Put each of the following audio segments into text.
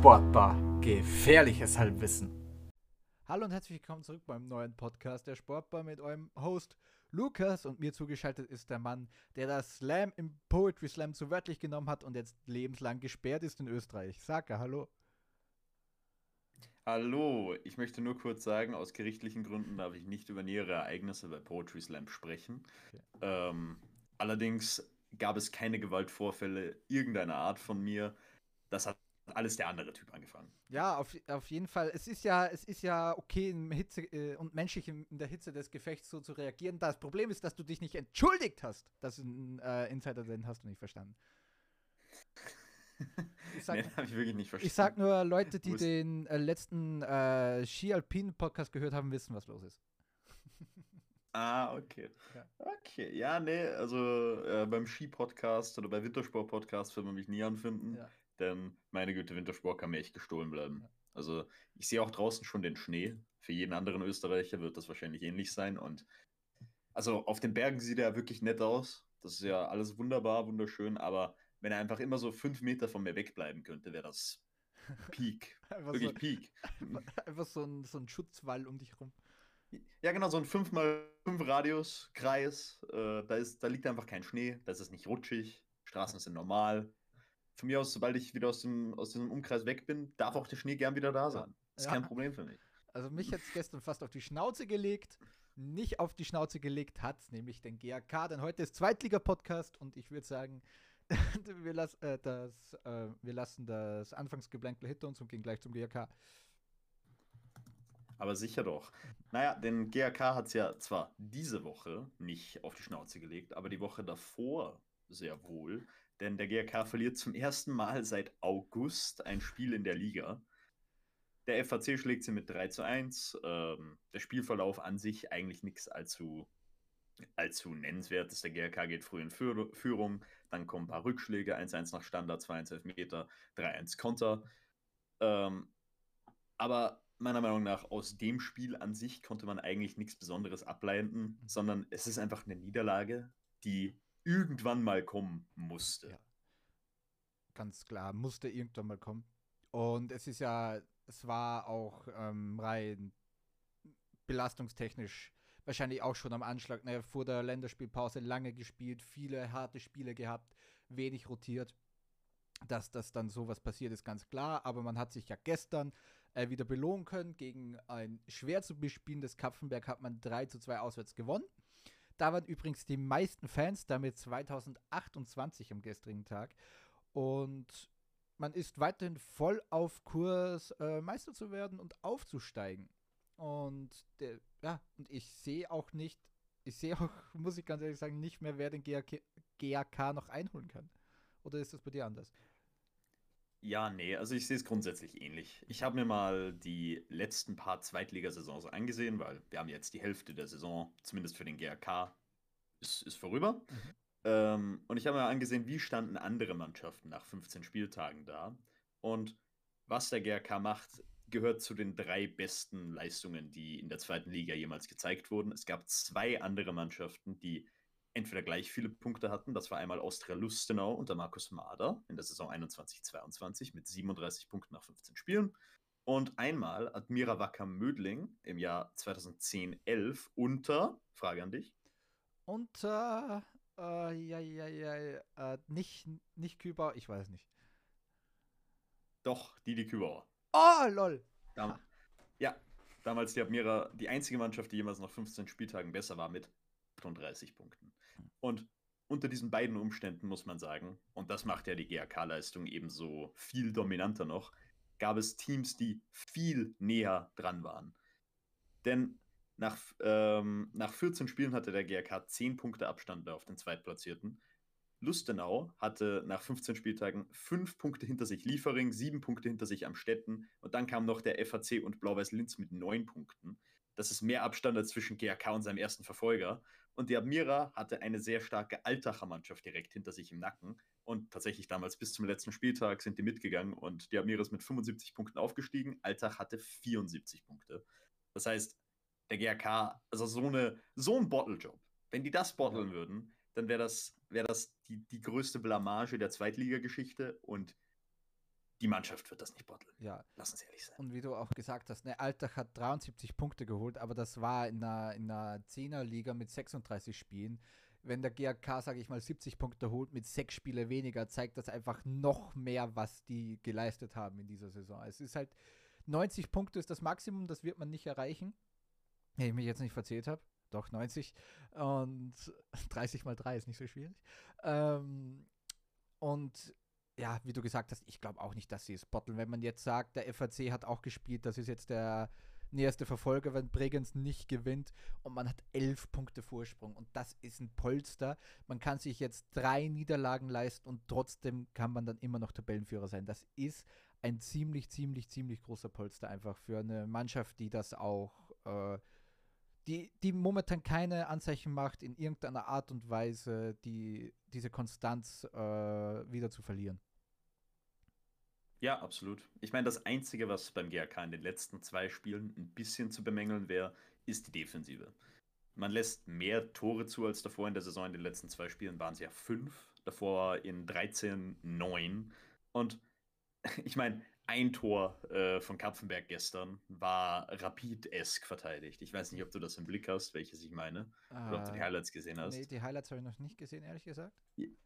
Sportbar. Gefährliches Halbwissen. Hallo und herzlich willkommen zurück beim neuen Podcast der Sportbar mit eurem Host Lukas und mir zugeschaltet ist der Mann, der das Slam im Poetry Slam zu wörtlich genommen hat und jetzt lebenslang gesperrt ist in Österreich. Saka, hallo. Hallo, ich möchte nur kurz sagen, aus gerichtlichen Gründen darf ich nicht über nähere Ereignisse bei Poetry Slam sprechen. Okay. Ähm, allerdings gab es keine Gewaltvorfälle irgendeiner Art von mir. Das hat alles der andere Typ angefangen. Ja, auf, auf jeden Fall. Es ist ja, es ist ja okay in Hitze äh, und menschlich in, in, der Hitze des Gefechts so zu reagieren. Das Problem ist, dass du dich nicht entschuldigt hast, dass du einen äh, Insider denn hast du nicht verstanden. Ich sag, nee, habe ich wirklich nicht verstanden. Ich sag nur, Leute, die den äh, letzten äh, Ski-Alpin-Podcast gehört haben, wissen, was los ist. Ah, okay. Ja. Okay, ja, nee, also äh, beim Ski-Podcast oder bei Wintersport-Podcast wird man mich nie anfinden, ja. Denn meine Güte, Wintersport kann mir echt gestohlen bleiben. Also ich sehe auch draußen schon den Schnee. Für jeden anderen Österreicher wird das wahrscheinlich ähnlich sein und also auf den Bergen sieht er wirklich nett aus. Das ist ja alles wunderbar, wunderschön, aber wenn er einfach immer so fünf Meter von mir wegbleiben könnte, wäre das Peak. wirklich so, Peak. Einfach so ein, so ein Schutzwall um dich rum. Ja, genau, so ein 5x5 Radius, Kreis. Äh, da, ist, da liegt einfach kein Schnee, da ist es nicht rutschig, Straßen sind normal. Von mir aus, sobald ich wieder aus, dem, aus diesem Umkreis weg bin, darf auch der Schnee gern wieder da sein. Das ist ja. kein Problem für mich. Also mich hat es gestern fast auf die Schnauze gelegt. Nicht auf die Schnauze gelegt hat nämlich den GAK, denn heute ist Zweitliga-Podcast und ich würde sagen, wir, las, äh, das, äh, wir lassen das Anfangsgeblänkel hinter uns und gehen gleich zum GAK. Aber sicher doch. Naja, denn GAK hat es ja zwar diese Woche nicht auf die Schnauze gelegt, aber die Woche davor sehr wohl. Denn der GAK verliert zum ersten Mal seit August ein Spiel in der Liga. Der FAC schlägt sie mit 3 zu 1. Ähm, der Spielverlauf an sich eigentlich nichts allzu, allzu nennenswertes. Der GRK geht früh in Führung, dann kommen ein paar Rückschläge, 1-1 nach Standard, 2-1 Meter, 3-1 Konter. Ähm, aber meiner Meinung nach aus dem Spiel an sich konnte man eigentlich nichts Besonderes ableiten, mhm. sondern es ist einfach eine Niederlage, die irgendwann mal kommen musste. Ja. Ganz klar, musste irgendwann mal kommen. Und es ist ja, es war auch ähm, rein belastungstechnisch wahrscheinlich auch schon am Anschlag. Ne? Vor der Länderspielpause lange gespielt, viele harte Spiele gehabt, wenig rotiert. Dass das dann sowas passiert, ist ganz klar. Aber man hat sich ja gestern äh, wieder belohnen können. Gegen ein schwer zu bespielendes Kapfenberg hat man 3 zu 2 auswärts gewonnen. Da waren übrigens die meisten Fans, damit 2028 am gestrigen Tag. Und man ist weiterhin voll auf Kurs, äh, Meister zu werden und aufzusteigen. Und der, ja, und ich sehe auch nicht, ich sehe auch, muss ich ganz ehrlich sagen, nicht mehr, wer den GAK, GAK noch einholen kann. Oder ist das bei dir anders? Ja, nee, also ich sehe es grundsätzlich ähnlich. Ich habe mir mal die letzten paar Zweitligasaisons angesehen, weil wir haben jetzt die Hälfte der Saison, zumindest für den GRK, ist, ist vorüber. Mhm. Ähm, und ich habe mir angesehen, wie standen andere Mannschaften nach 15 Spieltagen da. Und was der GRK macht, gehört zu den drei besten Leistungen, die in der zweiten Liga jemals gezeigt wurden. Es gab zwei andere Mannschaften, die entweder gleich viele Punkte hatten. Das war einmal Austria Lustenau unter Markus Mader in der Saison 21-22 mit 37 Punkten nach 15 Spielen. Und einmal Admira Wacker Mödling im Jahr 2010-11 unter, Frage an dich. Unter, äh, ja, ja, ja, äh, nicht, nicht Kübauer, ich weiß nicht. Doch, Didi Kübauer. Oh, lol. Dam ja, damals die Admira die einzige Mannschaft, die jemals nach 15 Spieltagen besser war mit 38 Punkten. Und unter diesen beiden Umständen muss man sagen, und das macht ja die GAK-Leistung ebenso viel dominanter noch, gab es Teams, die viel näher dran waren. Denn nach, ähm, nach 14 Spielen hatte der GRK 10 Punkte Abstand auf den Zweitplatzierten. Lustenau hatte nach 15 Spieltagen 5 Punkte hinter sich Liefering, 7 Punkte hinter sich Amstetten und dann kam noch der FAC und Blau-Weiß Linz mit 9 Punkten. Das ist mehr Abstand als zwischen GRK und seinem ersten Verfolger. Und die Admira hatte eine sehr starke Altacher Mannschaft direkt hinter sich im Nacken. Und tatsächlich damals bis zum letzten Spieltag sind die mitgegangen und die Admira ist mit 75 Punkten aufgestiegen. Altach hatte 74 Punkte. Das heißt, der GRK, also so, eine, so ein Bottle-Job, wenn die das botteln würden, dann wäre das, wär das die, die größte Blamage der Zweitligageschichte und die Mannschaft wird das nicht botteln. Ja. Lass uns ehrlich sein. Und wie du auch gesagt hast, ne, Alltag hat 73 Punkte geholt, aber das war in einer, in einer 10er-Liga mit 36 Spielen. Wenn der GAK, sage ich mal, 70 Punkte holt mit sechs Spiele weniger, zeigt das einfach noch mehr, was die geleistet haben in dieser Saison. Es ist halt 90 Punkte ist das Maximum, das wird man nicht erreichen. Wenn ich mich jetzt nicht verzählt habe. Doch, 90. Und 30 mal 3 ist nicht so schwierig. Ähm, und ja, wie du gesagt hast, ich glaube auch nicht, dass sie es botteln. Wenn man jetzt sagt, der FAC hat auch gespielt, das ist jetzt der nächste Verfolger, wenn Bregenz nicht gewinnt und man hat elf Punkte Vorsprung und das ist ein Polster. Man kann sich jetzt drei Niederlagen leisten und trotzdem kann man dann immer noch Tabellenführer sein. Das ist ein ziemlich, ziemlich, ziemlich großer Polster einfach für eine Mannschaft, die das auch, äh, die, die momentan keine Anzeichen macht, in irgendeiner Art und Weise die, diese Konstanz äh, wieder zu verlieren. Ja, absolut. Ich meine, das Einzige, was beim GRK in den letzten zwei Spielen ein bisschen zu bemängeln wäre, ist die Defensive. Man lässt mehr Tore zu als davor in der Saison. In den letzten zwei Spielen waren es ja fünf, davor in 13 neun. Und ich meine, ein Tor äh, von Kapfenberg gestern war rapid-esk verteidigt. Ich weiß nicht, ob du das im Blick hast, welches ich meine. Oder ob du die Äh, Highlights gesehen hast. Nee, die Highlights habe ich noch nicht gesehen, ehrlich gesagt.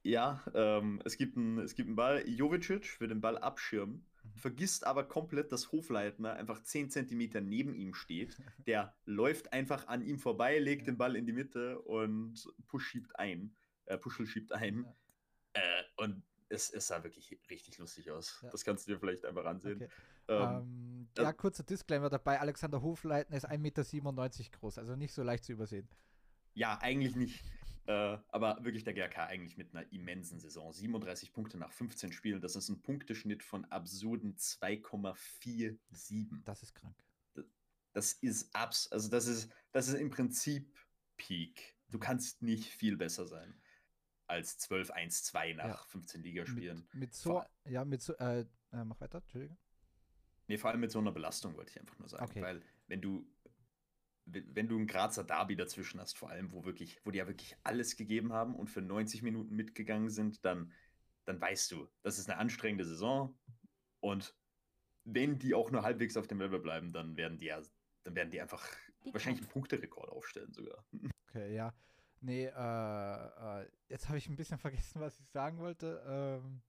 Ja, ähm, es, gibt einen, es gibt einen Ball. Jovicic will den Ball abschirmen, Mhm. vergisst aber komplett, dass Hofleitner einfach 10 Zentimeter neben ihm steht. Der läuft einfach an ihm vorbei, legt Ja. den Ball in die Mitte und Push schiebt ein. Äh, Puschel schiebt ein. Ja. Äh, und es, es sah wirklich richtig lustig aus. Ja. Das kannst du dir vielleicht einfach ansehen. Okay. Ähm, Ähm, das- ja, kurzer Disclaimer dabei. Alexander Hofleitner ist 1,97 Meter groß, also nicht so leicht zu übersehen. Ja, eigentlich nicht. Äh, aber wirklich der GRK eigentlich mit einer immensen Saison. 37 Punkte nach 15 Spielen. Das ist ein Punkteschnitt von absurden 2,47. Das ist krank. Das ist abs, also das ist, das ist im Prinzip Peak. Du kannst nicht viel besser sein als 12-1-2 nach Ja. 15 Ligaspielen. Mit, mit so, Vor- ja, mit so, äh, äh, mach weiter, Entschuldigung. Nee, vor allem mit so einer Belastung wollte ich einfach nur sagen. Okay. Weil wenn du, wenn du ein Grazer Derby dazwischen hast, vor allem, wo wirklich, wo die ja wirklich alles gegeben haben und für 90 Minuten mitgegangen sind, dann, dann weißt du, das ist eine anstrengende Saison. Und wenn die auch nur halbwegs auf dem Level bleiben, dann werden die ja, dann werden die einfach Die wahrscheinlich einen Punkterekord aufstellen sogar. Okay, ja. Nee, äh, äh, jetzt habe ich ein bisschen vergessen, was ich sagen wollte. Ähm,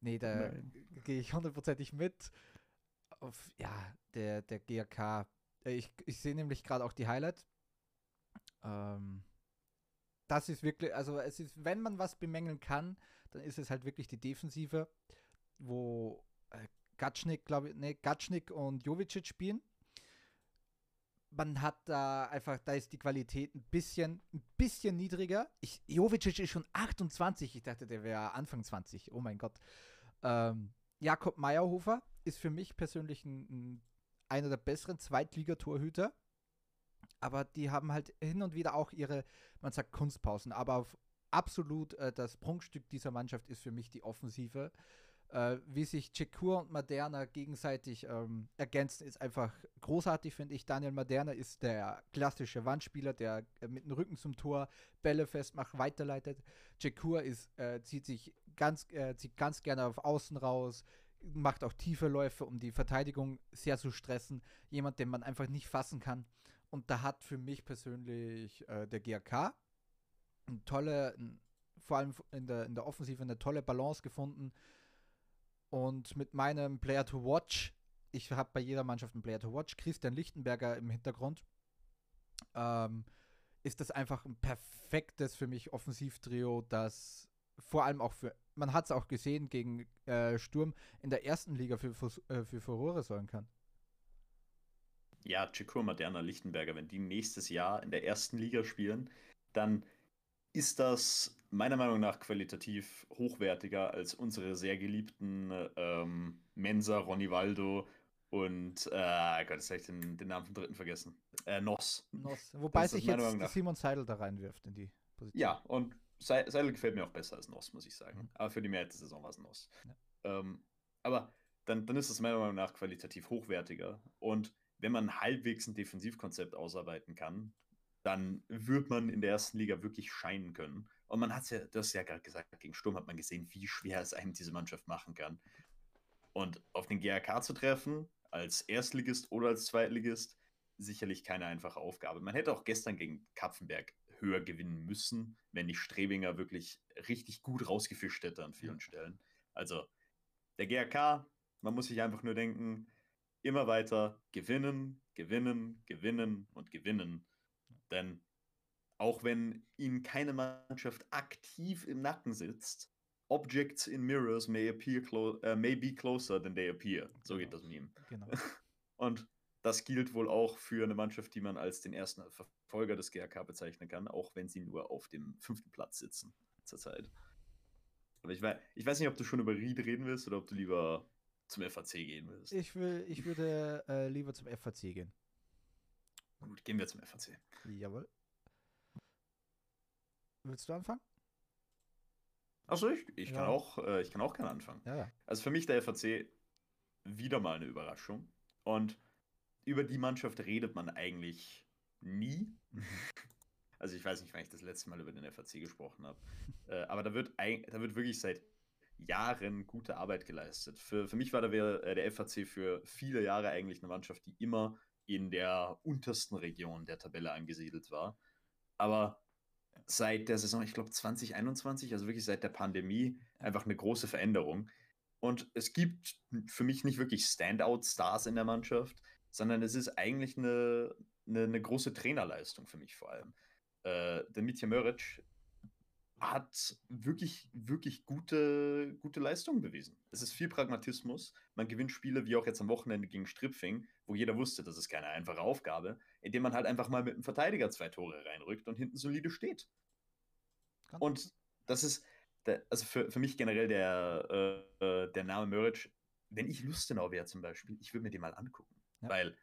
nee, da gehe ich hundertprozentig mit. Auf, ja, der, der GRK. Äh, Ich, ich sehe nämlich gerade auch die Highlights. Ähm, das ist wirklich, also es ist, wenn man was bemängeln kann, dann ist es halt wirklich die Defensive, wo äh, Gatschnik, glaube ich, nee, Gatschnik und Jovicic spielen. Man hat da einfach, da ist die Qualität ein bisschen, ein bisschen niedriger. Ich, Jovicic ist schon 28. Ich dachte, der wäre Anfang 20. Oh mein Gott. Ähm, Jakob Meyerhofer ist für mich persönlich ein, ein, einer der besseren Zweitligatorhüter. Aber die haben halt hin und wieder auch ihre, man sagt Kunstpausen. Aber absolut äh, das Prunkstück dieser Mannschaft ist für mich die Offensive. Äh, wie sich Cekur und Maderna gegenseitig ähm, ergänzen, ist einfach großartig, finde ich. Daniel Maderna ist der klassische Wandspieler, der äh, mit dem Rücken zum Tor Bälle festmacht, weiterleitet. Cekur ist, äh, zieht sich ganz, äh, zieht ganz gerne auf Außen raus, macht auch tiefe Läufe, um die Verteidigung sehr zu stressen. Jemand, den man einfach nicht fassen kann. Und da hat für mich persönlich äh, der GRK eine tolle, vor allem in der, in der Offensive eine tolle Balance gefunden. Und mit meinem Player to Watch, ich habe bei jeder Mannschaft einen Player to Watch, Christian Lichtenberger im Hintergrund, ähm, ist das einfach ein perfektes für mich Offensivtrio, das vor allem auch für, man hat es auch gesehen gegen äh, Sturm in der ersten Liga für, für, äh, für Furore sorgen kann. Ja, Chikur, Maderna, Lichtenberger, wenn die nächstes Jahr in der ersten Liga spielen, dann ist das meiner Meinung nach qualitativ hochwertiger als unsere sehr geliebten ähm, Mensa, Ronivaldo und, äh, Gott, jetzt habe ich den, den Namen vom dritten vergessen. Äh, Noss. Nos. Wobei Das sich jetzt Simon Seidel da reinwirft in die Position. Ja, und Se- Seidel gefällt mir auch besser als Noss, muss ich sagen. Mhm. Aber für die Mehrheit der Saison war es Noss. Ja. Ähm, aber dann, dann ist es meiner Meinung nach qualitativ hochwertiger. Und wenn man halbwegs ein Defensivkonzept ausarbeiten kann, dann wird man in der ersten Liga wirklich scheinen können. Und man hat es ja, du hast ja gerade gesagt, gegen Sturm hat man gesehen, wie schwer es einem diese Mannschaft machen kann. Und auf den GRK zu treffen, als Erstligist oder als Zweitligist, sicherlich keine einfache Aufgabe. Man hätte auch gestern gegen Kapfenberg höher gewinnen müssen, wenn nicht Strebinger wirklich richtig gut rausgefischt hätte an vielen Stellen. Also der GRK, man muss sich einfach nur denken, immer weiter gewinnen, gewinnen, gewinnen und gewinnen. Denn auch wenn ihnen keine Mannschaft aktiv im Nacken sitzt, Objects in mirrors may appear uh, may be closer than they appear. So genau. geht das Meme. Genau. Und das gilt wohl auch für eine Mannschaft, die man als den ersten Verfolger des GRK bezeichnen kann, auch wenn sie nur auf dem fünften Platz sitzen zurzeit. Aber ich weiß, ich weiß nicht, ob du schon über Ried reden willst oder ob du lieber zum FAC gehen willst. Ich, will, ich würde äh, lieber zum FAC gehen. Gut, gehen wir zum FAC. Jawohl. Willst du anfangen? Achso, ich, ich, ja. kann auch, äh, ich kann auch gerne anfangen. Ja, ja. Also für mich der FAC wieder mal eine Überraschung. Und über die Mannschaft redet man eigentlich nie. Also ich weiß nicht, wann ich das letzte Mal über den FAC gesprochen habe. äh, aber da wird, da wird wirklich seit Jahren gute Arbeit geleistet. Für, für mich war der, äh, der FAC für viele Jahre eigentlich eine Mannschaft, die immer in der untersten Region der Tabelle angesiedelt war. Aber seit der Saison, ich glaube 2021, also wirklich seit der Pandemie, einfach eine große Veränderung. Und es gibt für mich nicht wirklich Standout-Stars in der Mannschaft sondern es ist eigentlich eine, eine, eine große Trainerleistung für mich vor allem. Äh, der Mitja Möric hat wirklich, wirklich gute, gute Leistungen bewiesen. Es ist viel Pragmatismus. Man gewinnt Spiele wie auch jetzt am Wochenende gegen Stripfing, wo jeder wusste, das ist keine einfache Aufgabe, indem man halt einfach mal mit einem Verteidiger zwei Tore reinrückt und hinten solide steht. Ganz und das ist, der, also für, für mich generell der, äh, äh der Name Möric, wenn ich Lustenau wäre zum Beispiel, ich würde mir den mal angucken. Ja. Weil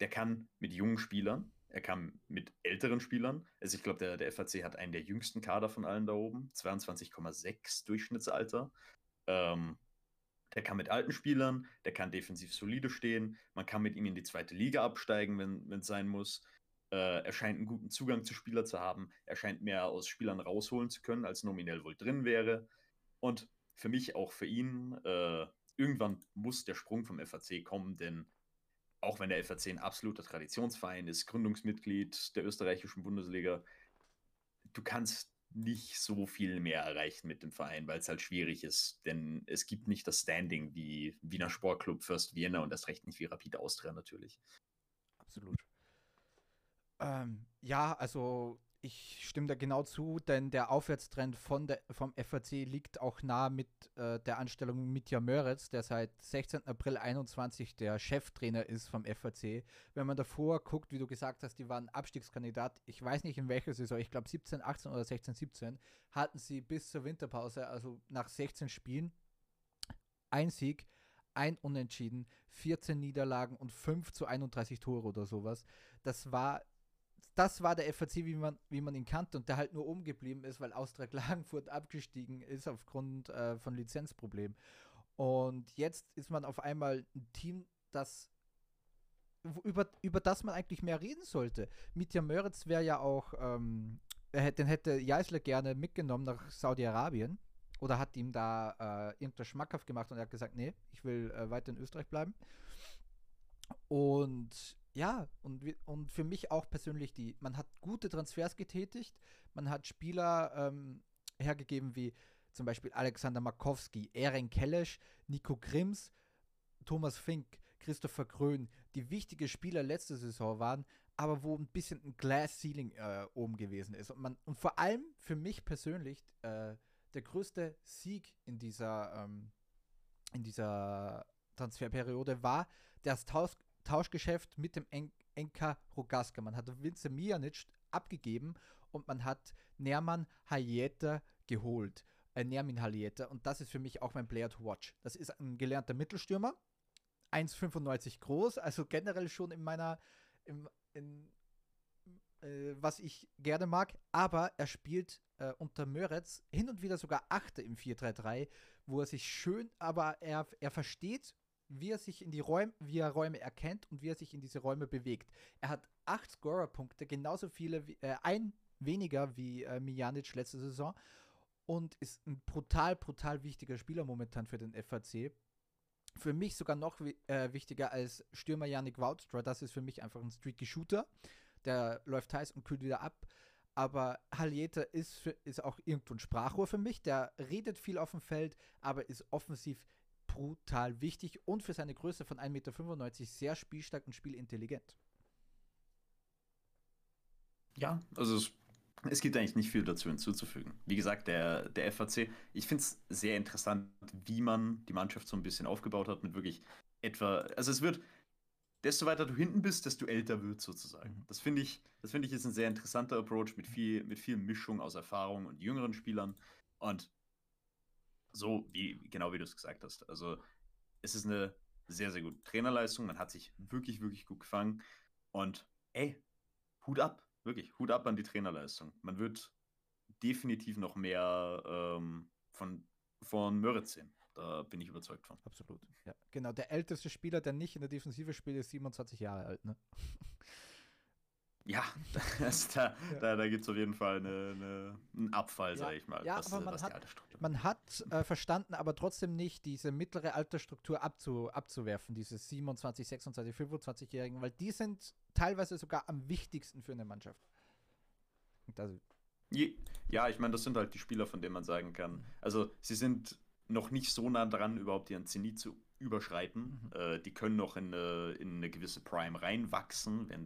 der kann mit jungen Spielern, er kann mit älteren Spielern, also ich glaube, der, der FAC hat einen der jüngsten Kader von allen da oben, 22,6 Durchschnittsalter. Ähm, der kann mit alten Spielern, der kann defensiv solide stehen, man kann mit ihm in die zweite Liga absteigen, wenn es sein muss. Äh, er scheint einen guten Zugang zu Spielern zu haben, er scheint mehr aus Spielern rausholen zu können, als nominell wohl drin wäre. Und für mich, auch für ihn, äh, irgendwann muss der Sprung vom FAC kommen, denn auch wenn der FAC ein absoluter Traditionsverein ist, Gründungsmitglied der österreichischen Bundesliga, du kannst nicht so viel mehr erreichen mit dem Verein, weil es halt schwierig ist. Denn es gibt nicht das Standing wie Wiener Sportclub, First Vienna und das recht nicht wie Rapid Austria natürlich. Absolut. Ähm, ja, also ich stimme da genau zu, denn der Aufwärtstrend von der, vom FAC liegt auch nah mit äh, der Anstellung Mitja Möritz, der seit 16. April 21 der Cheftrainer ist vom FAC. Wenn man davor guckt, wie du gesagt hast, die waren Abstiegskandidat, ich weiß nicht in welcher Saison, ich glaube 17, 18 oder 16, 17, hatten sie bis zur Winterpause, also nach 16 Spielen, ein Sieg, ein Unentschieden, 14 Niederlagen und 5 zu 31 Tore oder sowas. Das war das war der FAC, wie man, wie man ihn kannte und der halt nur oben geblieben ist, weil Austria Klagenfurt abgestiegen ist aufgrund äh, von Lizenzproblemen. Und jetzt ist man auf einmal ein Team, das über, über das man eigentlich mehr reden sollte. Mitja Möritz wäre ja auch, ähm, den hätte Geisler gerne mitgenommen nach Saudi-Arabien oder hat ihm da äh, irgendwas schmackhaft gemacht und er hat gesagt, nee, ich will äh, weiter in Österreich bleiben. Und ja, und, und für mich auch persönlich die, man hat gute Transfers getätigt, man hat Spieler ähm, hergegeben wie zum Beispiel Alexander Markowski, Eren Kellesch, Nico Grimms, Thomas Fink, Christopher Krön, die wichtige Spieler letzte Saison waren, aber wo ein bisschen ein Glass Ceiling äh, oben gewesen ist. Und, man, und vor allem für mich persönlich äh, der größte Sieg in dieser, ähm, in dieser Transferperiode war das Tausch, Tauschgeschäft mit dem en Enka Rogaska. Man hat Vince Mijanic abgegeben und man hat Nerman Hayeta geholt. Äh, Nermin Hayeta. Und das ist für mich auch mein Player to watch. Das ist ein gelernter Mittelstürmer. 1,95 groß, also generell schon in meiner, im, in, äh, was ich gerne mag, aber er spielt äh, unter Möretz hin und wieder sogar Achte im 4-3-3, wo er sich schön, aber er, er versteht wie er sich in die Räume, wie er Räume erkennt und wie er sich in diese Räume bewegt. Er hat acht Scorer-Punkte, genauso viele wie, äh, ein weniger wie äh, Mijanic letzte Saison und ist ein brutal, brutal wichtiger Spieler momentan für den FAC. für mich sogar noch äh, wichtiger als Stürmer Yannick Woudstra. Das ist für mich einfach ein streaky Shooter. Der läuft heiß und kühlt wieder ab. Aber Haljeta ist, ist auch irgendwo ein Sprachrohr für mich. Der redet viel auf dem Feld, aber ist offensiv brutal wichtig und für seine Größe von 1,95 Meter sehr spielstark und spielintelligent. Ja, also es, es, gibt eigentlich nicht viel dazu hinzuzufügen. Wie gesagt, der, der FAC, ich finde es sehr interessant, wie man die Mannschaft so ein bisschen aufgebaut hat mit wirklich etwa, also es wird, desto weiter du hinten bist, desto älter wird sozusagen. Mhm. Das finde ich, das finde ich ist ein sehr interessanter Approach mit viel, mit viel Mischung aus Erfahrung und jüngeren Spielern. Und so wie, genau wie du es gesagt hast. Also es ist eine sehr, sehr gute Trainerleistung. Man hat sich wirklich, wirklich gut gefangen. Und ey, Hut ab. Wirklich, Hut ab an die Trainerleistung. Man wird definitiv noch mehr ähm, von, von Möritz sehen. Da bin ich überzeugt von. Absolut. Ja, genau. Der älteste Spieler, der nicht in der Defensive spielt, ist 27 Jahre alt, ne? Ja, das, da, ja. da, da gibt es auf jeden Fall eine, eine, einen Abfall, ja. sage ich mal. Ja, was, aber man hat, man hat äh, verstanden, aber trotzdem nicht diese mittlere Altersstruktur abzu, abzuwerfen, diese 27, 26, 25-Jährigen, weil die sind teilweise sogar am wichtigsten für eine Mannschaft. Das, ja, ich meine, das sind halt die Spieler, von denen man sagen kann, mhm. also sie sind noch nicht so nah dran, überhaupt ihren Zenit zu überschreiten. Mhm. Äh, die können noch in eine, in eine gewisse Prime reinwachsen, wenn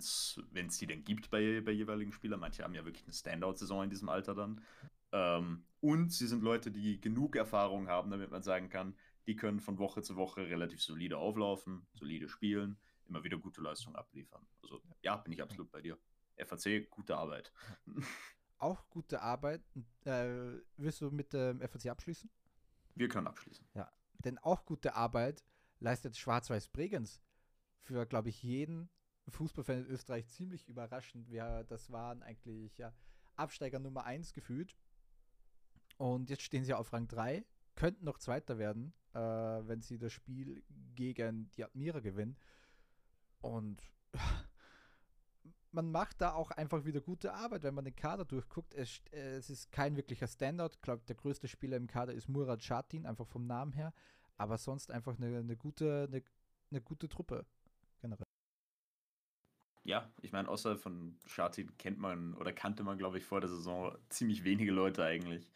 es die denn gibt bei, bei jeweiligen Spielern. Manche haben ja wirklich eine Standout-Saison in diesem Alter dann. Ähm, und sie sind Leute, die genug Erfahrung haben, damit man sagen kann, die können von Woche zu Woche relativ solide auflaufen, solide spielen, immer wieder gute Leistungen abliefern. Also ja, bin ich absolut bei dir. FAC, gute Arbeit. Auch gute Arbeit. Äh, wirst du mit dem FAC abschließen? Wir können abschließen. Ja, denn auch gute Arbeit leistet Schwarz-Weiß Bregenz. Für, glaube ich, jeden Fußballfan in Österreich ziemlich überraschend. Wir, das waren eigentlich ja, Absteiger Nummer 1 gefühlt. Und jetzt stehen sie auf Rang 3, könnten noch Zweiter werden, äh, wenn sie das Spiel gegen die Admira gewinnen. Und man macht da auch einfach wieder gute Arbeit, wenn man den Kader durchguckt. Es, es ist kein wirklicher Standard. Ich glaube, der größte Spieler im Kader ist Murat Shatin, einfach vom Namen her. Aber sonst einfach eine, eine, gute, eine, eine gute Truppe generell. Ja, ich meine, außer von Shatin kennt man oder kannte man, glaube ich, vor der Saison ziemlich wenige Leute eigentlich.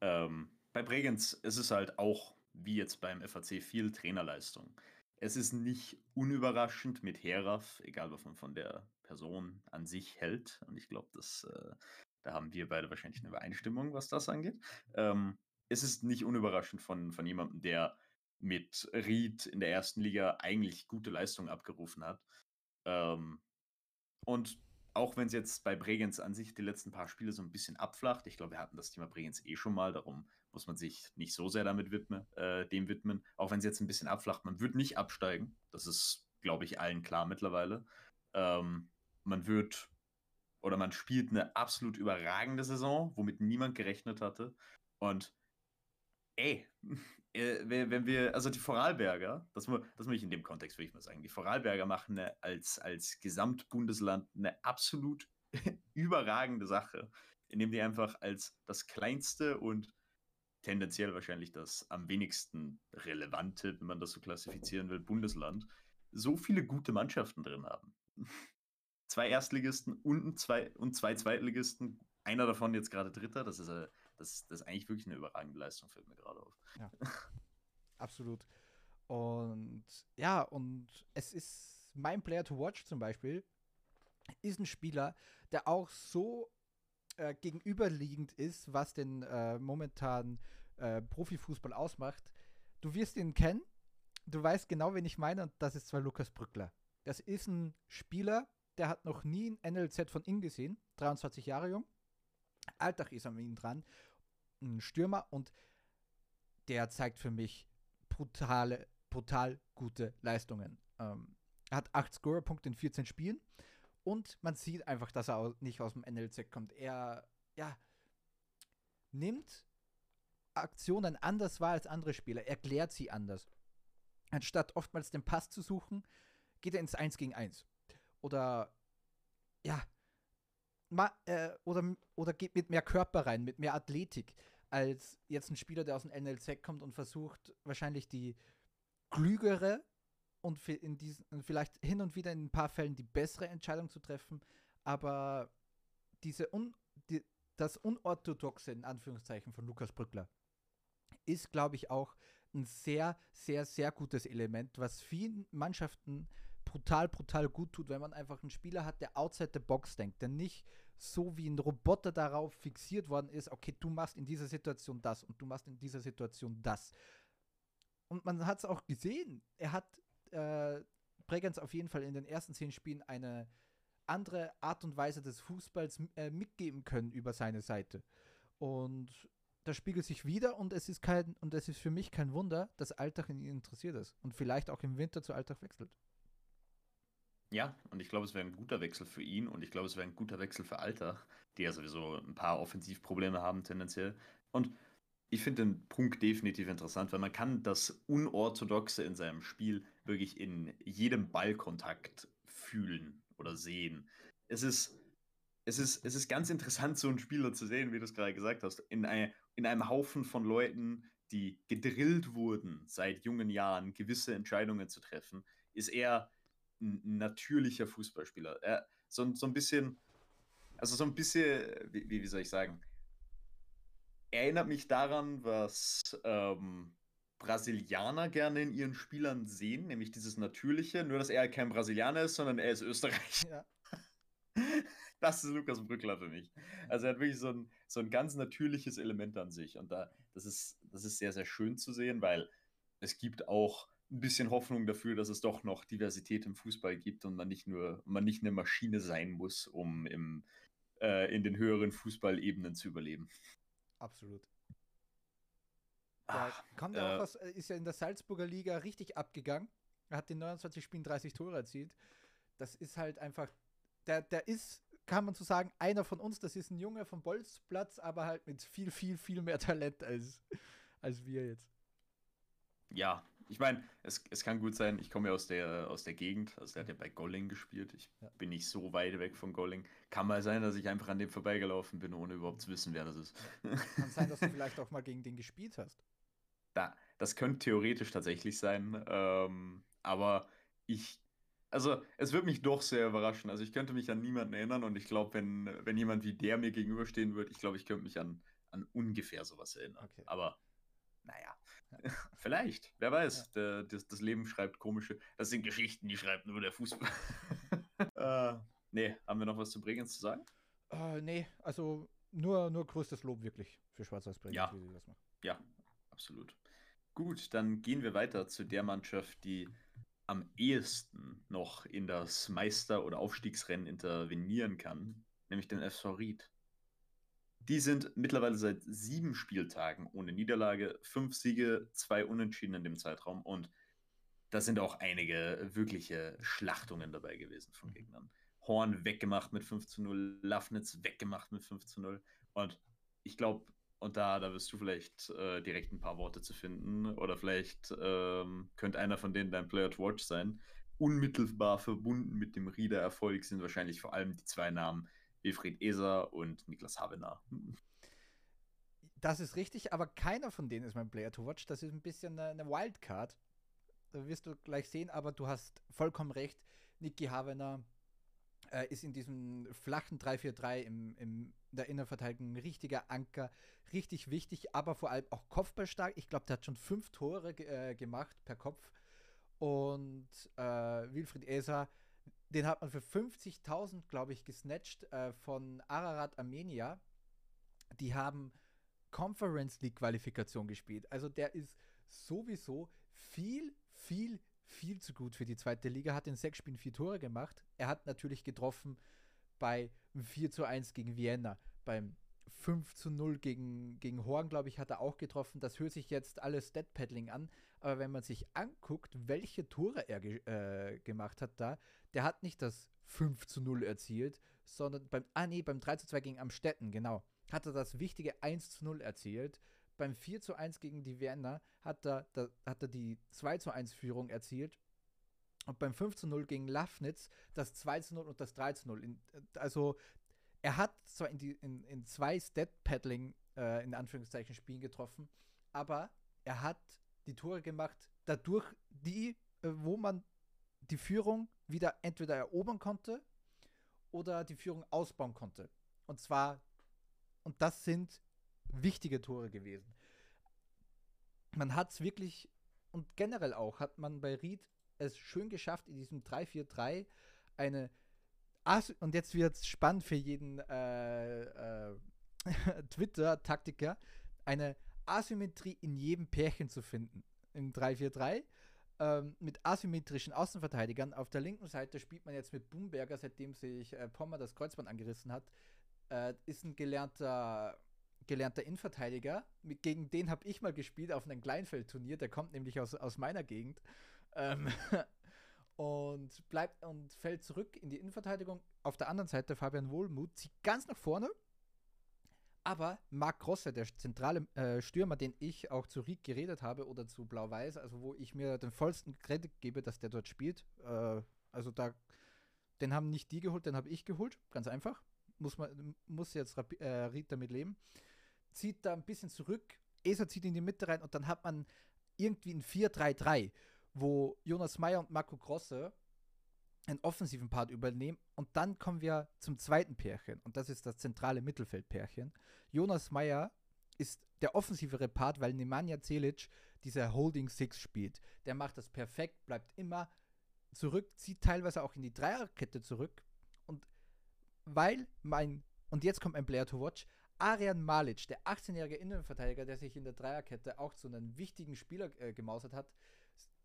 Ähm, bei Bregenz ist es halt auch, wie jetzt beim FAC, viel Trainerleistung. Es ist nicht unüberraschend mit Heraf, egal was man von der Person an sich hält. Und ich glaube, äh, da haben wir beide wahrscheinlich eine Übereinstimmung, was das angeht. Ähm, es ist nicht unüberraschend von, von jemandem, der mit Ried in der ersten Liga eigentlich gute Leistungen abgerufen hat. Ähm, und auch wenn es jetzt bei Bregenz an sich die letzten paar Spiele so ein bisschen abflacht, ich glaube, wir hatten das Thema Bregenz eh schon mal, darum muss man sich nicht so sehr damit widmen, äh, dem widmen. Auch wenn es jetzt ein bisschen abflacht, man wird nicht absteigen. Das ist, glaube ich, allen klar mittlerweile. Ähm, man wird oder man spielt eine absolut überragende Saison, womit niemand gerechnet hatte. Und ey, wenn wir, also die Vorarlberger, das, das muss ich in dem Kontext würde ich mal sagen, die Vorarlberger machen eine, als, als Gesamtbundesland eine absolut überragende Sache, indem die einfach als das kleinste und tendenziell wahrscheinlich das am wenigsten relevante, wenn man das so klassifizieren will, Bundesland, so viele gute Mannschaften drin haben zwei Erstligisten und zwei, und zwei Zweitligisten. Einer davon jetzt gerade Dritter. Das ist, äh, das, das ist eigentlich wirklich eine überragende Leistung, fällt mir gerade auf. Ja. Absolut. Und ja, und es ist mein Player to watch zum Beispiel, ist ein Spieler, der auch so äh, gegenüberliegend ist, was den äh, momentan äh, Profifußball ausmacht. Du wirst ihn kennen, du weißt genau, wen ich meine, und das ist zwar Lukas Brückler. Das ist ein Spieler, der hat noch nie ein NLZ von ihm gesehen, 23 Jahre jung. Alltag ist an ihm dran, ein Stürmer und der zeigt für mich brutale, brutal gute Leistungen. Ähm, er hat 8 Scorerpunkte in 14 Spielen und man sieht einfach, dass er nicht aus dem NLZ kommt. Er ja, nimmt Aktionen anders wahr als andere Spieler, erklärt sie anders. Anstatt oftmals den Pass zu suchen, geht er ins 1 gegen 1 oder ja, äh, oder, oder geht mit mehr Körper rein, mit mehr Athletik, als jetzt ein Spieler, der aus dem NLZ kommt und versucht, wahrscheinlich die, klügere und in diesen, vielleicht hin und wieder in ein paar Fällen die bessere Entscheidung zu treffen, aber diese un, die, das Unorthodoxe in Anführungszeichen von Lukas Brückler ist, glaube ich, auch ein sehr, sehr, sehr gutes Element, was vielen Mannschaften brutal, brutal gut tut, wenn man einfach einen Spieler hat, der outside the box denkt, der nicht so wie ein Roboter darauf fixiert worden ist, okay, du machst in dieser Situation das und du machst in dieser Situation das. Und man hat es auch gesehen, er hat äh, Bregenz auf jeden Fall in den ersten zehn Spielen eine andere Art und Weise des Fußballs äh, mitgeben können über seine Seite. Und das spiegelt sich wieder und es ist kein, und es ist für mich kein Wunder, dass Alltag in ihn interessiert ist und vielleicht auch im Winter zu Alltag wechselt. Ja, und ich glaube, es wäre ein guter Wechsel für ihn und ich glaube, es wäre ein guter Wechsel für Alltag, die ja sowieso ein paar Offensivprobleme haben tendenziell. Und ich finde den Punkt definitiv interessant, weil man kann das Unorthodoxe in seinem Spiel wirklich in jedem Ballkontakt fühlen oder sehen. Es ist, es ist, es ist ganz interessant, so einen Spieler zu sehen, wie du es gerade gesagt hast, in, ein, in einem Haufen von Leuten, die gedrillt wurden, seit jungen Jahren gewisse Entscheidungen zu treffen, ist er ein natürlicher Fußballspieler. Er, so, so ein bisschen, also so ein bisschen, wie, wie soll ich sagen, erinnert mich daran, was ähm, Brasilianer gerne in ihren Spielern sehen, nämlich dieses Natürliche, nur dass er kein Brasilianer ist, sondern er ist Österreicher. Ja. Das ist Lukas Brückler für mich. Also er hat wirklich so ein, so ein ganz natürliches Element an sich. Und da, das ist, das ist sehr, sehr schön zu sehen, weil es gibt auch ein bisschen Hoffnung dafür, dass es doch noch Diversität im Fußball gibt und man nicht nur, man nicht eine Maschine sein muss, um im, äh, in den höheren Fußballebenen zu überleben. Absolut. Da auch äh, was, äh, ist ja in der Salzburger Liga richtig abgegangen. Er hat in 29 Spielen 30 Tore erzielt. Das ist halt einfach, der, der ist, kann man so sagen, einer von uns. Das ist ein Junge vom Bolzplatz, aber halt mit viel, viel, viel mehr Talent als, als wir jetzt. Ja, ich meine, es, es kann gut sein, ich komme ja aus der, aus der Gegend, also der hat ja bei Golling gespielt. Ich ja. bin nicht so weit weg von Golling. Kann mal sein, dass ich einfach an dem vorbeigelaufen bin, ohne überhaupt zu wissen, wer das ist. Kann sein, dass du vielleicht auch mal gegen den gespielt hast. Da, das könnte theoretisch tatsächlich sein, ähm, aber ich, also es wird mich doch sehr überraschen. Also ich könnte mich an niemanden erinnern und ich glaube, wenn, wenn jemand wie der mir gegenüberstehen würde, ich glaube, ich könnte mich an, an ungefähr sowas erinnern. Okay. Aber naja, vielleicht, wer weiß. Der, das, das, Leben schreibt komische, das sind Geschichten, die schreibt nur der Fußball. äh, nee, haben wir noch was zu Bregenz zu sagen? Äh, nee, also nur, nur größtes Lob wirklich für Schwarz-Weiß Bregenz, ja. wie sie das machen. Ja, absolut. Gut, dann gehen wir weiter zu der Mannschaft, die am ehesten noch in das Meister- oder Aufstiegsrennen intervenieren kann, nämlich den SV Ried. Die sind mittlerweile seit sieben Spieltagen ohne Niederlage, fünf Siege, zwei Unentschieden in dem Zeitraum und da sind auch einige wirkliche Schlachtungen dabei gewesen von Gegnern. Horn weggemacht mit 5 zu 0, Lafnitz weggemacht mit 5 zu 0 und ich glaube, und da, da wirst du vielleicht äh, direkt ein paar Worte zu finden oder vielleicht ähm, könnte einer von denen dein Player to Watch sein. Unmittelbar verbunden mit dem Rieder Erfolg sind wahrscheinlich vor allem die zwei Namen Wilfried Eser und Niklas Habener. Das ist richtig, aber keiner von denen ist mein Player to Watch. Das ist ein bisschen eine, eine Wildcard. Da wirst du gleich sehen, aber du hast vollkommen recht. Niki Havener äh, ist in diesem flachen 3-4-3 im, im, der Innenverteidigung ein richtiger Anker, richtig wichtig, aber vor allem auch kopfballstark. Ich glaube, der hat schon fünf Tore äh, gemacht per Kopf. Und äh, Wilfried Eser den hat man für 50.000, glaube ich, gesnatcht äh, von Ararat Armenia. Die haben Conference League Qualifikation gespielt. Also der ist sowieso viel, viel, viel zu gut für die zweite Liga. Hat in sechs Spielen vier Tore gemacht. Er hat natürlich getroffen bei 4 zu 1 gegen Vienna, beim 5 zu 0 gegen, gegen Horn, glaube ich, hat er auch getroffen. Das hört sich jetzt alles Stat-Paddling an, aber wenn man sich anguckt, welche Tore er ge äh, gemacht hat da, der hat nicht das 5 zu 0 erzielt, sondern beim, ah nee, beim 3 zu 2 gegen Amstetten, genau, hat er das wichtige 1 zu 0 erzielt. Beim 4 zu 1 gegen die Werner hat er, da, hat er die 2 zu 1 Führung erzielt. Und beim 5 zu 0 gegen Lafnitz das 2 zu 0 und das 3 zu 0. In, also er hat zwar in, die, in, in zwei Stat-Paddling, äh, in Anführungszeichen, Spielen getroffen, aber er hat die Tore gemacht dadurch die, äh, wo man die Führung wieder entweder erobern konnte oder die Führung ausbauen konnte. Und zwar, und das sind wichtige Tore gewesen. Man hat es wirklich, und generell auch, hat man bei Ried es schön geschafft, in diesem 3-4-3 eine As und jetzt wird es spannend für jeden äh, äh, Twitter-Taktiker, eine Asymmetrie in jedem Pärchen zu finden. Im 3-4-3 ähm, mit asymmetrischen Außenverteidigern. Auf der linken Seite spielt man jetzt mit Bumberger, seitdem sich äh, Pommer das Kreuzband angerissen hat. Äh, ist ein gelernter, gelernter Innenverteidiger. Mit, gegen den habe ich mal gespielt auf einem Kleinfeldturnier. Der kommt nämlich aus, aus meiner Gegend. Ähm, und bleibt und fällt zurück in die Innenverteidigung. Auf der anderen Seite Fabian Wohlmuth zieht ganz nach vorne. Aber Marc Grosse, der zentrale äh, Stürmer, den ich auch zu Ried geredet habe oder zu Blau-Weiß, also wo ich mir den vollsten Kredit gebe, dass der dort spielt. Äh, also da, den haben nicht die geholt, den habe ich geholt. Ganz einfach. Muss, man, muss jetzt äh, Ried damit leben. Zieht da ein bisschen zurück. Esa zieht in die Mitte rein und dann hat man irgendwie ein 4-3-3 wo Jonas Meyer und Marco Grosse einen offensiven Part übernehmen. Und dann kommen wir zum zweiten Pärchen. Und das ist das zentrale Mittelfeldpärchen. Jonas Meyer ist der offensivere Part, weil Nemanja Celic dieser Holding Six spielt. Der macht das perfekt, bleibt immer zurück, zieht teilweise auch in die Dreierkette zurück. Und weil mein, und jetzt kommt ein Player to watch, Arian Malic, der 18-jährige Innenverteidiger, der sich in der Dreierkette auch zu einem wichtigen Spieler äh, gemausert hat,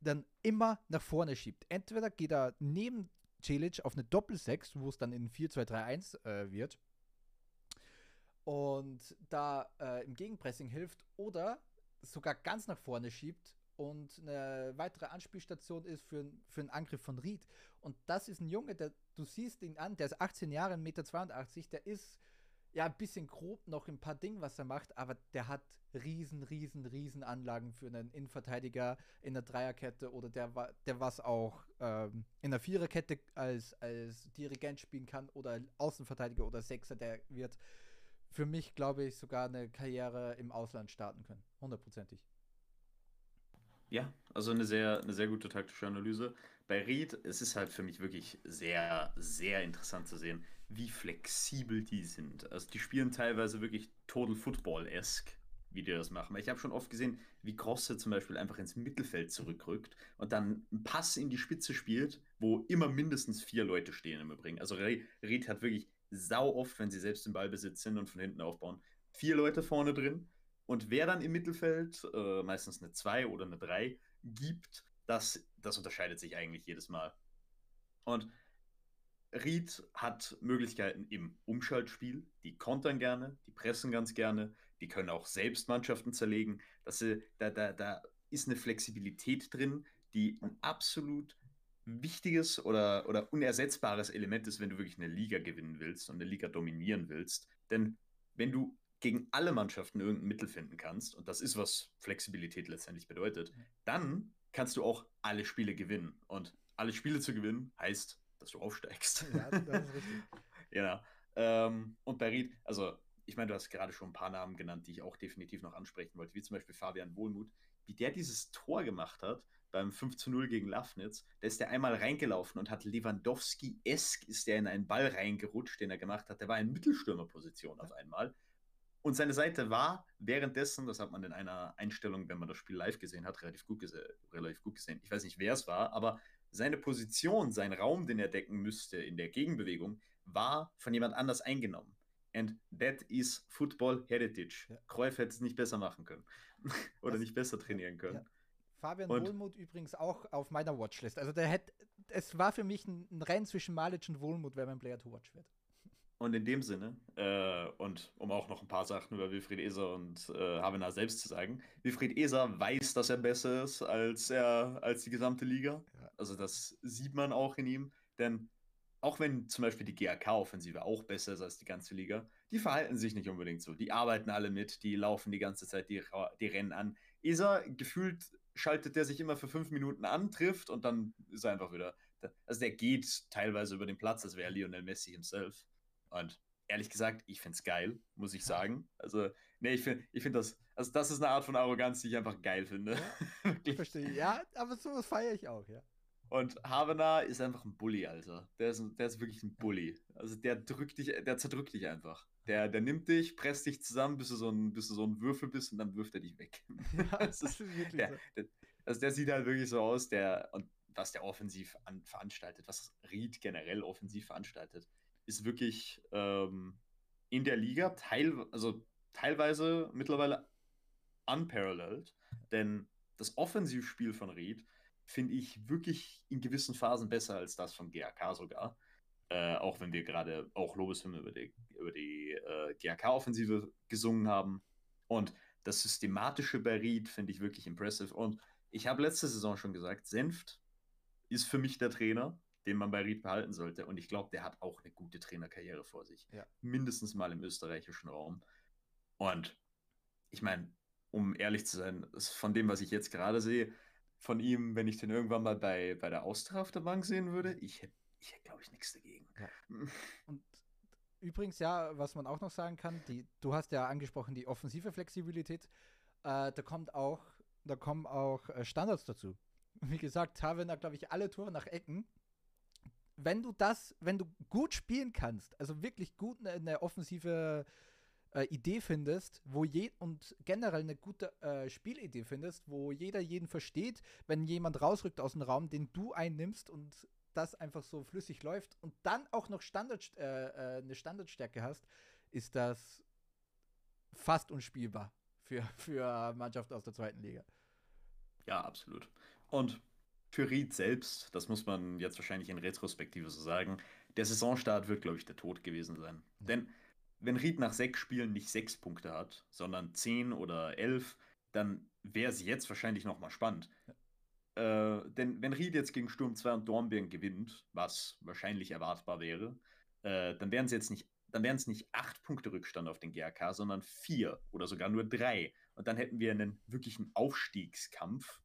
dann immer nach vorne schiebt. Entweder geht er neben Celic auf eine Doppel-6, wo es dann in 4-2-3-1 äh, wird und da äh, im Gegenpressing hilft oder sogar ganz nach vorne schiebt und eine weitere Anspielstation ist für, für einen Angriff von Ried. Und das ist ein Junge, der, du siehst ihn an, der ist 18 Jahre, 1,82 Meter, der ist ja, ein bisschen grob noch ein paar Dinge, was er macht, aber der hat riesen, riesen, riesen Anlagen für einen Innenverteidiger in der Dreierkette oder der der was auch ähm, in der Viererkette als, als Dirigent spielen kann oder Außenverteidiger oder Sechser, der wird für mich, glaube ich, sogar eine Karriere im Ausland starten können. Hundertprozentig. Ja, also eine sehr, eine sehr gute taktische Analyse. Bei Reed, es ist halt für mich wirklich sehr, sehr interessant zu sehen, wie flexibel die sind. Also die spielen teilweise wirklich Total Football-esque, wie die das machen. Ich habe schon oft gesehen, wie Grosse zum Beispiel einfach ins Mittelfeld zurückrückt und dann einen Pass in die Spitze spielt, wo immer mindestens vier Leute stehen im Übrigen. Also Reed hat wirklich sau oft, wenn sie selbst im Ballbesitz sind und von hinten aufbauen, vier Leute vorne drin. Und wer dann im Mittelfeld, äh, meistens eine 2 oder eine 3, gibt, das, das unterscheidet sich eigentlich jedes Mal. Und Ried hat Möglichkeiten im Umschaltspiel. Die kontern gerne, die pressen ganz gerne, die können auch selbst Mannschaften zerlegen. Das, äh, da, da, da ist eine Flexibilität drin, die ein absolut wichtiges oder, oder unersetzbares Element ist, wenn du wirklich eine Liga gewinnen willst und eine Liga dominieren willst. Denn wenn du gegen alle Mannschaften irgendein Mittel finden kannst, und das ist, was Flexibilität letztendlich bedeutet, dann kannst du auch alle Spiele gewinnen. Und alle Spiele zu gewinnen heißt dass du aufsteigst. Ja, das ist richtig. genau. Ähm, und bei Ried, also ich meine, du hast gerade schon ein paar Namen genannt, die ich auch definitiv noch ansprechen wollte, wie zum Beispiel Fabian Wohlmuth, wie der dieses Tor gemacht hat beim 5 zu 0 gegen Lafnitz. Da ist der einmal reingelaufen und hat Lewandowski-esk ist der in einen Ball reingerutscht, den er gemacht hat. Der war in Mittelstürmerposition auf einmal. Und seine Seite war währenddessen, das hat man in einer Einstellung, wenn man das Spiel live gesehen hat, relativ gut, gese relativ gut gesehen. Ich weiß nicht, wer es war, aber seine Position, sein Raum, den er decken müsste in der Gegenbewegung, war von jemand anders eingenommen. And that is Football Heritage. Ja. Cruyff hätte es nicht besser machen können. Oder das, nicht besser trainieren können. Ja. Fabian und, Wohlmuth übrigens auch auf meiner Watchlist. Also der hätte, es war für mich ein, ein Rennen zwischen Malic und Wohlmuth, wer mein Player to Watch wird. Und in dem Sinne, äh, und um auch noch ein paar Sachen über Wilfried Eser und äh, Havenar selbst zu sagen, Wilfried Eser weiß, dass er besser ist als, er, als die gesamte Liga. Ja. Also das sieht man auch in ihm. Denn auch wenn zum Beispiel die GAK-Offensive auch besser ist als die ganze Liga, die verhalten sich nicht unbedingt so. Die arbeiten alle mit, die laufen die ganze Zeit, die, die rennen an. Eser, gefühlt schaltet der sich immer für fünf Minuten an, trifft und dann ist er einfach wieder. Also der geht teilweise über den Platz, das wäre Lionel Messi himself. Und ehrlich gesagt, ich finde es geil, muss ich sagen. Also, nee, ich finde ich find das, also das ist eine Art von Arroganz, die ich einfach geil finde. Ja, ich verstehe. Ja, aber sowas feiere ich auch, ja. Und Havana ist einfach ein Bully, Alter. Der ist, der ist wirklich ein Bully. Also der drückt dich, der zerdrückt dich einfach. Der, der nimmt dich, presst dich zusammen, bis du, so ein, bis du so ein Würfel bist und dann wirft er dich weg. Ja, das, ist, ist wirklich der, so. der, also der sieht halt wirklich so aus, der, und was der offensiv an, veranstaltet, was Reed generell offensiv veranstaltet, ist wirklich ähm, in der Liga teil, also teilweise mittlerweile unparalleled, denn das Offensivspiel von Reed finde ich wirklich in gewissen Phasen besser als das von GAK sogar. Äh, auch wenn wir gerade auch Lobeshymne über die, über die äh, GAK-Offensive gesungen haben. Und das Systematische bei Reed finde ich wirklich impressive. Und ich habe letzte Saison schon gesagt, Senft ist für mich der Trainer, den man bei Ried behalten sollte. Und ich glaube, der hat auch eine gute Trainerkarriere vor sich. Ja. Mindestens mal im österreichischen Raum. Und ich meine, um ehrlich zu sein, von dem, was ich jetzt gerade sehe, von ihm, wenn ich den irgendwann mal bei, bei der Austria auf der Bank sehen würde, ich hätte, ich hätte glaube ich, nichts dagegen. Ja. Und übrigens, ja, was man auch noch sagen kann, die, du hast ja angesprochen, die offensive Flexibilität, äh, da kommt auch, da kommen auch äh, Standards dazu. Wie gesagt, Tavener, glaube ich, alle Tore nach Ecken wenn du das, wenn du gut spielen kannst, also wirklich gut eine, eine offensive äh, Idee findest, wo je und generell eine gute äh, Spielidee findest, wo jeder jeden versteht, wenn jemand rausrückt aus dem Raum, den du einnimmst und das einfach so flüssig läuft und dann auch noch Standard, äh, äh, eine Standardstärke hast, ist das fast unspielbar für, für Mannschaft aus der zweiten Liga. Ja, absolut. Und für Ried selbst, das muss man jetzt wahrscheinlich in Retrospektive so sagen, der Saisonstart wird, glaube ich, der Tod gewesen sein. Mhm. Denn wenn Ried nach sechs Spielen nicht sechs Punkte hat, sondern zehn oder elf, dann wäre es jetzt wahrscheinlich nochmal spannend. Ja. Äh, denn wenn Ried jetzt gegen Sturm 2 und Dornbirn gewinnt, was wahrscheinlich erwartbar wäre, äh, dann wären es jetzt nicht, dann wären es nicht acht Punkte Rückstand auf den GRK, sondern vier oder sogar nur drei. Und dann hätten wir einen wirklichen Aufstiegskampf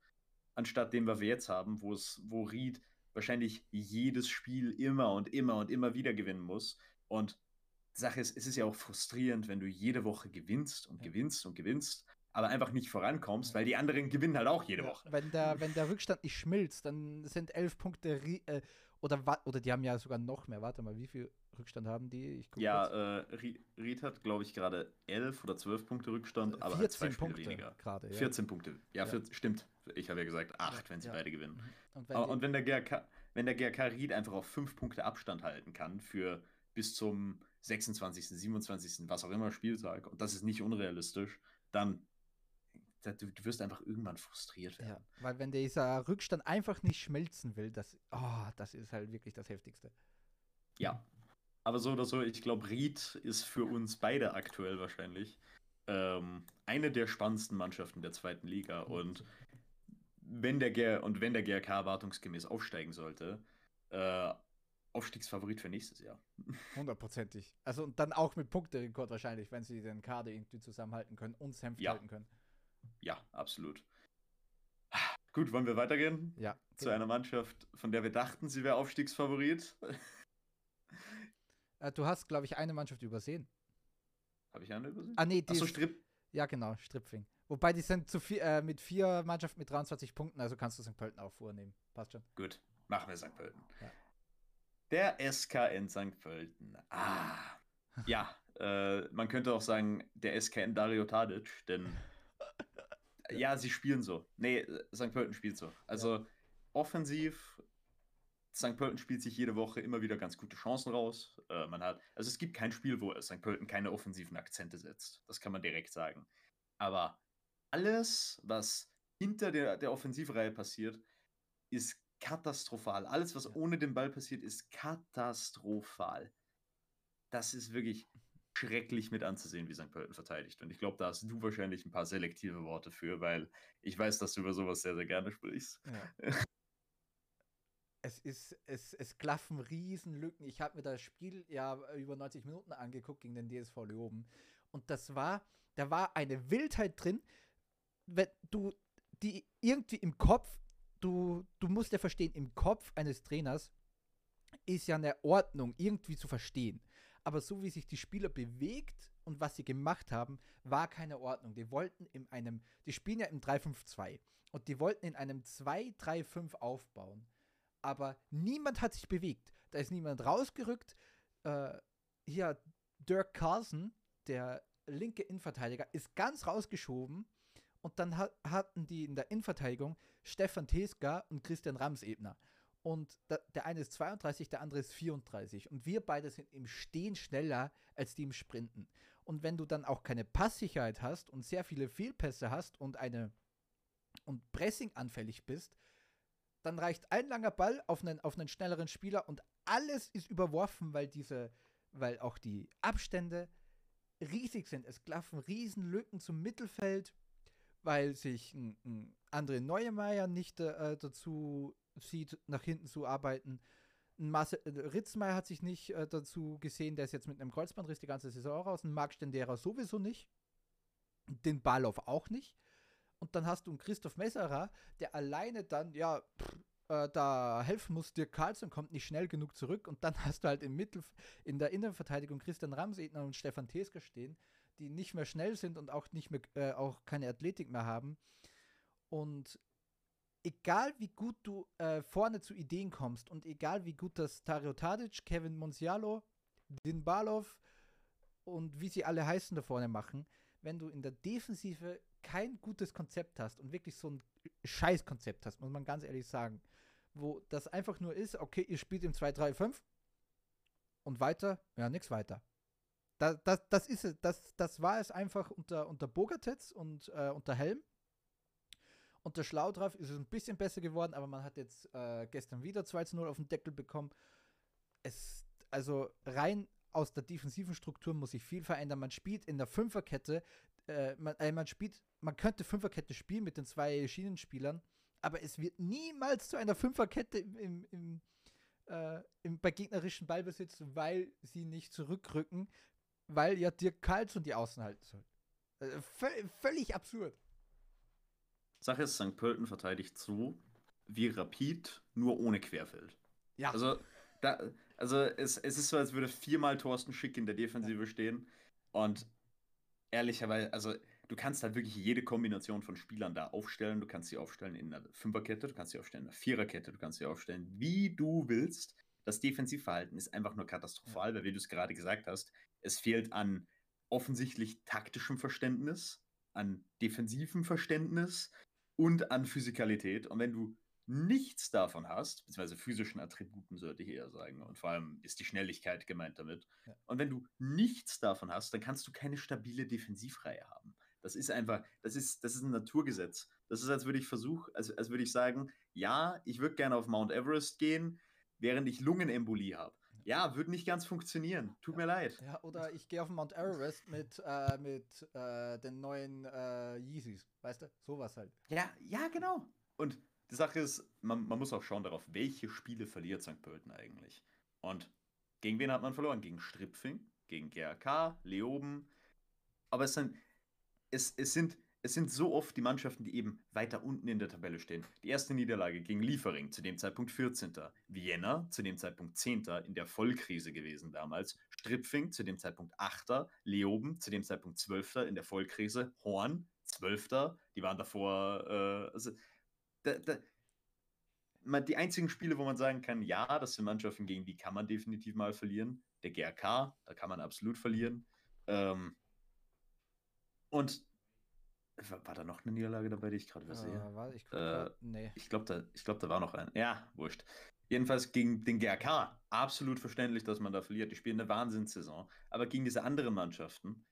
anstatt dem, was wir jetzt haben, wo es, wo Reed wahrscheinlich jedes Spiel immer und immer und immer wieder gewinnen muss. Und Sache ist, es ist ja auch frustrierend, wenn du jede Woche gewinnst und gewinnst und gewinnst, aber einfach nicht vorankommst, weil die anderen gewinnen halt auch jede Woche. Wenn der, wenn der Rückstand nicht schmilzt, dann sind elf Punkte äh, oder, oder die haben ja sogar noch mehr. Warte mal, wie viel Rückstand haben die? ja, äh, Ried hat, glaube ich, gerade 11 oder 12 Punkte Rückstand, aber 14 zwei Punkte weniger. Grade, ja. 14 Punkte. Ja, ja. Für, stimmt. Ich habe ja gesagt 8, wenn sie ja. beide gewinnen. Mhm. Und wenn, aber, und wenn der GRK, wenn der GRK Ried einfach auf 5 Punkte Abstand halten kann für bis zum 26., 27., was auch immer Spieltag, und das ist nicht unrealistisch, dann du, du wirst einfach irgendwann frustriert werden. Ja, weil wenn dieser Rückstand einfach nicht schmelzen will, das, oh, das ist halt wirklich das Heftigste. Ja, aber so oder so, ich glaube, Ried ist für uns beide aktuell wahrscheinlich ähm, eine der spannendsten Mannschaften der zweiten Liga. Und wenn der, G und wenn der GRK erwartungsgemäß aufsteigen sollte, äh, Aufstiegsfavorit für nächstes Jahr. Hundertprozentig. Also und dann auch mit Punkterekord wahrscheinlich, wenn sie den Kader irgendwie zusammenhalten können und Senf ja. halten können. Ja, absolut. Gut, wollen wir weitergehen? Ja. Zu einer Mannschaft, von der wir dachten, sie wäre Aufstiegsfavorit. Äh, du hast, glaube ich, eine Mannschaft übersehen. Habe ich eine übersehen? Ah, nee, die. Achso, Strip. Ja, genau, Stripfing. Wobei die sind zu vier, äh, mit vier Mannschaften mit 23 Punkten, also kannst du St. Pölten auch vornehmen. Passt schon. Gut, machen wir St. Pölten. Ja. Der SKN St. Pölten. Ah. Ja, äh, man könnte auch sagen, der SKN Dario Tadic, denn ja, sie spielen so. Nee, St. Pölten spielt so. Also ja. offensiv, St. Pölten spielt sich jede Woche immer wieder ganz gute Chancen raus. Äh, man hat, also es gibt kein Spiel, wo St. Pölten keine offensiven Akzente setzt. Das kann man direkt sagen. Aber alles, was hinter der, der Offensivreihe passiert, ist katastrophal. Alles, was ohne den Ball passiert, ist katastrophal. Das ist wirklich schrecklich mit anzusehen, wie St. Pölten verteidigt. Und ich glaube, da hast du wahrscheinlich ein paar selektive Worte für, weil ich weiß, dass du über sowas sehr, sehr gerne sprichst. Ja. es ist, es, es klaffen Riesenlücken. Ich habe mir das Spiel ja über 90 Minuten angeguckt gegen den DSV Leoben. Und das war, da war eine Wildheit drin, wenn du die irgendwie im Kopf, du, du musst ja verstehen, im Kopf eines Trainers ist ja eine Ordnung irgendwie zu verstehen. aber so wie sich die Spieler bewegt und was sie gemacht haben, war keine Ordnung. Die wollten in einem, die spielen ja im 3-5-2 und die wollten in einem 2-3-5 aufbauen. Aber niemand hat sich bewegt. Da ist niemand rausgerückt. Äh, hier, Dirk Carlson, der linke Innenverteidiger, ist ganz rausgeschoben. Und dann hat, hatten die in der Innenverteidigung Stefan Teska und Christian Ramsebner. Und da, der eine ist 32, der andere ist 34. Und wir beide sind im Stehen schneller als die im Sprinten. Und wenn du dann auch keine Passsicherheit hast und sehr viele Fehlpässe hast und eine und Pressing anfällig bist, dann reicht ein langer Ball auf einen, auf einen schnelleren Spieler und alles ist überworfen, weil diese, weil auch die Abstände riesig sind. Es klaffen Riesenlücken zum Mittelfeld, weil sich ein, ein André Neuemeier nicht äh, dazu sieht, nach hinten zu arbeiten. Marcel, äh, Ritzmeier hat sich nicht äh, dazu gesehen, der ist jetzt mit einem Kreuzbandriss die ganze Saison raus. Ein Marc Stendera sowieso nicht. Den Balauf auch nicht. Und dann hast du einen Christoph Messerer, der alleine dann, ja, pff, äh, da helfen muss. Dirk Carlson kommt nicht schnell genug zurück. Und dann hast du halt im Mittel, in der Innenverteidigung Christian Ramsedner und Stefan Tesker stehen, die nicht mehr schnell sind und auch nicht mehr, äh, auch keine Athletik mehr haben. Und egal wie gut du äh, vorne zu Ideen kommst und egal wie gut das Tario Tadic, Kevin Monsialo, Din Balov und wie sie alle heißen da vorne machen, wenn du in der Defensive kein gutes Konzept hast und wirklich so ein Scheißkonzept hast, muss man ganz ehrlich sagen, wo das einfach nur ist, okay, ihr spielt im 2-3-5 und weiter, ja, nichts weiter. Das, das, das ist es, das, das war es einfach unter, unter Bogatets und äh, unter Helm. Unter Schlaudraff ist es ein bisschen besser geworden, aber man hat jetzt äh, gestern wieder 2 0 auf den Deckel bekommen. Es, also rein aus der defensiven Struktur muss sich viel verändern. Man spielt in der Fünferkette, äh, man, äh, man spielt, man könnte Fünferkette spielen mit den zwei Schienenspielern, aber es wird niemals zu einer Fünferkette im, im, im, äh, im bei gegnerischen Ballbesitz, weil sie nicht zurückrücken, weil ja Dirk Karlsson die Außen halten soll. Äh, völlig absurd. Sache ist, St. Pölten verteidigt so wie Rapid, nur ohne Querfeld. Ja. Also, da, also es, es ist so, als würde viermal Thorsten Schick in der Defensive ja. stehen. Und ehrlicherweise, also du kannst halt wirklich jede Kombination von Spielern da aufstellen. Du kannst sie aufstellen in einer Fünferkette, du kannst sie aufstellen in einer Viererkette, du kannst sie aufstellen, wie du willst. Das Defensivverhalten ist einfach nur katastrophal, ja. weil, wie du es gerade gesagt hast, es fehlt an offensichtlich taktischem Verständnis, an defensivem Verständnis, und an Physikalität. Und wenn du nichts davon hast, beziehungsweise physischen Attributen sollte ich eher sagen, und vor allem ist die Schnelligkeit gemeint damit. Ja. Und wenn du nichts davon hast, dann kannst du keine stabile Defensivreihe haben. Das ist einfach, das ist, das ist ein Naturgesetz. Das ist, als würde ich versuchen, als, als würde ich sagen, ja, ich würde gerne auf Mount Everest gehen, während ich Lungenembolie habe. Ja, würde nicht ganz funktionieren. Tut ja. mir leid. Ja, oder ich gehe auf Mount Everest mit, äh, mit äh, den neuen äh, Yeezys. Weißt du? Sowas halt. Ja, ja, genau. Und die Sache ist, man, man muss auch schauen darauf, welche Spiele verliert St. Pölten eigentlich. Und gegen wen hat man verloren? Gegen Stripfing, gegen GRK, Leoben. Aber es sind, es, es sind es sind so oft die Mannschaften, die eben weiter unten in der Tabelle stehen. Die erste Niederlage gegen Liefering, zu dem Zeitpunkt 14. Vienna, zu dem Zeitpunkt 10. in der Vollkrise gewesen damals. Stripfing, zu dem Zeitpunkt 8. Leoben, zu dem Zeitpunkt 12. in der Vollkrise. Horn, 12. Die waren davor, äh, also, da, da, man, die einzigen Spiele, wo man sagen kann, ja, das sind Mannschaften, gegen die kann man definitiv mal verlieren. Der GRK, da kann man absolut verlieren. Ähm, und war, da noch eine Niederlage dabei, die ich gerade übersehe? Äh, war, ich äh, nee. Ich glaube, da, glaub, da war noch ein. Ja, wurscht. Jedenfalls gegen den GRK. Absolut verständlich, dass man da verliert. Die spielen eine Wahnsinnssaison. Aber gegen diese anderen Mannschaften,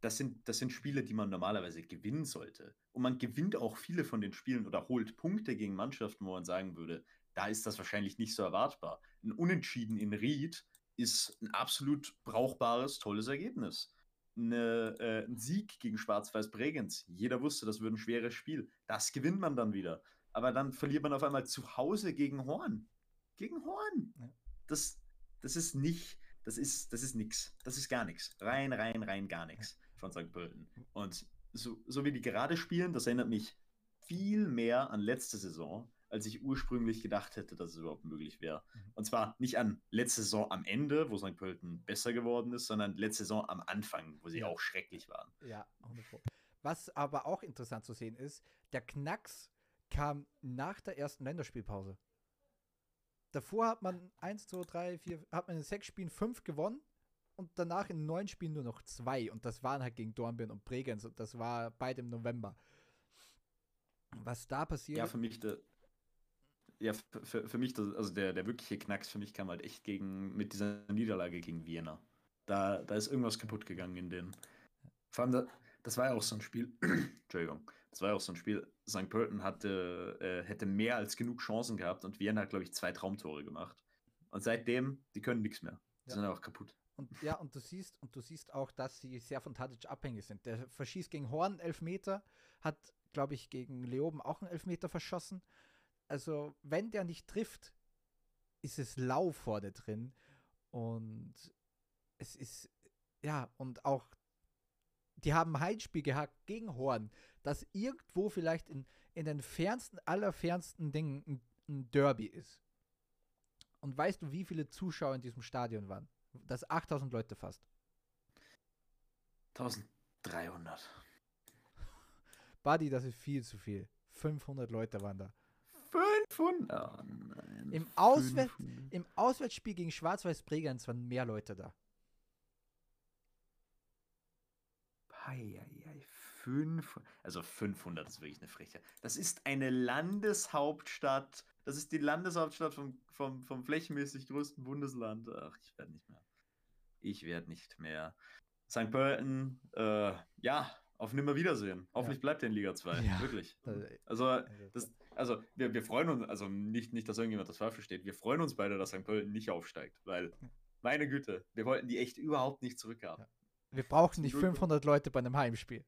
das sind, das sind Spiele, die man normalerweise gewinnen sollte. Und man gewinnt auch viele von den Spielen oder holt Punkte gegen Mannschaften, wo man sagen würde, da ist das wahrscheinlich nicht so erwartbar. Ein Unentschieden in Ried ist ein absolut brauchbares, tolles Ergebnis eine, äh, ein Sieg gegen Schwarz-Weiß Bregenz. Jeder wusste, das wird ein schweres Spiel. Das gewinnt man dann wieder. Aber dann verliert man auf einmal zu Hause gegen Horn. Gegen Horn. Ja. Das, das ist nicht, das ist, das ist nix. Das ist gar nichts. Rein, rein, rein gar nichts von St. Pölten. Und so, so wie die gerade spielen, das erinnert mich viel mehr an letzte Saison, als ich ursprünglich gedacht hätte, dass es überhaupt möglich wäre. Mhm. Und zwar nicht an letzte Saison am Ende, wo St. Pölten besser geworden ist, sondern letzte Saison am Anfang, wo sie Ja. auch schrecklich waren. Ja, 100 Pro. Was aber auch interessant zu sehen ist, der Knacks kam nach der ersten Länderspielpause. Davor hat man 1, 2, 3, 4, hat man in sechs Spielen fünf gewonnen und danach in neun Spielen nur noch zwei. Und das waren halt gegen Dornbirn und Bregenz und das war beide im November. Was da passiert. Ja, für mich der. Ja, für, für, mich, das, also der, der wirkliche Knacks für mich kam halt echt gegen, mit dieser Niederlage gegen Vienna. Da, da ist irgendwas kaputt gegangen in den. Vor allem, da, das war ja auch so ein Spiel. Entschuldigung. Das war ja auch so ein Spiel. St. Pölten hatte, äh, hätte mehr als genug Chancen gehabt und Vienna hat, glaube ich, zwei Traumtore gemacht. Und seitdem, die können nichts mehr. Die Ja. sind auch kaputt. Und ja, und du siehst, und du siehst auch, dass sie sehr von Tadic abhängig sind. Der verschießt gegen Horn Elfmeter, hat, glaube ich, gegen Leoben auch einen Elfmeter verschossen. Also, wenn der nicht trifft, ist es lau vorne drin. Und es ist, ja, und auch, die haben Heimspiel gehabt gegen Horn, das irgendwo vielleicht in, in den fernsten, allerfernsten Dingen ein, ein Derby ist. Und weißt du, wie viele Zuschauer in diesem Stadion waren? Das 8000 Leute fast. 1300. Buddy, das ist viel zu viel. 500 Leute waren da. 500. Oh nein. Im, Auswär 500. Im Auswärtsspiel gegen Schwarz-Weiß Bregenz waren mehr Leute da. Eieiei, fünf, also 500 ist wirklich eine Frechheit. Das ist eine Landeshauptstadt. Das ist die Landeshauptstadt vom, vom, vom flächenmäßig größten Bundesland. Ach, ich werde nicht mehr. Ich werde nicht mehr. St. Pölten, äh, ja, auf Nimmerwiedersehen. Hoffentlich bleibt er in Liga 2. Ja. Wirklich. Äh, Also, das, also wir, wir freuen uns, also nicht, nicht, dass irgendjemand das falsch versteht, wir freuen uns beide, dass St. Pölten nicht aufsteigt, weil, meine Güte, wir wollten die echt überhaupt nicht zurückhaben. Wir brauchen nicht Zum 500 Leute bei einem Heimspiel.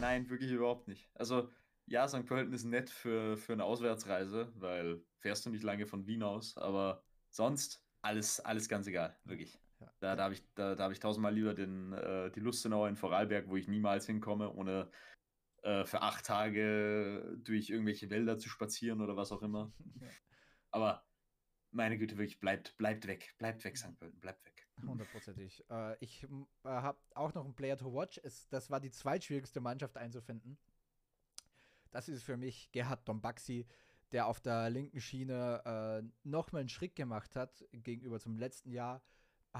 Nein, wirklich überhaupt nicht. Also, ja, St. Pölten ist nett für, für eine Auswärtsreise, weil fährst du nicht lange von Wien aus, aber sonst alles, alles ganz egal, wirklich. Ja. Da, da habe ich, da, da hab ich tausendmal lieber den, äh, die Lustenauer in Vorarlberg, wo ich niemals hinkomme, ohne äh, für acht Tage durch irgendwelche Wälder zu spazieren oder was auch immer. Ja, Aber meine Güte, wirklich, bleibt, bleibt weg, bleibt weg, St. Pölten, bleibt weg. Hundertprozentig. Äh, ich äh, habe auch noch einen Player to watch. Es, das war die zweitschwierigste Mannschaft einzufinden. Das ist für mich Gerhard Dombaxi, der auf der linken Schiene äh, nochmal einen Schritt gemacht hat gegenüber zum letzten Jahr.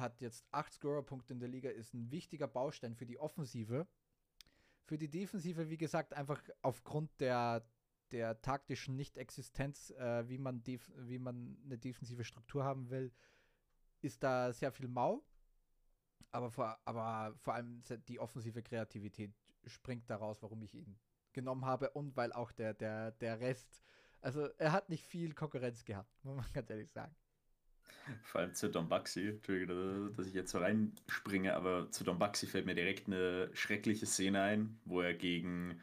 Hat jetzt acht Scorer-Punkte in der Liga, ist ein wichtiger Baustein für die Offensive. Für die Defensive, wie gesagt, einfach aufgrund der, der taktischen Nicht-Existenz, äh, wie, man wie man eine defensive Struktur haben will, ist da sehr viel mau. Aber vor, aber vor allem die offensive Kreativität springt daraus, warum ich ihn genommen habe und weil auch der, der, der Rest, also er hat nicht viel Konkurrenz gehabt, muss man ganz ehrlich sagen. Vor allem zu Don Baxi, Entschuldige, dass ich jetzt so reinspringe, aber zu Don Baxi fällt mir direkt eine schreckliche Szene ein, wo er gegen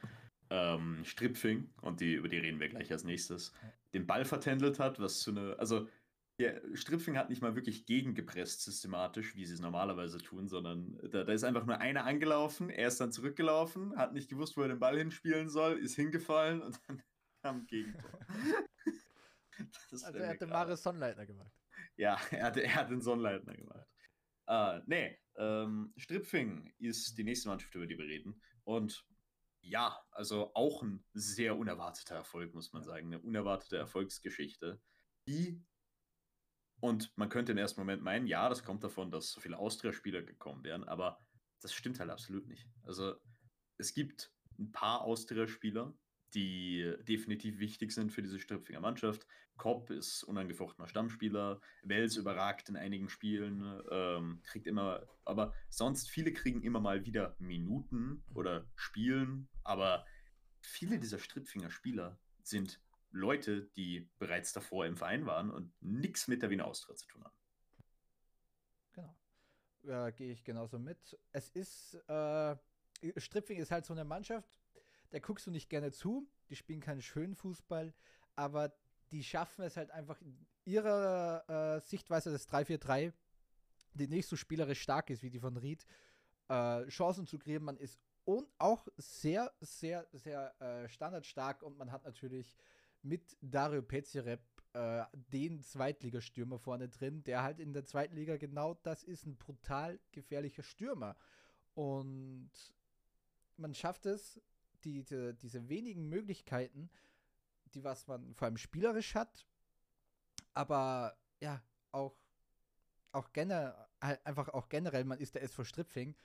ähm, Stripfing, und die, über die reden wir gleich als nächstes, den Ball vertändelt hat, was zu eine, also der Stripfing hat nicht mal wirklich gegengepresst systematisch, wie sie es normalerweise tun, sondern da, da ist einfach nur einer angelaufen, er ist dann zurückgelaufen, hat nicht gewusst, wo er den Ball hinspielen soll, ist hingefallen und dann kam ein Gegentor. Also er hat den Marius Sonnleitner gemacht. Ja, er hat, er hat den Sonnleitner gemacht. Äh, nee, ähm, Stripfing ist die nächste Mannschaft, über die wir reden. Und ja, also auch ein sehr unerwarteter Erfolg, muss man sagen. Eine unerwartete Erfolgsgeschichte. Die, und man könnte im ersten Moment meinen, ja, das kommt davon, dass so viele Austria-Spieler gekommen wären, aber das stimmt halt absolut nicht. Also es gibt ein paar Austria-Spieler, die definitiv wichtig sind für diese Stripfinger Mannschaft. Kopp ist unangefochtener Stammspieler, Wels überragt in einigen Spielen, ähm, kriegt immer, aber sonst viele kriegen immer mal wieder Minuten oder spielen, aber viele dieser Strittfinger Spieler sind Leute, die bereits davor im Verein waren und nichts mit der Wiener Austria zu tun haben. Genau. Ja, gehe ich genauso mit. Es ist, äh, Stripfing ist halt so eine Mannschaft, der guckst du nicht gerne zu. Die spielen keinen schönen Fußball, aber die schaffen es halt einfach in ihrer äh, Sichtweise des 3-4-3, die nicht so spielerisch stark ist wie die von Ried, äh, Chancen zu kreieren. Man ist und auch sehr, sehr, sehr äh, standardstark und man hat natürlich mit Dario Pezirep äh, den Zweitligastürmer vorne drin, der halt in der zweiten Liga genau das ist, ein brutal gefährlicher Stürmer. Und man schafft es, die, die, diese wenigen Möglichkeiten, die was man vor allem spielerisch hat, aber ja, auch, auch generell, halt einfach auch generell, man ist der SV Stripfing,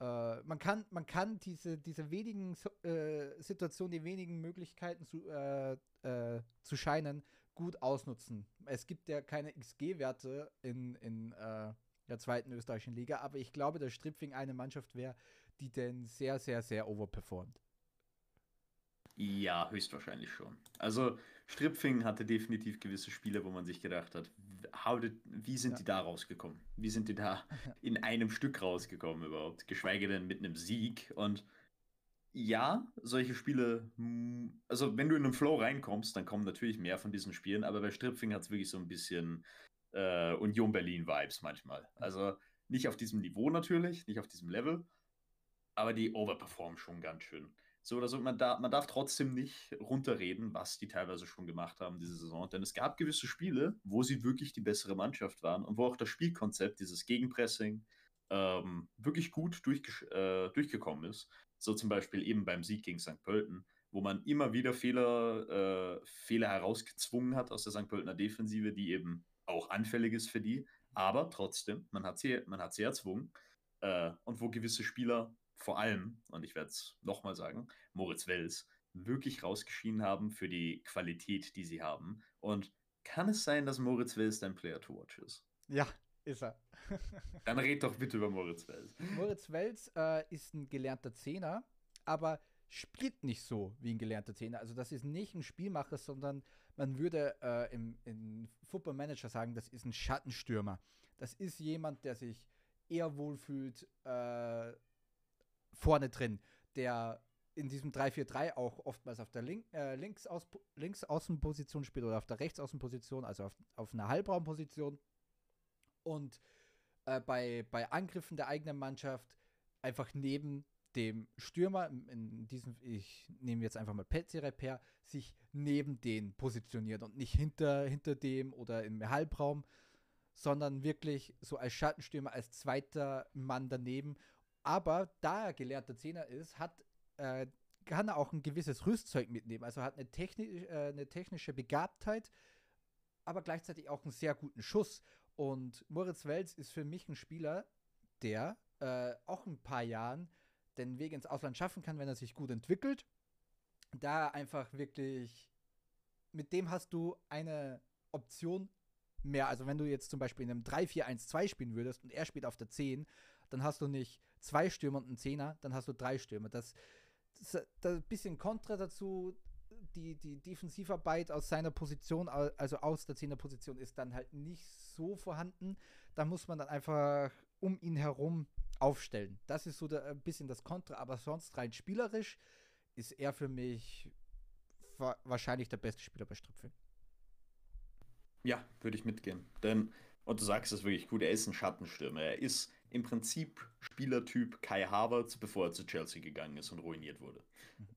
äh, man, kann, man kann diese, diese wenigen äh, Situationen, die wenigen Möglichkeiten zu, äh, äh, zu scheinen, gut ausnutzen. Es gibt ja keine XG-Werte in, in äh, der zweiten österreichischen Liga, aber ich glaube, dass Stripfing eine Mannschaft wäre, die denn sehr, sehr, sehr overperformt. Ja, höchstwahrscheinlich schon. Also Stripfing hatte definitiv gewisse Spiele, wo man sich gedacht hat, did, wie sind ja. die da rausgekommen? Wie sind die da in einem Stück rausgekommen überhaupt? Geschweige denn mit einem Sieg. Und ja, solche Spiele, also wenn du in einen Flow reinkommst, dann kommen natürlich mehr von diesen Spielen, aber bei Stripfing hat es wirklich so ein bisschen äh, Union Berlin-Vibes manchmal. Also nicht auf diesem Niveau natürlich, nicht auf diesem Level, aber die overperformen schon ganz schön. So oder so, man, da, man darf trotzdem nicht runterreden, was die teilweise schon gemacht haben diese Saison. Denn es gab gewisse Spiele, wo sie wirklich die bessere Mannschaft waren und wo auch das Spielkonzept, dieses Gegenpressing, ähm, wirklich gut äh, durchgekommen ist. So zum Beispiel eben beim Sieg gegen St. Pölten, wo man immer wieder Fehler, äh, Fehler herausgezwungen hat aus der St. Pöltener Defensive, die eben auch anfällig ist für die. Aber trotzdem, man hat sie, man hat sie erzwungen. Äh, und wo gewisse Spieler vor allem, und ich werde es nochmal sagen, Moritz Wels wirklich rausgeschieden haben für die Qualität, die sie haben. Und kann es sein, dass Moritz Wels dein Player to watch ist? Ja, ist er. Dann red doch bitte über Moritz Wels. Moritz Wels äh, ist ein gelernter Zehner, aber spielt nicht so wie ein gelernter Zehner. Also das ist nicht ein Spielmacher, sondern man würde äh, im, im Football Manager sagen, das ist ein Schattenstürmer. Das ist jemand, der sich eher wohlfühlt, äh, vorne drin, der in diesem 3-4-3 auch oftmals auf der Link, äh, links, aus, links Außenposition spielt oder auf der rechts Außenposition, also auf, auf einer Halbraumposition. Und äh, bei, bei Angriffen der eigenen Mannschaft einfach neben dem Stürmer, in diesem, ich nehme jetzt einfach mal Petzerep her, sich neben den positioniert und nicht hinter, hinter dem oder im Halbraum, sondern wirklich so als Schattenstürmer, als zweiter Mann daneben aber da er gelernter Zehner ist, hat, äh, kann er auch ein gewisses Rüstzeug mitnehmen. Also hat eine, techni äh, eine technische Begabtheit, aber gleichzeitig auch einen sehr guten Schuss. Und Moritz Wels ist für mich ein Spieler, der äh, auch ein paar Jahren den Weg ins Ausland schaffen kann, wenn er sich gut entwickelt. Da einfach wirklich, mit dem hast du eine Option mehr. Also wenn du jetzt zum Beispiel in einem 3-4-1-2 spielen würdest und er spielt auf der 10, dann hast du nicht zwei Stürmer und einen Zehner, dann hast du drei Stürmer. Das, das, das ein bisschen Kontra dazu, die, die Defensivarbeit aus seiner Position, also aus der Zehnerposition, ist dann halt nicht so vorhanden. Da muss man dann einfach um ihn herum aufstellen. Das ist so der, ein bisschen das Kontra, aber sonst rein spielerisch ist er für mich wahrscheinlich der beste Spieler bei Strüpfel. Ja, würde ich mitgehen. Denn, und du sagst es wirklich gut, er ist ein Schattenstürmer. Er ist im Prinzip Spielertyp Kai Havertz, bevor er zu Chelsea gegangen ist und ruiniert wurde.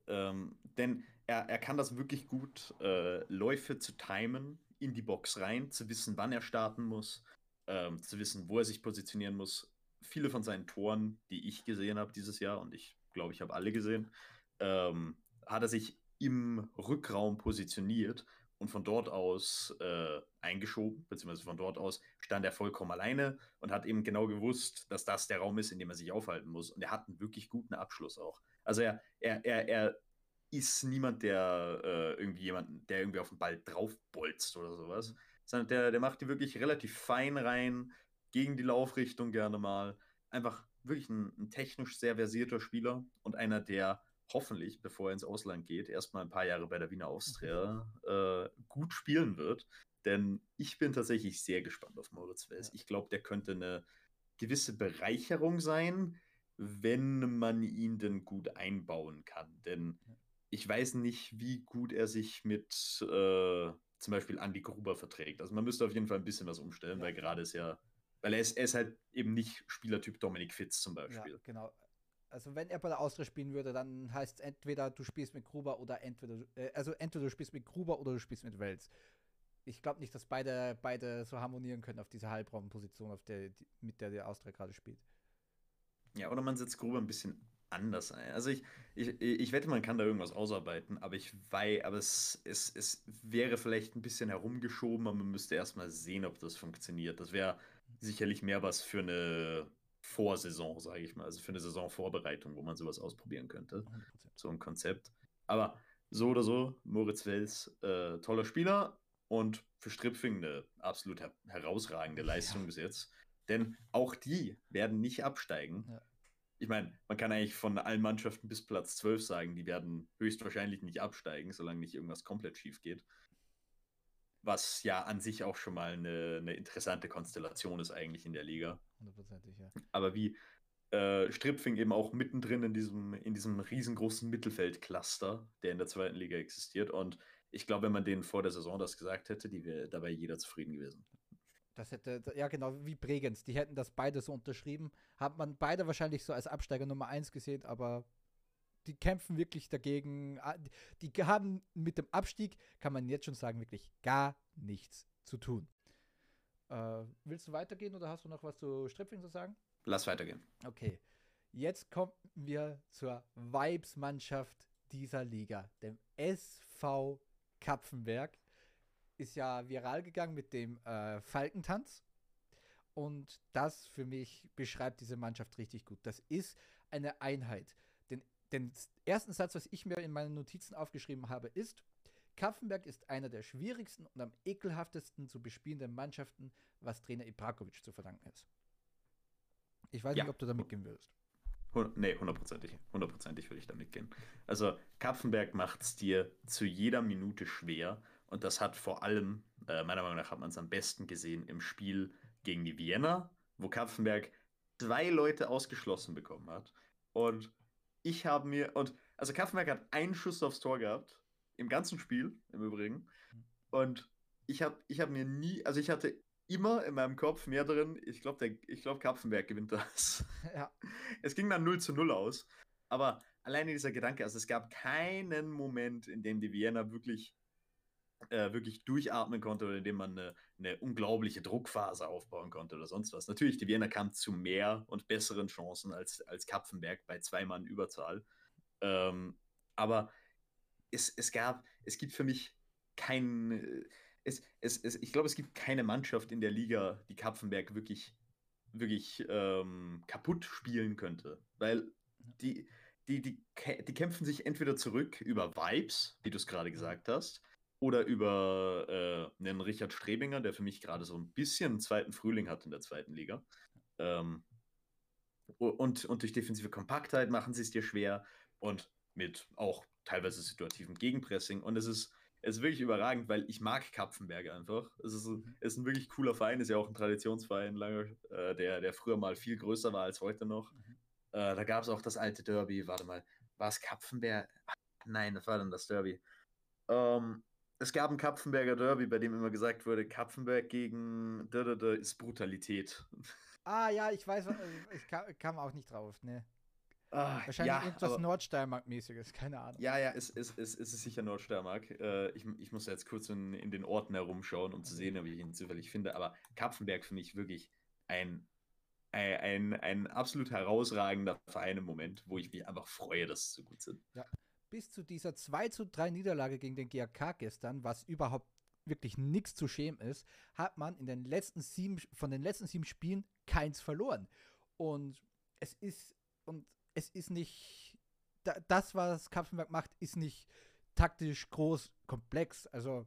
Ähm, denn er, er kann das wirklich gut, äh, Läufe zu timen, in die Box rein, zu wissen, wann er starten muss, ähm, zu wissen, wo er sich positionieren muss. Viele von seinen Toren, die ich gesehen habe dieses Jahr, und ich glaube, ich habe alle gesehen, ähm, hat er sich im Rückraum positioniert und von dort aus äh, eingeschoben, beziehungsweise von dort aus stand er vollkommen alleine und hat eben genau gewusst, dass das der Raum ist, in dem er sich aufhalten muss. Und er hat einen wirklich guten Abschluss auch. Also er, er, er, er ist niemand, der äh, irgendwie jemanden, der irgendwie auf den Ball draufbolzt oder sowas, sondern der, der macht die wirklich relativ fein rein, gegen die Laufrichtung gerne mal. Einfach wirklich ein, ein technisch sehr versierter Spieler und einer, der hoffentlich, bevor er ins Ausland geht, erstmal ein paar Jahre bei der Wiener Austria äh, gut spielen wird. Denn ich bin tatsächlich sehr gespannt auf Moritz Wels. Ich glaube, der könnte eine gewisse Bereicherung sein, wenn man ihn denn gut einbauen kann. Denn ich weiß nicht, wie gut er sich mit äh, zum Beispiel Andy Gruber verträgt. Also man müsste auf jeden Fall ein bisschen was umstellen, ja. weil gerade ist ja, weil er ist, er ist halt eben nicht Spielertyp Dominik Fitz zum Beispiel. Ja, genau. Also wenn er bei der Austria spielen würde, dann heißt es entweder du spielst mit Gruber oder entweder äh, also entweder du spielst mit Gruber oder du spielst mit Wels. Ich glaube nicht, dass beide, beide so harmonieren können auf dieser Halbraumposition, auf der, die, mit der der Austria gerade spielt. Ja, oder man setzt Gruber ein bisschen anders ein. Also ich, ich, ich wette, man kann da irgendwas ausarbeiten, aber ich weiß, aber es, es, es wäre vielleicht ein bisschen herumgeschoben, aber man müsste erstmal sehen, ob das funktioniert. Das wäre sicherlich mehr was für eine Vorsaison, sage ich mal, also für eine Saisonvorbereitung, wo man sowas ausprobieren könnte. 100%. So ein Konzept. Aber so oder so, Moritz Wels, äh, toller Spieler und für Stripfing eine absolut her herausragende Leistung ja. bis jetzt. Denn auch die werden nicht absteigen. Ja ich meine, man kann eigentlich von allen Mannschaften bis Platz 12 sagen, die werden höchstwahrscheinlich nicht absteigen, solange nicht irgendwas komplett schief geht. Was ja an sich auch schon mal eine, eine interessante Konstellation ist eigentlich in der Liga. Hundertprozentig, ja. Aber wie äh, Stripfing eben auch mittendrin in diesem, in diesem riesengroßen Mittelfeldcluster, der in der zweiten Liga existiert. Und ich glaube, wenn man denen vor der Saison das gesagt hätte, die wäre dabei jeder zufrieden gewesen. Das hätte, ja genau, wie Bregenz. Die hätten das beide so unterschrieben. Hat man beide wahrscheinlich so als Absteiger Nummer 1 gesehen, aber die kämpfen wirklich dagegen. Ah, die haben mit dem Abstieg, kann man jetzt schon sagen, wirklich gar nichts zu tun. Äh, willst du weitergehen oder hast du noch was zu Stripfing zu sagen? Lass weitergehen. Okay. Jetzt kommen wir zur Vibes-Mannschaft dieser Liga, dem SV Kapfenberg ist ja viral gegangen mit dem äh, Falkentanz. Und das für mich beschreibt diese Mannschaft richtig gut. Das ist eine Einheit. Den, den ersten Satz, was ich mir in meinen Notizen aufgeschrieben habe, ist, Kaffenberg ist einer der schwierigsten und am ekelhaftesten zu bespielenden Mannschaften, was Trainer Ibrakovic zu verdanken ist. Ich weiß ja. nicht, ob du da mitgehen würdest. Nee, hundertprozentig. Hundertprozentig würde ich da mitgehen. Also, Kapfenberg macht es dir zu jeder Minute schwer und das hat vor allem, äh, meiner Meinung nach, hat man es am besten gesehen im Spiel gegen die Vienna, wo Kapfenberg zwei Leute ausgeschlossen bekommen hat. Und ich habe mir, und also Kapfenberg hat einen Schuss aufs Tor gehabt, im ganzen Spiel, im Übrigen. Und ich habe ich hab mir nie, also ich hatte immer in meinem Kopf mehr drin, ich glaube, ich glaube, Kapfenberg gewinnt das. Ja. Es ging dann 0 zu 0 aus. Aber alleine dieser Gedanke, also es gab keinen Moment, in dem die Vienna wirklich äh, wirklich durchatmen konnte oder indem man eine, eine, unglaubliche Druckphase aufbauen konnte oder sonst was. Natürlich, die Wiener kamen zu mehr und besseren Chancen als, als Kapfenberg bei zwei Mann Überzahl. Ähm, aber es, es gab, es gibt für mich kein, es, es, es, ich glaube, es gibt keine Mannschaft in der Liga, die Kapfenberg wirklich, wirklich ähm, kaputt spielen könnte. Weil die, die, die, die kämpfen sich entweder zurück über Vibes, wie du es gerade gesagt hast, oder über äh, einen Richard Strebinger, der für mich gerade so ein bisschen einen zweiten Frühling hat in der zweiten Liga. Ähm, und, und durch defensive Kompaktheit machen sie es dir schwer und mit auch teilweise situativem Gegenpressing. Und es ist, es ist wirklich überragend, weil ich mag Kapfenberg einfach. Es ist, mhm. es ist ein wirklich cooler Verein, ist ja auch ein Traditionsverein, lange, äh, der, der früher mal viel größer war als heute noch. Mhm. Äh, da gab es auch das alte Derby, warte mal, war es Kapfenberg? Nein, das war dann das Derby. Ähm, es gab ein Kapfenberger Derby, bei dem immer gesagt wurde, Kapfenberg gegen da, da, da ist Brutalität. Ah ja, ich weiß, äh, ich kam, kam auch nicht drauf, ne. Ah, Wahrscheinlich ja, irgendwas Nordsteiermark-mäßiges, keine Ahnung. Ja, ja, es, es, es, es ist sicher Nordsteiermark. Äh, ich, ich muss jetzt kurz in, in den Orten herumschauen, um zu sehen, ob ich ihn zufällig finde. Aber Kapfenberg finde ich wirklich ein, ein, ein, ein absolut herausragender Verein im Moment, wo ich mich einfach freue, dass sie so gut sind. Ja, bis zu dieser 2 zu 3 Niederlage gegen den GAK gestern, was überhaupt wirklich nichts zu schämen ist, hat man in den letzten sieben, von den letzten sieben Spielen keins verloren. Und es ist, und es ist nicht, das, was Kapfenberg macht, ist nicht taktisch groß komplex. Also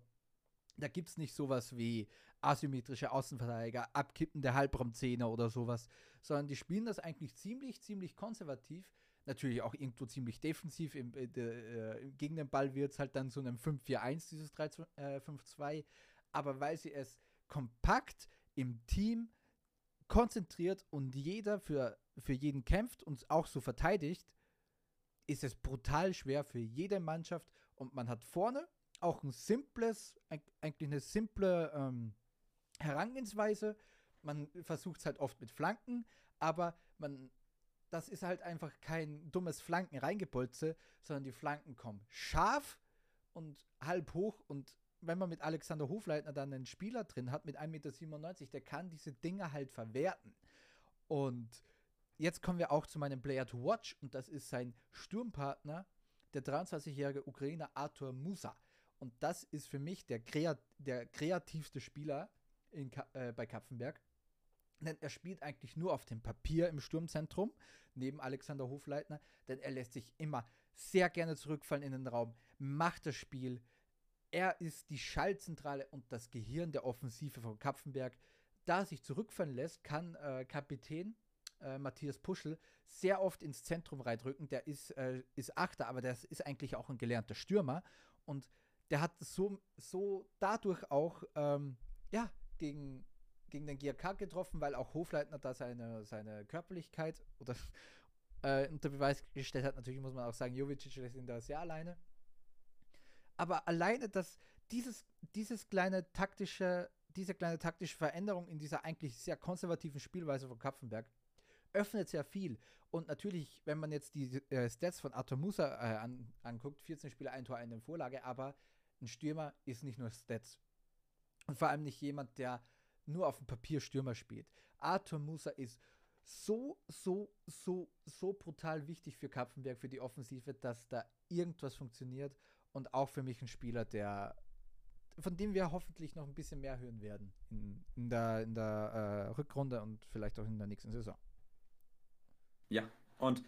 da gibt es nicht sowas wie asymmetrische Außenverteidiger, abkippende Halbraumzähne oder sowas, sondern die spielen das eigentlich ziemlich, ziemlich konservativ natürlich auch irgendwo ziemlich defensiv. Im, äh, äh, gegen den Ball wird es halt dann zu einem 5-4-1, dieses 3-5-2. Äh, Aber weil sie es kompakt im Team konzentriert und jeder für, für jeden kämpft und auch so verteidigt, ist es brutal schwer für jede Mannschaft. Und man hat vorne auch ein simples, eigentlich eine simple ähm, Herangehensweise. Man versucht es halt oft mit Flanken, aber man das ist halt einfach kein dummes Flanken reingebolze, sondern die Flanken kommen scharf und halb hoch und wenn man mit Alexander Hofleitner dann einen Spieler drin hat mit 1,97 Meter, der kann diese Dinge halt verwerten. Und jetzt kommen wir auch zu meinem Player to Watch und das ist sein Sturmpartner, der 23-jährige Ukrainer Arthur Musa. Und das ist für mich der, Kreat der kreativste Spieler in, äh, bei Kapfenberg. Denn er spielt eigentlich nur auf dem Papier im Sturmzentrum, neben Alexander Hofleitner, denn er lässt sich immer sehr gerne zurückfallen in den Raum, macht das Spiel. Er ist die Schallzentrale und das Gehirn der Offensive von Kapfenberg. Da er sich zurückfallen lässt, kann äh, Kapitän äh, Matthias Puschel sehr oft ins Zentrum reindrücken. Der ist, äh, ist Achter, aber der ist eigentlich auch ein gelernter Stürmer. Und der hat so, so dadurch auch ähm, ja, gegen, gegen den GRK getroffen, weil auch Hofleitner da seine, seine Körperlichkeit oder äh, unter Beweis gestellt hat. Natürlich muss man auch sagen, Jovicic ist in da sehr alleine. Aber alleine, dass dieses, dieses kleine taktische, diese kleine taktische Veränderung in dieser eigentlich sehr konservativen Spielweise von Kapfenberg öffnet sehr viel. Und natürlich, wenn man jetzt die äh, Stats von Arthur Musa äh, an, anguckt, 14 Spieler, ein Tor, eine Vorlage, aber ein Stürmer ist nicht nur Stats. Und vor allem nicht jemand, der nur auf dem Papier Stürmer spielt. Arthur Musa ist so, so, so, so brutal wichtig für Kapfenberg, für die Offensive, dass da irgendwas funktioniert. Und auch für mich ein Spieler, der von dem wir hoffentlich noch ein bisschen mehr hören werden in, in der, in der äh, Rückrunde und vielleicht auch in der nächsten Saison. Ja, und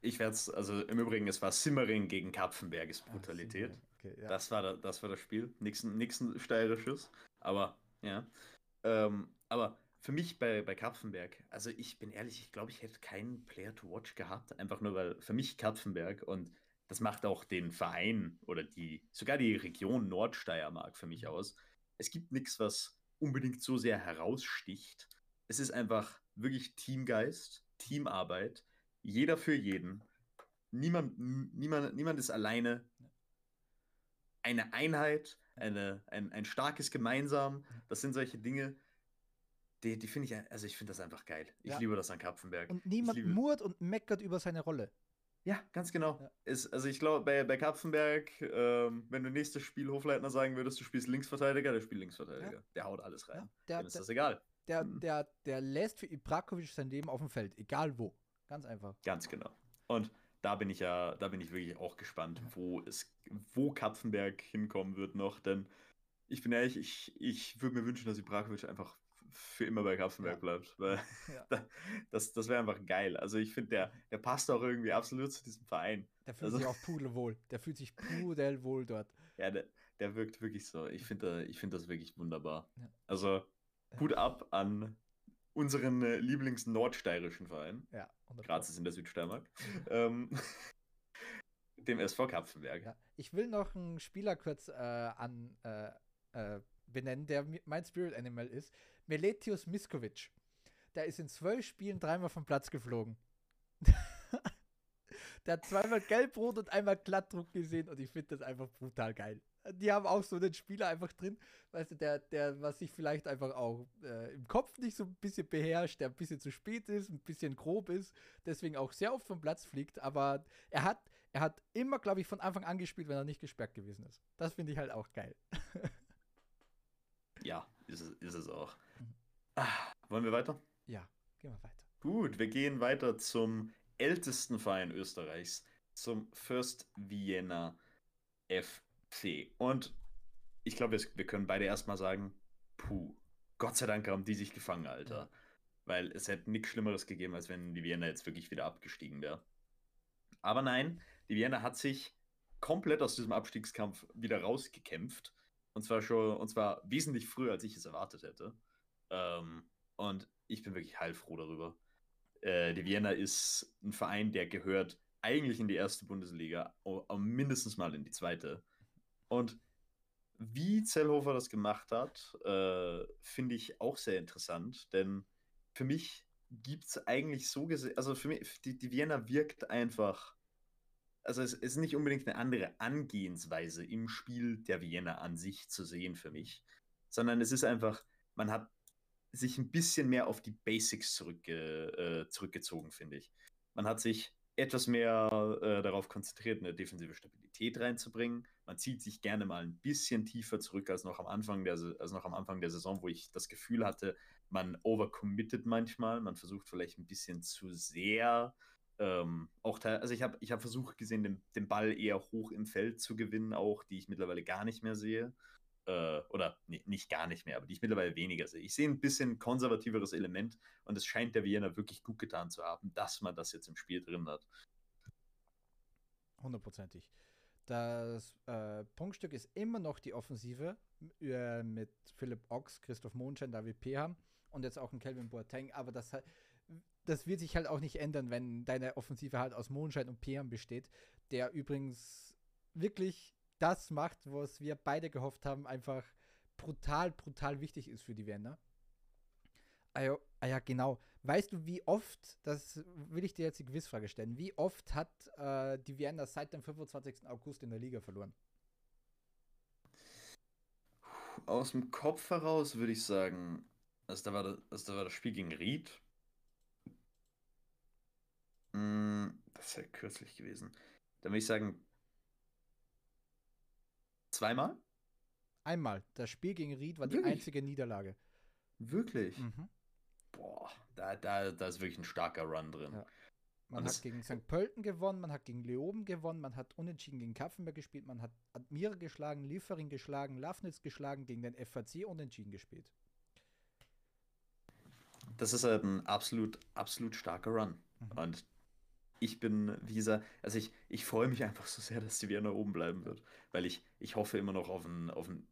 ich werde es, also im Übrigen, es war Simmering gegen Kapfenberges Brutalität. Okay, ja. das, war das war das Spiel. Nächsten, nächsten steirisches. Aber, ja. Ähm, aber für mich bei, bei Kapfenberg, also ich bin ehrlich, ich glaube, ich hätte keinen Player to Watch gehabt, einfach nur weil für mich Kapfenberg und das macht auch den Verein oder die, sogar die Region Nordsteiermark für mich aus. Es gibt nichts, was unbedingt so sehr heraussticht. Es ist einfach wirklich Teamgeist, Teamarbeit, jeder für jeden. Niemand, niemand, niemand ist alleine. Eine Einheit, eine, ein, ein starkes Gemeinsam, das sind solche Dinge, die, die finde ich, also ich finde das einfach geil. Ich ja. liebe das an Kapfenberg. Und niemand murrt und meckert über seine Rolle. Ja, ganz genau. Ja. Ist, also ich glaube, bei, bei Kapfenberg, ähm, wenn du nächstes Spiel Hofleitner sagen würdest, du spielst Linksverteidiger, der spielt Linksverteidiger. Ja. Der haut alles rein. Ja, der, Dem ist das egal. Der, hm. der, der lässt für Ibrakovic sein Leben auf dem Feld, egal wo. Ganz einfach. Ganz genau. Und da bin ich ja, da bin ich wirklich auch gespannt, wo es, wo Kapfenberg hinkommen wird noch, denn ich bin ehrlich, ich, ich würde mir wünschen, dass Ibrakovic einfach für immer bei Kapfenberg ja. bleibt. Weil ja. das, das wäre einfach geil. Also ich finde, der, der passt auch irgendwie absolut zu diesem Verein. Der fühlt also, sich auch pudelwohl. Der fühlt sich pudelwohl dort. Ja, der, der wirkt wirklich so. Ich finde ich find das wirklich wunderbar. Ja. Also Hut ab an unseren äh, Lieblings-nordsteirischen Verein. Ja. Graz ist in der Südsteiermark. Mhm. ähm, dem SV Kapfenberg. Ja. Ich will noch einen Spieler kurz äh, an, äh, äh, benennen, der mein Spirit Animal ist. Meletius Miskovic. Der ist in zwölf Spielen dreimal vom Platz geflogen. der hat zweimal Gelbrot und einmal Glattdruck gesehen und ich finde das einfach brutal geil. Die haben auch so einen Spieler einfach drin, weißt du, der, der, was sich vielleicht einfach auch äh, im Kopf nicht so ein bisschen beherrscht, der ein bisschen zu spät ist, ein bisschen grob ist, deswegen auch sehr oft vom Platz fliegt, aber er hat, er hat immer, glaube ich, von Anfang an gespielt, wenn er nicht gesperrt gewesen ist. Das finde ich halt auch geil. ja, ist es, ist es auch. Ah, wollen wir weiter? Ja, gehen wir weiter. Gut, wir gehen weiter zum ältesten Verein Österreichs, zum First Vienna FC. Und ich glaube, wir können beide erstmal sagen, puh, Gott sei Dank haben die sich gefangen, Alter. Weil es hätte nichts Schlimmeres gegeben, als wenn die Vienna jetzt wirklich wieder abgestiegen wäre. Aber nein, die Vienna hat sich komplett aus diesem Abstiegskampf wieder rausgekämpft. Und zwar schon, und zwar wesentlich früher, als ich es erwartet hätte. Ähm, und ich bin wirklich heilfroh darüber. Äh, die Vienna ist ein Verein, der gehört eigentlich in die erste Bundesliga, mindestens mal in die zweite. Und wie Zellhofer das gemacht hat, äh, finde ich auch sehr interessant, denn für mich gibt es eigentlich so gesehen, also für mich, die, die Vienna wirkt einfach, also es, ist nicht unbedingt eine andere Angehensweise im Spiel der Vienna an sich zu sehen für mich, sondern es ist einfach, man hat sich ein bisschen mehr auf die Basics zurückge, äh, zurückgezogen, finde ich. man hat sich etwas mehr äh, darauf konzentriert, eine defensive Stabilität reinzubringen. Man zieht sich gerne mal ein bisschen tiefer zurück als noch am Anfang der, als noch am Anfang der Saison, wo ich das Gefühl hatte, man overcommitted manchmal. Man versucht vielleicht ein bisschen zu sehr. Ähm, auch also ich habe ich hab versucht gesehen, den, den Ball eher hoch im Feld zu gewinnen, auch die ich mittlerweile gar nicht mehr sehe äh, oder nee, nicht gar nicht mehr, aber die ich mittlerweile weniger sehe. Ich sehe ein bisschen konservativeres Element und es scheint der Vienna wirklich gut getan zu haben, dass man das jetzt im Spiel drin hat. Hundertprozentig. Das äh, Punktstück ist immer noch die Offensive äh, mit Philipp Ochs, Christoph Mondschein, David Peham und jetzt auch ein Kelvin Boateng, aber das, das wird sich halt auch nicht ändern, wenn deine Offensive halt aus Mondschein und Peham besteht, der übrigens wirklich das macht, was wir beide gehofft haben, einfach brutal, brutal wichtig ist für die Wender. Ah ja, ah ja, genau. Weißt du, wie oft, das will ich dir jetzt die Quizfrage stellen, wie oft hat äh, die Vienna seit dem 25. August in der Liga verloren? Aus dem Kopf heraus würde ich sagen, also da war das, also da war das Spiel gegen Ried. Mm, das ist ja kürzlich gewesen. Da würde ich sagen, Zweimal? Einmal. Das Spiel gegen Ried war wirklich? die einzige Niederlage. Wirklich? Mhm. Boah, da, da, da ist wirklich ein starker Run drin. Ja. Man hat gegen St. Pölten gewonnen, man hat gegen Leoben gewonnen, man hat unentschieden gegen Kaffenberg gespielt, man hat Admira geschlagen, Liefering geschlagen, Lafnitz geschlagen, gegen den FAC unentschieden gespielt. Das ist halt ein absolut, absolut starker Run. Mhm. Und ich bin, wie gesagt, also ich, ich freue mich einfach so sehr, dass die Vienna oben bleiben wird, weil ich, ich hoffe immer noch auf einen, auf einen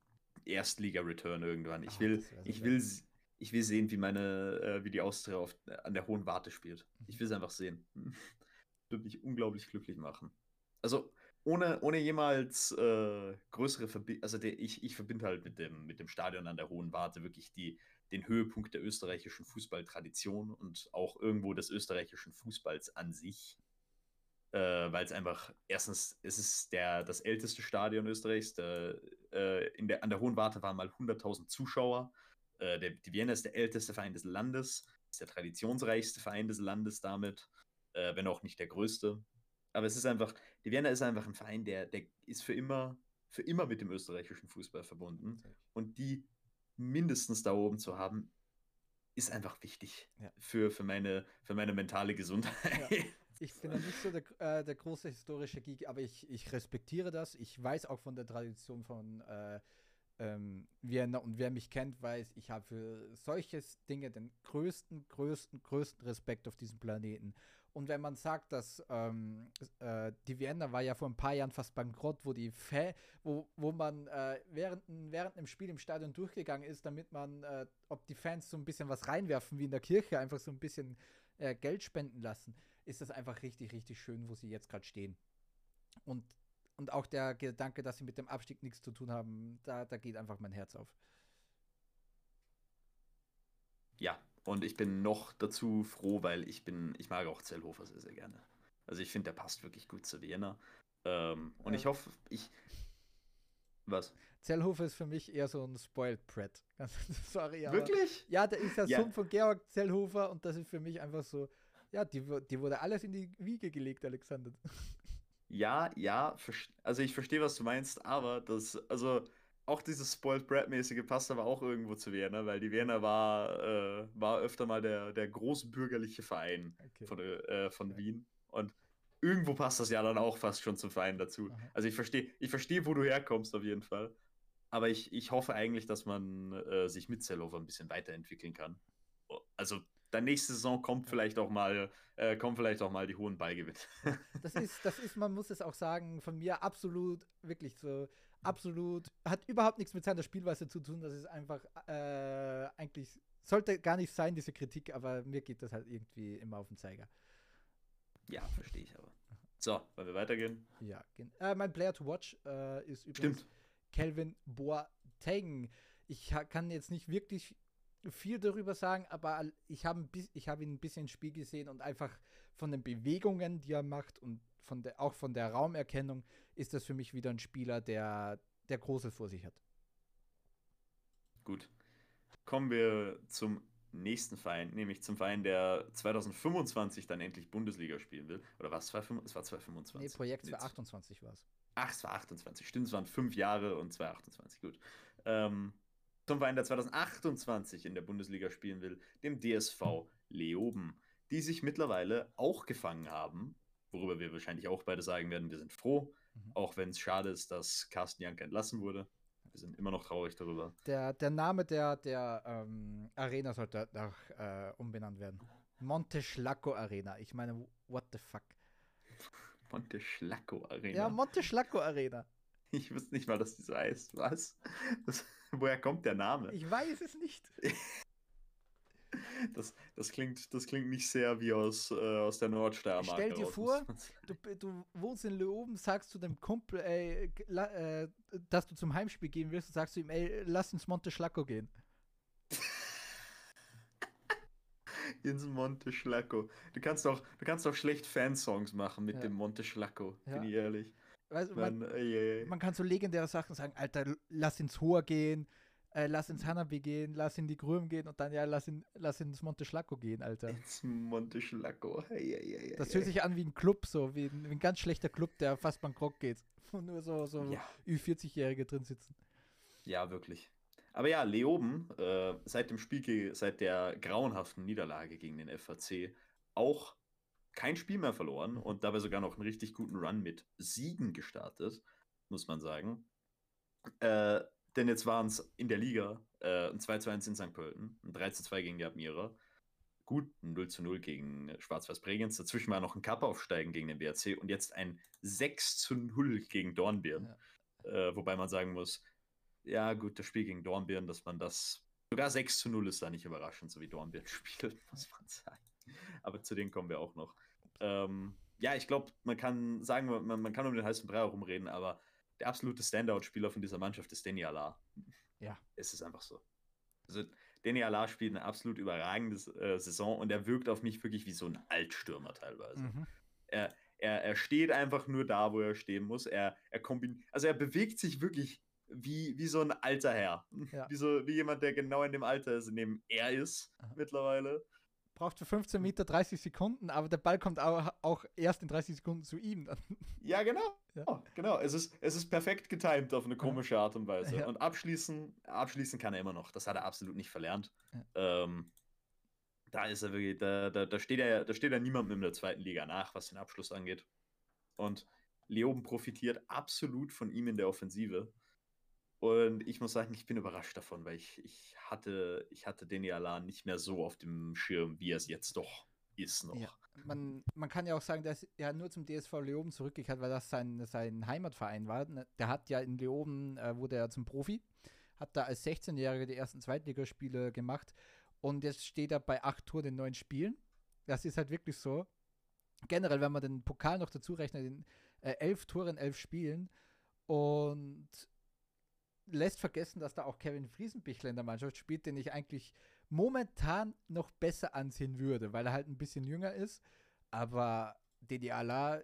Erstliga-Return irgendwann. Ich will, Ach, ich will, ich will sehen, wie meine, äh, wie die Austria auf, an der hohen Warte spielt. Ich will es einfach sehen. Würde mich unglaublich glücklich machen. Also ohne, ohne jemals äh, größere Verbindung, also der, ich, ich verbinde halt mit dem, mit dem Stadion an der Hohen Warte wirklich die, den Höhepunkt der österreichischen Fußballtradition und auch irgendwo des österreichischen Fußballs an sich. Äh, Weil es einfach, erstens, es ist der, das älteste Stadion Österreichs. Der, äh, in der, an der Hohen Warte waren mal 100.000 Zuschauer. Äh, der, die Vienna ist der älteste Verein des Landes, ist der traditionsreichste Verein des Landes damit, äh, wenn auch nicht der größte. Aber es ist einfach, die Vienna ist einfach ein Verein, der, der ist für immer, für immer mit dem österreichischen Fußball verbunden. Und die mindestens da oben zu haben, ist einfach wichtig ja. für, für, meine, für meine mentale Gesundheit. Ja. Ich bin ja nicht so der, äh, der große historische Geek, aber ich, ich respektiere das. Ich weiß auch von der Tradition von äh, ähm, Vienna und wer mich kennt, weiß, ich habe für solches Dinge den größten, größten, größten Respekt auf diesem Planeten. Und wenn man sagt, dass ähm, äh, die Vienna war ja vor ein paar Jahren fast bankrott, wo die Fa wo, wo man äh, während, während dem Spiel im Stadion durchgegangen ist, damit man, äh, ob die Fans so ein bisschen was reinwerfen wie in der Kirche, einfach so ein bisschen äh, Geld spenden lassen, ist das einfach richtig, richtig schön, wo sie jetzt gerade stehen. Und, und auch der Gedanke, dass sie mit dem Abstieg nichts zu tun haben, da, da geht einfach mein Herz auf. Ja, und ich bin noch dazu froh, weil ich bin, ich mag auch Zellhofer sehr, sehr gerne. Also ich finde, der passt wirklich gut zu Vienna. Ähm, und ja. ich hoffe, ich. Was? Zellhofer ist für mich eher so ein Spoiled Brat. Sorry, aber. Wirklich? Ja, der ist der ja. Sohn von Georg Zellhofer und das ist für mich einfach so. Ja, die, die wurde alles in die Wiege gelegt, Alexander. Ja, ja, also ich verstehe, was du meinst, aber das, also auch dieses Spoiled Brat-mäßige passt aber auch irgendwo zu Vienna, weil die Vienna war, äh, war öfter mal der, der großbürgerliche Verein okay. von, äh, von okay. Wien. Und irgendwo passt das ja dann auch fast schon zum Verein dazu. Aha. Also ich verstehe, ich verstehe, wo du herkommst auf jeden Fall. Aber ich, ich hoffe eigentlich, dass man äh, sich mit Zellover ein bisschen weiterentwickeln kann. Also dann nächste Saison kommt vielleicht auch mal, äh, kommen vielleicht auch mal die hohen Ballgewinne. Das ist, das ist, man muss es auch sagen, von mir absolut wirklich so absolut, hat überhaupt nichts mit seiner Spielweise zu tun. Das ist einfach äh, eigentlich, sollte gar nicht sein, diese Kritik, aber mir geht das halt irgendwie immer auf den Zeiger. Ja, verstehe ich aber. So, wollen wir weitergehen? Ja, äh, mein Player to Watch äh, ist übrigens Stimmt. Kelvin Boateng. Ich kann jetzt nicht wirklich viel darüber sagen, aber ich habe hab ihn ein bisschen im Spiel gesehen und einfach von den Bewegungen, die er macht und von der, auch von der Raumerkennung ist das für mich wieder ein Spieler, der, der Großes vor sich hat. Gut. Kommen wir zum nächsten Verein, nämlich zum Verein, der 2025 dann endlich Bundesliga spielen will. Oder was? Es war 2025. Nee, Projekt 2028 war es. Ach, es war 28. Stimmt, es waren fünf Jahre und 2028. Gut. Ähm, zum Verein, der 2028 in der Bundesliga spielen will, dem DSV Leoben, die sich mittlerweile auch gefangen haben, worüber wir wahrscheinlich auch beide sagen werden, wir sind froh, mhm. auch wenn es schade ist, dass Carsten Jank entlassen wurde. Wir sind immer noch traurig darüber. Der, der Name der, der ähm, Arena sollte nach, äh, umbenannt werden. Monteschlacco Arena. Ich meine, what the fuck? Monteschlacco Arena. Ja, Monteschlacco Arena. Ich wusste nicht mal, dass die so heißt. Was? Das, woher kommt der Name? Ich weiß es nicht. Das, das, klingt, das klingt nicht sehr wie aus, äh, aus der Nordsteiermark. Stell dir vor, du, du, wohnst in Leoben, sagst zu dem Kumpel, ey, äh, dass du zum Heimspiel gehen willst, und sagst du ihm, ey, lass ins Monte Schlacco gehen. ins Monte Schlacco. Du kannst doch, du kannst doch schlecht Fansongs machen mit ja. dem Monte Schlacco, ja. bin ich ehrlich. Weißt, man, man, ey. man, kann so legendäre Sachen sagen, Alter, lass ins Hoher gehen, äh, lass ins Hanabi gehen, lass in die Grüm gehen und dann ja, lass, in, lass ins Monte Schlacco gehen, Alter. Ins Monte Schlacco. Hey, hey, hey, das fühlt sich an wie ein Club, so, wie ein, wie ein ganz schlechter Club, der fast bankrott geht. Wo nur so, so ja. Ü40-Jährige drin sitzen. Ja, wirklich. Aber ja, Leoben, äh, seit dem Spiel, seit der grauenhaften Niederlage gegen den FAC, auch kein Spiel mehr verloren und dabei sogar noch einen richtig guten Run mit Siegen gestartet, muss man sagen. Äh, denn jetzt waren es in der Liga äh, ein 2-2-1 in St. Pölten, ein 3-2 gegen die Admira. Gut, ein 0-0 gegen Schwarz-Weiß Bregenz. Dazwischen war noch ein Cup-Aufsteigen gegen den BRC und jetzt ein 6-0 gegen Dornbirn. Ja. Äh, wobei man sagen muss, ja, gut, das Spiel gegen Dornbirn, dass man das. Sogar 6 0 ist da nicht überraschend, so wie Dornbirn spielt, muss man sagen. Aber zu denen kommen wir auch noch. Ähm, ja, ich glaube, man kann sagen, man, man kann um den heißen Brei herumreden, aber der absolute Standout-Spieler von dieser Mannschaft ist Danny Allah. Ja. Es ist einfach so. Also, Danny Allah spielt eine absolut überragende äh, Saison und er wirkt auf mich wirklich wie so ein Altstürmer teilweise. Mhm. Er, er, er steht einfach nur da, wo er stehen muss. Er, er kombiniert, also er bewegt sich wirklich wie, wie so ein alter Herr. Ja. Wie, so, wie jemand, der genau in dem Alter ist, in dem er ist Aha. mittlerweile braucht für 15 Meter 30 Sekunden, aber der Ball kommt auch, auch erst in 30 Sekunden zu ihm. Dann. Ja, genau. Ja. Genau, es ist, es ist perfekt getimed auf eine komische Art und Weise. Ja. Und abschließen, abschließen kann er immer noch. Das hat er absolut nicht verlernt. Ja. Ähm, da ist er wirklich, da, da, da, steht er, da steht er niemandem in der zweiten Liga nach, was den Abschluss angeht. Und Leoben profitiert absolut von ihm in der Offensive. Und ich muss sagen, ich bin überrascht davon, weil ich, ich hatte, ich hatte Deni Alan nicht mehr so auf dem Schirm, wie er es jetzt doch ist noch. Man, man kann ja auch sagen, dass er nur zum DSV Leoben zurückgekehrt, weil das sein, sein Heimatverein war. Ne, der hat ja in Leoben, äh, wurde er zum Profi, hat da als 16-Jähriger die ersten Zweitligaspiele gemacht und jetzt steht er bei acht Toren in neun Spielen. Das ist halt wirklich so. Generell, wenn man den Pokal noch dazu rechnet, in äh, elf Toren, elf Spielen und lässt vergessen, dass da auch Kevin Friesenbichler in der Mannschaft spielt, den ich eigentlich momentan noch besser ansehen würde, weil er halt ein bisschen jünger ist. Aber Dede Ala,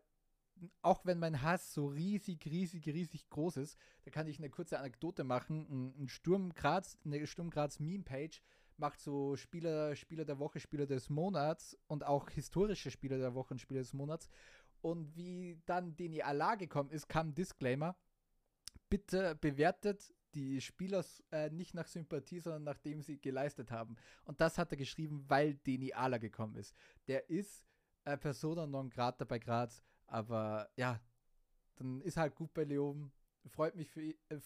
auch wenn mein Hass so riesig, riesig, riesig groß ist, da kann ich eine kurze Anekdote machen. Ein, Sturm Graz, eine Sturm Graz Meme-Page macht so Spieler, Spieler der Woche, Spieler des Monats und auch historische Spieler der Woche und Spieler des Monats. Und wie dann Deni Allah gekommen ist, kam ein Disclaimer. Bitte bewertet die Spieler äh, nicht nach Sympathie, sondern nachdem sie geleistet haben. Und das hat er geschrieben, weil Deni Ala gekommen ist. Der ist äh, Persona non grata bei Graz, aber ja, dann ist halt gut bei Leoben. Freut mich für ihn, äh,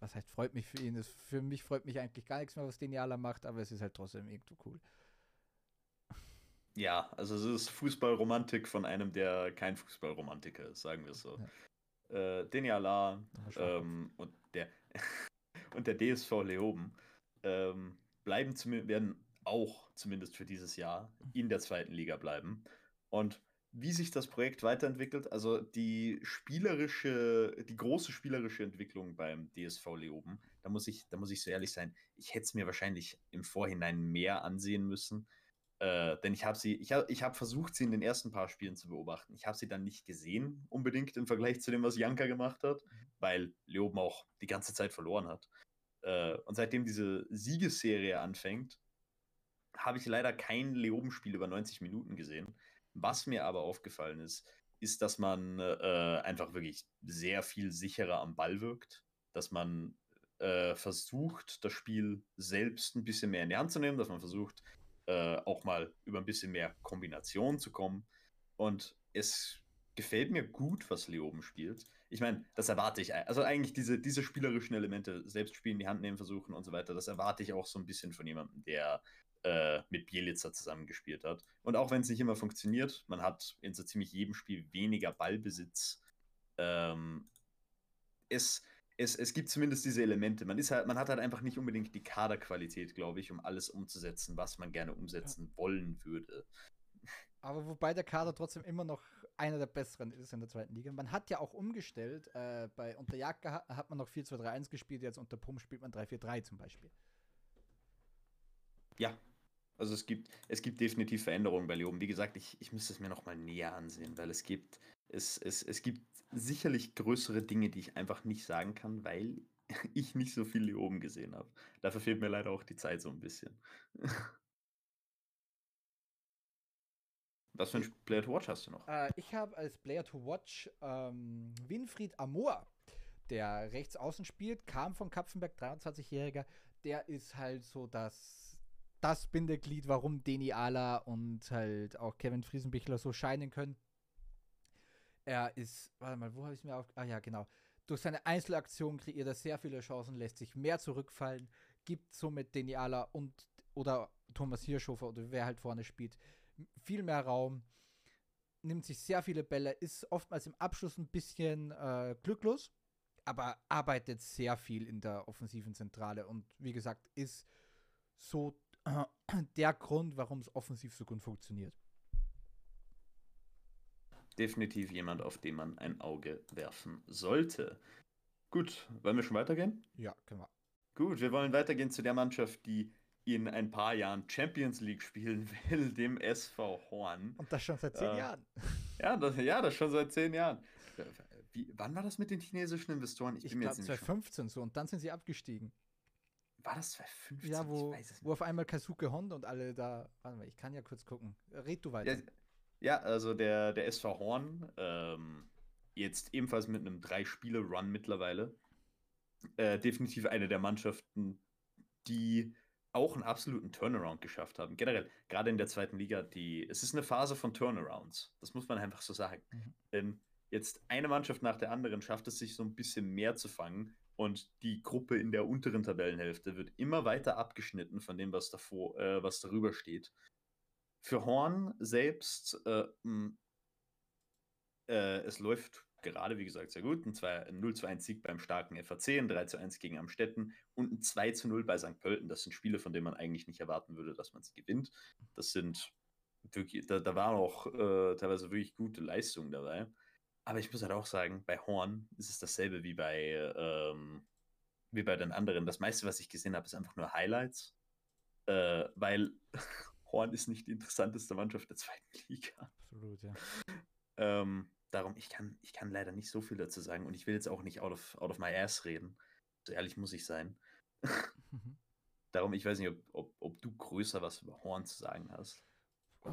was heißt freut mich für ihn? Es, für mich freut mich eigentlich gar nichts mehr, was Deni Ala macht, aber es ist halt trotzdem irgendwo cool. Ja, also es ist Fußballromantik von einem, der kein Fußballromantiker ist, sagen wir es so. Ja. Äh, Deniala ähm, und der und der DSV Leoben ähm, bleiben werden auch zumindest für dieses Jahr in der zweiten Liga bleiben. Und wie sich das Projekt weiterentwickelt, also die spielerische, die große spielerische Entwicklung beim DSV Leoben, da muss ich, da muss ich so ehrlich sein, ich hätte es mir wahrscheinlich im Vorhinein mehr ansehen müssen. Äh, denn ich habe sie, ich habe ich hab versucht, sie in den ersten paar Spielen zu beobachten. Ich habe sie dann nicht gesehen, unbedingt im Vergleich zu dem, was Janka gemacht hat, weil Leoben auch die ganze Zeit verloren hat. Äh, und seitdem diese Siegesserie anfängt, habe ich leider kein Leoben-Spiel über 90 Minuten gesehen. Was mir aber aufgefallen ist, ist, dass man äh, einfach wirklich sehr viel sicherer am Ball wirkt, dass man äh, versucht, das Spiel selbst ein bisschen mehr in die Hand zu nehmen, dass man versucht, äh, auch mal über ein bisschen mehr Kombination zu kommen. Und es gefällt mir gut, was Leoben spielt. Ich meine, das erwarte ich. Also eigentlich diese, diese spielerischen Elemente, selbst spielen, die Hand nehmen versuchen und so weiter, das erwarte ich auch so ein bisschen von jemandem, der äh, mit Bielitzer zusammengespielt hat. Und auch wenn es nicht immer funktioniert, man hat in so ziemlich jedem Spiel weniger Ballbesitz. Ähm, es, es, es gibt zumindest diese Elemente. Man, ist halt, man hat halt einfach nicht unbedingt die Kaderqualität, glaube ich, um alles umzusetzen, was man gerne umsetzen ja. wollen würde. Aber wobei der Kader trotzdem immer noch einer der besseren ist in der zweiten Liga. Man hat ja auch umgestellt. Äh, bei unter Jagd hat man noch 4-2-3-1 gespielt, jetzt unter Pum spielt man 3-4-3 zum Beispiel. Ja, also es gibt, es gibt definitiv Veränderungen bei Leoben. Wie gesagt, ich, ich müsste es mir nochmal näher ansehen, weil es gibt, es, es, es gibt sicherlich größere Dinge, die ich einfach nicht sagen kann, weil ich nicht so viel Leoben gesehen habe. Dafür fehlt mir leider auch die Zeit so ein bisschen. Was für ein Player to Watch hast du noch? Äh, ich habe als Player to Watch ähm, Winfried Amor, der rechts außen spielt, kam von Kapfenberg, 23-Jähriger. Der ist halt so das das Bindeglied, warum Deni Ala und halt auch Kevin Friesenbichler so scheinen können. Er ist, warte mal, wo habe ich es mir auf. Ah ja, genau. Durch seine Einzelaktion kreiert er sehr viele Chancen, lässt sich mehr zurückfallen, gibt somit Deni Ala und oder Thomas Hirschofer oder wer halt vorne spielt, viel mehr Raum, nimmt sich sehr viele Bälle, ist oftmals im Abschluss ein bisschen äh, glücklos, aber arbeitet sehr viel in der offensiven Zentrale und wie gesagt, ist so der Grund, warum es offensiv so gut funktioniert. Definitiv jemand, auf den man ein Auge werfen sollte. Gut, wollen wir schon weitergehen? Ja, können wir. Gut, wir wollen weitergehen zu der Mannschaft, die in ein paar Jahren Champions League spielen will, dem SV Horn. Und das schon seit zehn äh, Jahren. Ja das, ja, das schon seit zehn Jahren. Wie, wann war das mit den chinesischen Investoren? Ich, ich glaube 2015 so und dann sind sie abgestiegen. War das 2015? Ja, wo, wo auf einmal Kazuke Honda und alle da. Warte mal, ich kann ja kurz gucken. Red du weiter. Ja, ja also der, der SV Horn, ähm, jetzt ebenfalls mit einem Drei-Spiele-Run mittlerweile. Äh, definitiv eine der Mannschaften, die auch einen absoluten Turnaround geschafft haben. Generell, gerade in der zweiten Liga, die, es ist eine Phase von Turnarounds. Das muss man einfach so sagen. Mhm. Denn jetzt eine Mannschaft nach der anderen schafft es sich so ein bisschen mehr zu fangen und die Gruppe in der unteren Tabellenhälfte wird immer weiter abgeschnitten von dem, was davor, äh, was darüber steht. Für Horn selbst, äh, mh, äh, es läuft gerade, wie gesagt, sehr gut. Ein 0-2-1-Sieg beim starken FAC, ein 3-1 gegen Amstetten und ein 2-0 bei St. Pölten. Das sind Spiele, von denen man eigentlich nicht erwarten würde, dass man sie gewinnt. Das sind wirklich, da, da waren auch äh, teilweise wirklich gute Leistungen dabei. Aber ich muss halt auch sagen, bei Horn ist es dasselbe wie bei, ähm, wie bei den anderen. Das meiste, was ich gesehen habe, ist einfach nur Highlights. Äh, weil Horn ist nicht die interessanteste Mannschaft der zweiten Liga. Absolut, ja. Ähm, darum, ich kann, ich kann leider nicht so viel dazu sagen und ich will jetzt auch nicht out of, out of my ass reden. So ehrlich muss ich sein. Mhm. darum, ich weiß nicht, ob, ob, ob, du größer was über Horn zu sagen hast. Oh,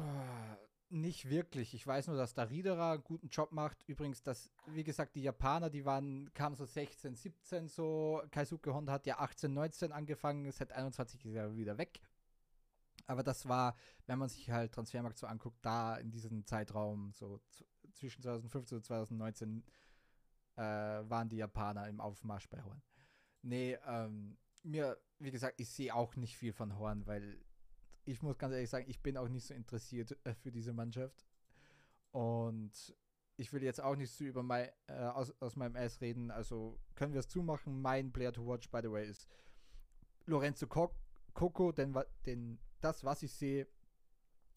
nicht wirklich. Ich weiß nur, dass da Riederer einen guten Job macht. Übrigens, dass, wie gesagt, die Japaner, die waren, kamen so 16, 17 so. Kaisuke Honda hat ja 18, 19 angefangen, seit 21 ist er wieder weg. Aber das war, wenn man sich halt Transfermarkt so anguckt, da in diesem Zeitraum, so zwischen 2015 und 2019, äh, waren die Japaner im Aufmarsch bei Horn. Nee, ähm, mir, wie gesagt, ich sehe auch nicht viel von Horn, weil ich muss ganz ehrlich sagen, ich bin auch nicht so interessiert äh, für diese Mannschaft. Und ich will jetzt auch nicht so über mein, äh, aus, aus meinem Ass reden. Also können wir es zumachen. Mein Player to watch, by the way, ist Lorenzo Coco, denn, denn das, was ich sehe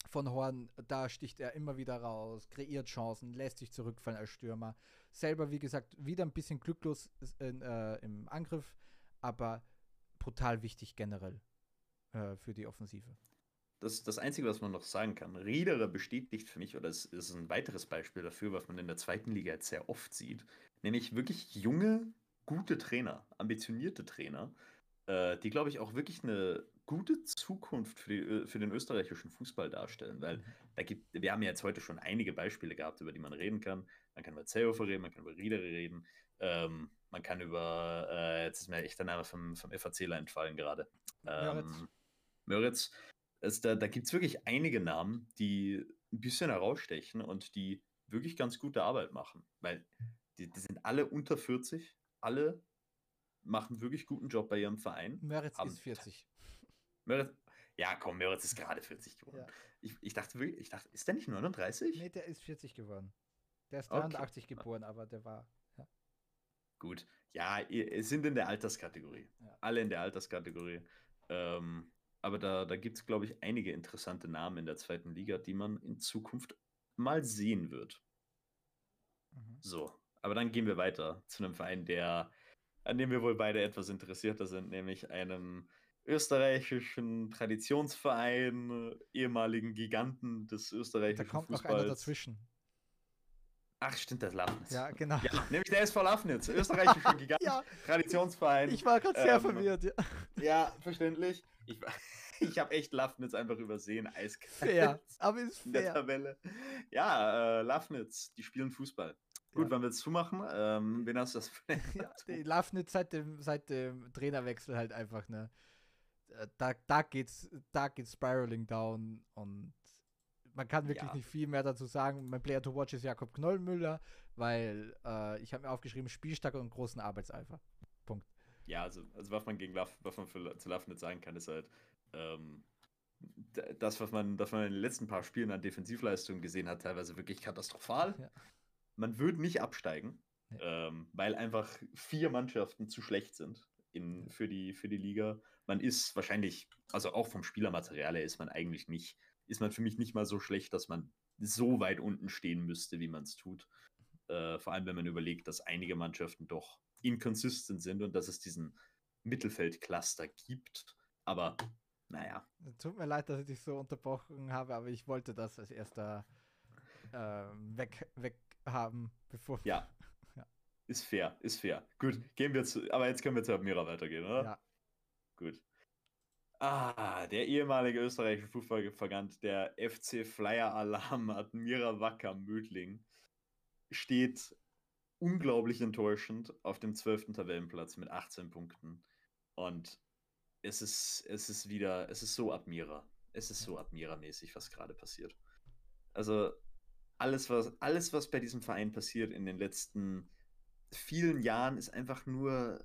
von Horn, da sticht er immer wieder raus, kreiert Chancen, lässt sich zurückfallen als Stürmer. Selber, wie gesagt, wieder ein bisschen glücklos in, äh, im Angriff, aber brutal wichtig generell äh, für die Offensive das, das Einzige, was man noch sagen kann. Riederer bestätigt für mich, oder es ist ein weiteres Beispiel dafür, was man in der zweiten Liga jetzt sehr oft sieht, nämlich wirklich junge, gute Trainer, ambitionierte Trainer, äh, die, glaube ich, auch wirklich eine gute Zukunft für, die, für den österreichischen Fußball darstellen, weil mhm. da gibt, wir haben ja jetzt heute schon einige Beispiele gehabt, über die man reden kann. Man kann über Zehofer reden, man kann über Riedere reden, ähm, man kann über, äh, jetzt ist mir echt der Name vom, vom FACler entfallen gerade. Ähm, Möritz. Es, da da gibt es wirklich einige Namen, die ein bisschen herausstechen und die wirklich ganz gute Arbeit machen, weil die, die sind alle unter 40, alle machen wirklich guten Job bei ihrem Verein. Möritz ist 40. Möritz, ja, komm, Möritz ist gerade 40 geworden. Ja. Ich, ich, dachte wirklich, ich dachte, ist der nicht 39? Nee, der ist 40 geworden. Der ist 83 okay. geboren, aber der war. Ja. Gut. Ja, es sind in der Alterskategorie. Ja. Alle in der Alterskategorie. Ähm, aber da, da gibt es, glaube ich, einige interessante Namen in der zweiten Liga, die man in Zukunft mal sehen wird. Mhm. So, aber dann gehen wir weiter zu einem Verein, der, an dem wir wohl beide etwas interessierter sind, nämlich einem österreichischen Traditionsverein, ehemaligen Giganten des österreichischen Fußballs. Da kommt Fußballs. noch einer dazwischen. Ach, stimmt, das Lafnitz. Ja, genau. Ja, nämlich der SV Lafnitz, österreichischer Gigant, ja. Traditionsverein. Ich war gerade sehr ähm, verwirrt, ja. Ja, verständlich. Ich, ich habe echt Lafnitz einfach übersehen, eiskalt. Fair, aber ist fair. In der Tabelle. Ja, äh, Lafnitz, die spielen Fußball. Gut, ja. wann wir es zumachen? Ähm, wen hast du das für ja, Lafnitz seit dem, seit dem Trainerwechsel halt einfach, ne? Äh, da, da geht's, da geht's spiraling down und man kann wirklich ja. nicht viel mehr dazu sagen. Mein Player to watch ist Jakob Knollmüller, weil äh, ich habe mir aufgeschrieben, spielstark und großen Arbeitseifer. Punkt. Ja, also, also was man gegen Laff, was man für, zu Lafnitz sagen kann, ist halt, ähm, das, was man, das man in den letzten paar Spielen an Defensivleistungen gesehen hat, teilweise wirklich katastrophal. Ja. Man würde nicht absteigen, ja. ähm, weil einfach vier Mannschaften zu schlecht sind in, für, die, für die Liga. Man ist wahrscheinlich, also auch vom Spielermaterial her ist man eigentlich nicht ist man für mich nicht mal so schlecht, dass man so weit unten stehen müsste, wie man es tut. Äh, vor allem, wenn man überlegt, dass einige Mannschaften doch inconsistent sind und dass es diesen Mittelfeldcluster gibt. Aber naja. Tut mir leid, dass ich dich so unterbrochen habe, aber ich wollte das als erster äh, weg, weg haben, bevor. Ja. Ist fair, ist fair. Gut, gehen wir zu. Aber jetzt können wir zu Admira weitergehen, oder? Ja. Gut. Ah, der ehemalige österreichische Fußballverband, der FC Flyer Alarm Admira Wacker Mödling, steht unglaublich enttäuschend auf dem 12. Tabellenplatz mit 18 Punkten. Und es ist, es ist wieder, es ist so Admira. Es ist so Admira-mäßig, was gerade passiert. Also alles was, alles, was bei diesem Verein passiert in den letzten vielen Jahren, ist einfach nur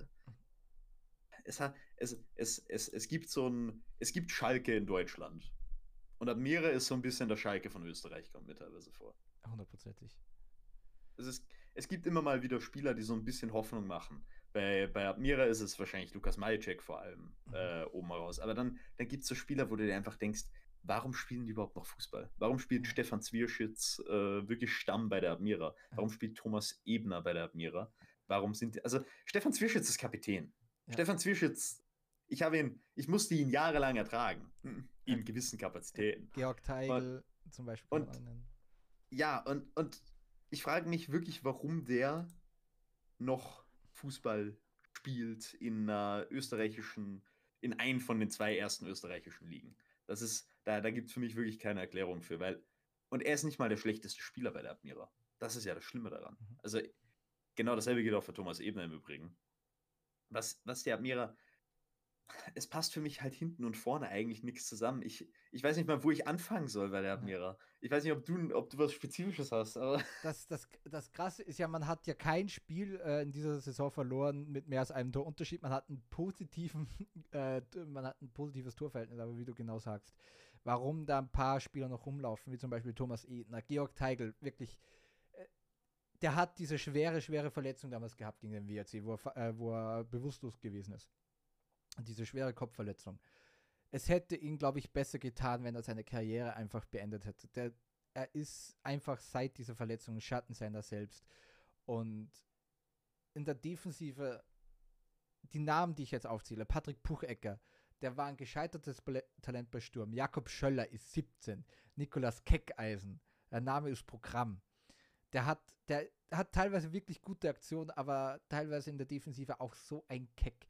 es, hat, es, es, es, es gibt so ein, es gibt Schalke in Deutschland. Und Admira ist so ein bisschen der Schalke von Österreich, kommt mir teilweise vor. Hundertprozentig. Es, ist, es gibt immer mal wieder Spieler, die so ein bisschen Hoffnung machen. Bei, bei Admira ist es wahrscheinlich Lukas Majicek vor allem mhm. äh, oben raus. Aber dann, dann gibt es so Spieler, wo du dir einfach denkst, warum spielen die überhaupt noch Fußball? Warum spielt. Stefan Zwierschitz äh, wirklich Stamm bei der Admira? Warum spielt Thomas Ebner bei der Admira? Warum sind die, also Stefan Zwierschitz ist Kapitän. Ja. Stefan Zwischitz, ich habe ihn, ich musste ihn jahrelang ertragen. In gewissen Kapazitäten. Georg Teigl und, zum Beispiel. Und, ja, und, und ich frage mich wirklich, warum der noch Fußball spielt in einer österreichischen, in einem von den zwei ersten österreichischen Ligen. Das ist, da, da gibt es für mich wirklich keine Erklärung für, weil, und er ist nicht mal der schlechteste Spieler bei der Admira. Das ist ja das Schlimme daran. Mhm. Also, genau dasselbe gilt auch für Thomas Ebner im Übrigen was, was der Admira. Es passt für mich halt hinten und vorne eigentlich nichts zusammen. Ich, ich weiß nicht mal, wo ich anfangen soll bei der Admira. Ich weiß nicht, ob du, ob du was Spezifisches hast, aber. Das, das, das Krasse ist ja, man hat ja kein Spiel äh, in dieser Saison verloren mit mehr als einem Torunterschied. Man hat einen positiven, äh, man hat ein positives Torverhältnis, aber wie du genau sagst, warum da ein paar Spieler noch rumlaufen, wie zum Beispiel Thomas Edner, Georg Teigl, wirklich der hat diese schwere, schwere Verletzung damals gehabt gegen den WRC, wo er, äh, wo er bewusstlos gewesen ist. Diese schwere Kopfverletzung. Es hätte ihn, glaube ich, besser getan, wenn er seine Karriere einfach beendet hätte. Der, er ist einfach seit dieser Verletzung Schatten seiner selbst. Und in der Defensive, die Namen, die ich jetzt aufzähle, Patrick Puchecker, der war ein gescheitertes Talent bei Sturm. Jakob Schöller ist 17. Nikolas Keckeisen, der Name ist Programm der hat, der hat teilweise wirklich gute Aktionen, aber teilweise in der Defensive auch so ein Keck.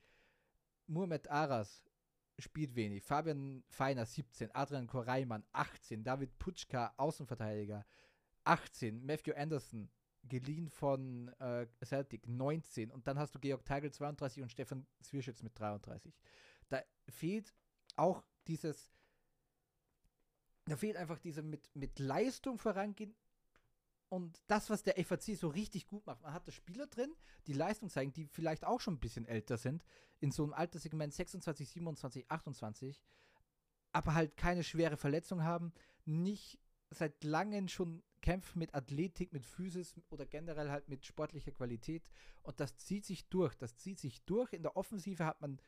Muhammad Aras, spielt wenig. Fabian Feiner 17, Adrian Koreimann 18, David Putschka Außenverteidiger 18, Matthew Anderson geliehen von äh, Celtic 19 und dann hast du Georg Teigl 32 und Stefan Zwirschitz mit 33. Da fehlt auch dieses, da fehlt einfach diese mit, mit Leistung vorangehen und das, was der FAC so richtig gut macht. Man hat da Spieler drin, die Leistung zeigen, die vielleicht auch schon ein bisschen älter sind, in so einem Alterssegment 26, 27, 28, aber halt keine schwere Verletzung haben, nicht seit langem schon kämpfen mit Athletik, mit Physis oder generell halt mit sportlicher Qualität. Und das zieht sich durch. Das zieht sich durch. In der Offensive hat man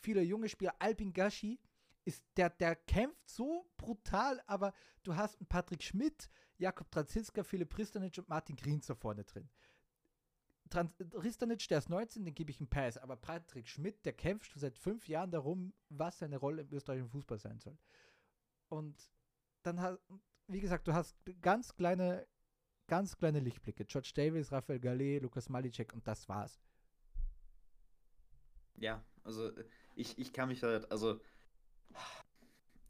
viele junge Spieler. Albin Gashi ist der, der kämpft so brutal, aber du hast einen Patrick Schmidt, Jakob Tranziska, Philipp Ristanic und Martin Grinzer vorne drin. Trans Ristanic, der ist 19, den gebe ich einen Pass, aber Patrick Schmidt, der kämpft schon seit fünf Jahren darum, was seine Rolle im österreichischen Fußball sein soll. Und dann hat, wie gesagt, du hast ganz kleine, ganz kleine Lichtblicke. George Davis, Raphael Gallet, Lukas Malicek und das war's. Ja, also ich, ich kann mich halt, also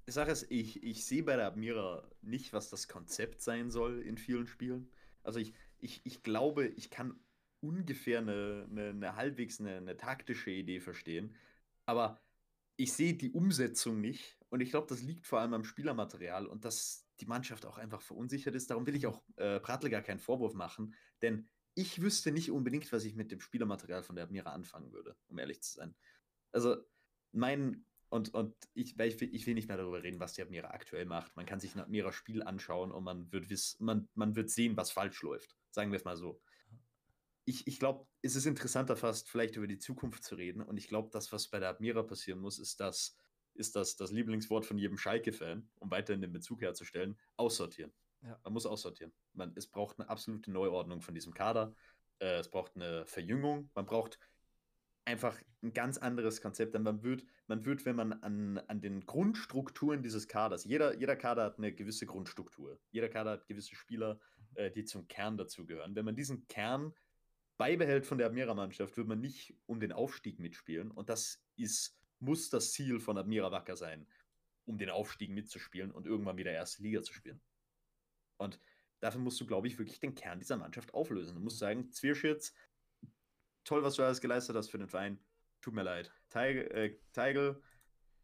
ich sage es, ich, ich sehe bei der Admira nicht, was das Konzept sein soll in vielen Spielen. Also ich, ich, ich glaube, ich kann ungefähr eine, eine, eine halbwegs eine, eine taktische Idee verstehen, aber ich sehe die Umsetzung nicht und ich glaube, das liegt vor allem am Spielermaterial und dass die Mannschaft auch einfach verunsichert ist. Darum will ich auch äh, Pratle gar keinen Vorwurf machen, denn ich wüsste nicht unbedingt, was ich mit dem Spielermaterial von der Admira anfangen würde, um ehrlich zu sein. Also mein und, und ich, ich, ich, will nicht mehr darüber reden, was die Admira aktuell macht. Man kann sich ein Admira Spiel anschauen und man wird, wiss, man, man wird sehen, was falsch läuft. Sagen wir es mal so. Ich, ich glaube, es ist interessanter fast, vielleicht über die Zukunft zu reden. Und ich glaube, das, was bei der Admira passieren muss, ist das, ist das, das Lieblingswort von jedem Schalke-Fan, um weiterhin den Bezug herzustellen, aussortieren. Ja. Man muss aussortieren. Man, es braucht eine absolute Neuordnung von diesem Kader. Äh, es braucht eine Verjüngung. Man braucht einfach ein ganz anderes Konzept. Denn man wird, man wird wenn man an, an den Grundstrukturen dieses Kaders, jeder, jeder Kader hat eine gewisse Grundstruktur. Jeder Kader hat gewisse Spieler, äh, die zum Kern dazugehören. Wenn man diesen Kern beibehält von der Admira-Mannschaft, wird man nicht um den Aufstieg mitspielen. Und das ist, muss das Ziel von Admira Wacker sein, um den Aufstieg mitzuspielen und irgendwann wieder erste Liga zu spielen. Und dafür musst du, glaube ich, wirklich den Kern dieser Mannschaft auflösen. Du musst sagen, Zwirschitz toll, was du alles geleistet hast für den Verein. Tut mir leid. Teigl, äh, Teigl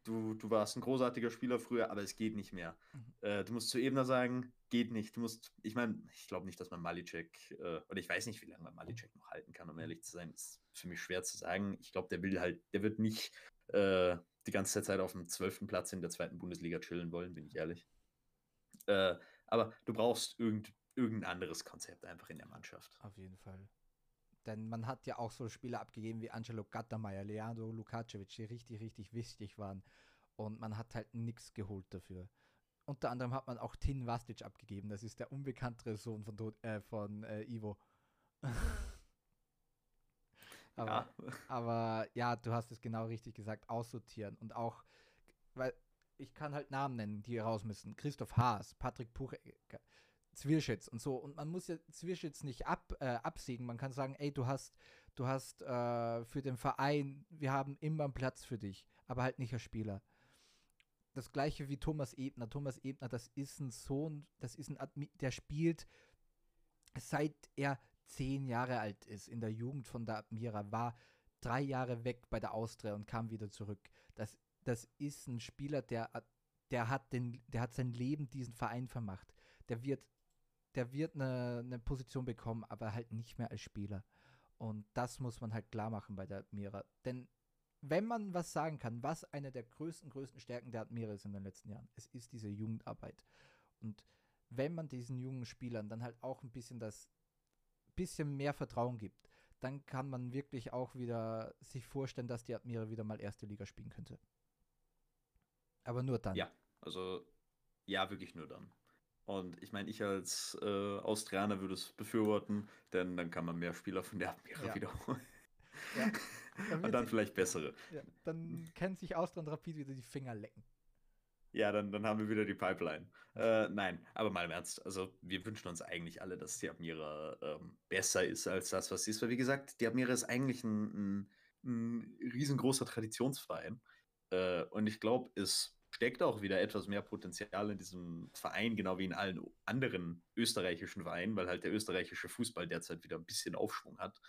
du, du warst ein großartiger Spieler früher, aber es geht nicht mehr. Mhm. Äh, du musst zu Ebner sagen, geht nicht. Du musst, ich meine, ich glaube nicht, dass man Malicek, äh, oder ich weiß nicht, wie lange man Malicek noch halten kann, um ehrlich zu sein. Das ist für mich schwer zu sagen. Ich glaube, der will halt, der wird nicht äh, die ganze Zeit auf dem zwölften Platz in der zweiten Bundesliga chillen wollen, bin ich ehrlich. Äh, aber du brauchst irgend, irgendein anderes Konzept einfach in der Mannschaft. Auf jeden Fall. Denn man hat ja auch so Spieler abgegeben wie Angelo Gattermeier, Leandro Lukacevic, die richtig, richtig wichtig waren. Und man hat halt nichts geholt dafür. Unter anderem hat man auch Tin Vastic abgegeben. Das ist der unbekanntere Sohn von, äh, von äh, Ivo. aber, ja. aber ja, du hast es genau richtig gesagt, aussortieren. Und auch, weil ich kann halt Namen nennen, die raus müssen. Christoph Haas, Patrick Puchecker, Zwirschitz und so. Und man muss ja Zwirschitz nicht ab, äh, absägen. Man kann sagen, ey, du hast, du hast äh, für den Verein, wir haben immer einen Platz für dich, aber halt nicht als Spieler. Das gleiche wie Thomas Ebner. Thomas Ebner, das ist ein Sohn, das ist ein, Admi der spielt seit er zehn Jahre alt ist in der Jugend von der Admira, war drei Jahre weg bei der Austria und kam wieder zurück. Das, das ist ein Spieler, der, der, hat den, der hat sein Leben diesen Verein vermacht. Der wird der wird eine, eine Position bekommen, aber halt nicht mehr als Spieler. Und das muss man halt klar machen bei der Admira. Denn wenn man was sagen kann, was eine der größten, größten Stärken der Admira ist in den letzten Jahren, es ist diese Jugendarbeit. Und wenn man diesen jungen Spielern dann halt auch ein bisschen das bisschen mehr Vertrauen gibt, dann kann man wirklich auch wieder sich vorstellen, dass die Admira wieder mal erste Liga spielen könnte. Aber nur dann. Ja, also ja, wirklich nur dann. Und ich meine, ich als äh, Austrianer würde es befürworten, denn dann kann man mehr Spieler von der Admira ja. wiederholen. Ja. Dann und dann vielleicht bessere. Ja, dann können sich Austria und Rapid wieder die Finger lecken. Ja, dann, dann haben wir wieder die Pipeline. Äh, nein, aber mal im Ernst. Also, wir wünschen uns eigentlich alle, dass die Admira ähm, besser ist als das, was sie ist. Weil, wie gesagt, die Admira ist eigentlich ein, ein, ein riesengroßer Traditionsverein. Äh, und ich glaube, es steckt auch wieder etwas mehr Potenzial in diesem Verein, genau wie in allen anderen österreichischen Vereinen, weil halt der österreichische Fußball derzeit wieder ein bisschen Aufschwung hat.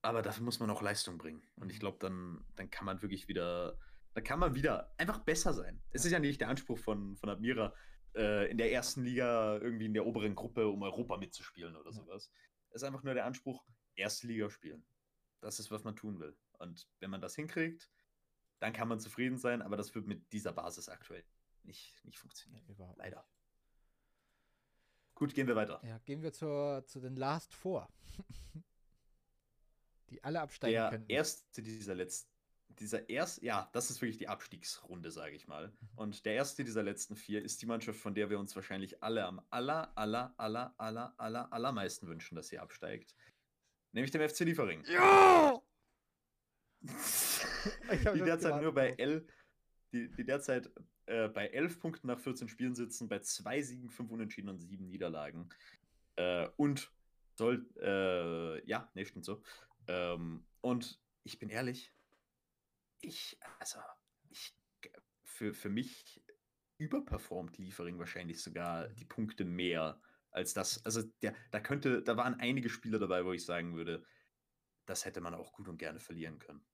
Aber dafür muss man auch Leistung bringen. Und ich mhm. glaube, dann, dann kann man wirklich wieder, dann kann man wieder einfach besser sein. Es ist ja nicht der Anspruch von, von Admira, äh, in der ersten Liga irgendwie in der oberen Gruppe um Europa mitzuspielen oder sowas. Es ist einfach nur der Anspruch, erste Liga spielen. Das ist, was man tun will. Und wenn man das hinkriegt, dann kann man zufrieden sein, aber das wird mit dieser Basis aktuell nicht, nicht funktionieren. Überhaupt Leider. Nicht. Gut, gehen wir weiter. Ja, gehen wir zur, zu den Last Four. die alle absteigen der können. Der erste dieser letzten, dieser erste, ja, das ist wirklich die Abstiegsrunde, sage ich mal. Mhm. Und der erste dieser letzten vier ist die Mannschaft, von der wir uns wahrscheinlich alle am aller, aller, aller, aller, aller, allermeisten wünschen, dass sie absteigt. Nämlich dem FC Liefering. Ja! die derzeit nur bei L, die, die derzeit äh, bei 11 Punkten nach 14 Spielen sitzen, bei zwei Siegen, fünf Unentschieden und sieben Niederlagen. Äh, und soll, äh, ja, nee, stimmt so. Ähm, und ich bin ehrlich, ich, also, ich, für, für mich überperformt Liefering wahrscheinlich sogar die Punkte mehr als das. Also, der, da könnte, da waren einige Spieler dabei, wo ich sagen würde, das hätte man auch gut und gerne verlieren können.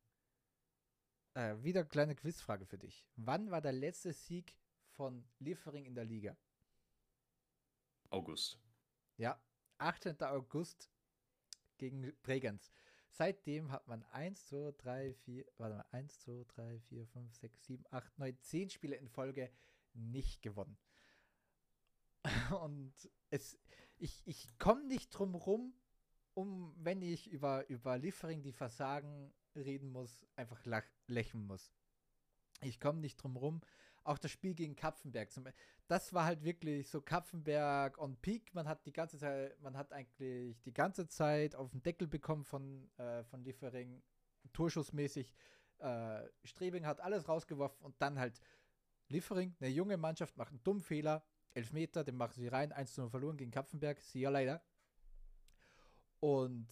Äh, wieder eine kleine Quizfrage für dich. Wann war der letzte Sieg von Liefering in der Liga? August. Ja, 18. August gegen Bregenz. Seitdem hat man 1, 2, 3, 4, warte mal, 1, 2, 3, 4, 5, 6, 7, 8, 9, 10 Spiele in Folge nicht gewonnen. Und es, ich, ich komme nicht drum rum, um, wenn ich über, über Liefering, die Versagen reden muss, einfach lach, lächeln muss. Ich komme nicht drum rum. Auch das Spiel gegen Kapfenberg. Das war halt wirklich so Kapfenberg on Peak. Man hat die ganze Zeit, man hat eigentlich die ganze Zeit auf den Deckel bekommen von, äh, von Liefering, torschussmäßig. Äh, Strebing hat alles rausgeworfen und dann halt Liefering, eine junge Mannschaft, macht einen dummen Fehler. Elfmeter, den machen sie rein, 1 0 verloren gegen Kapfenberg. See you later. Und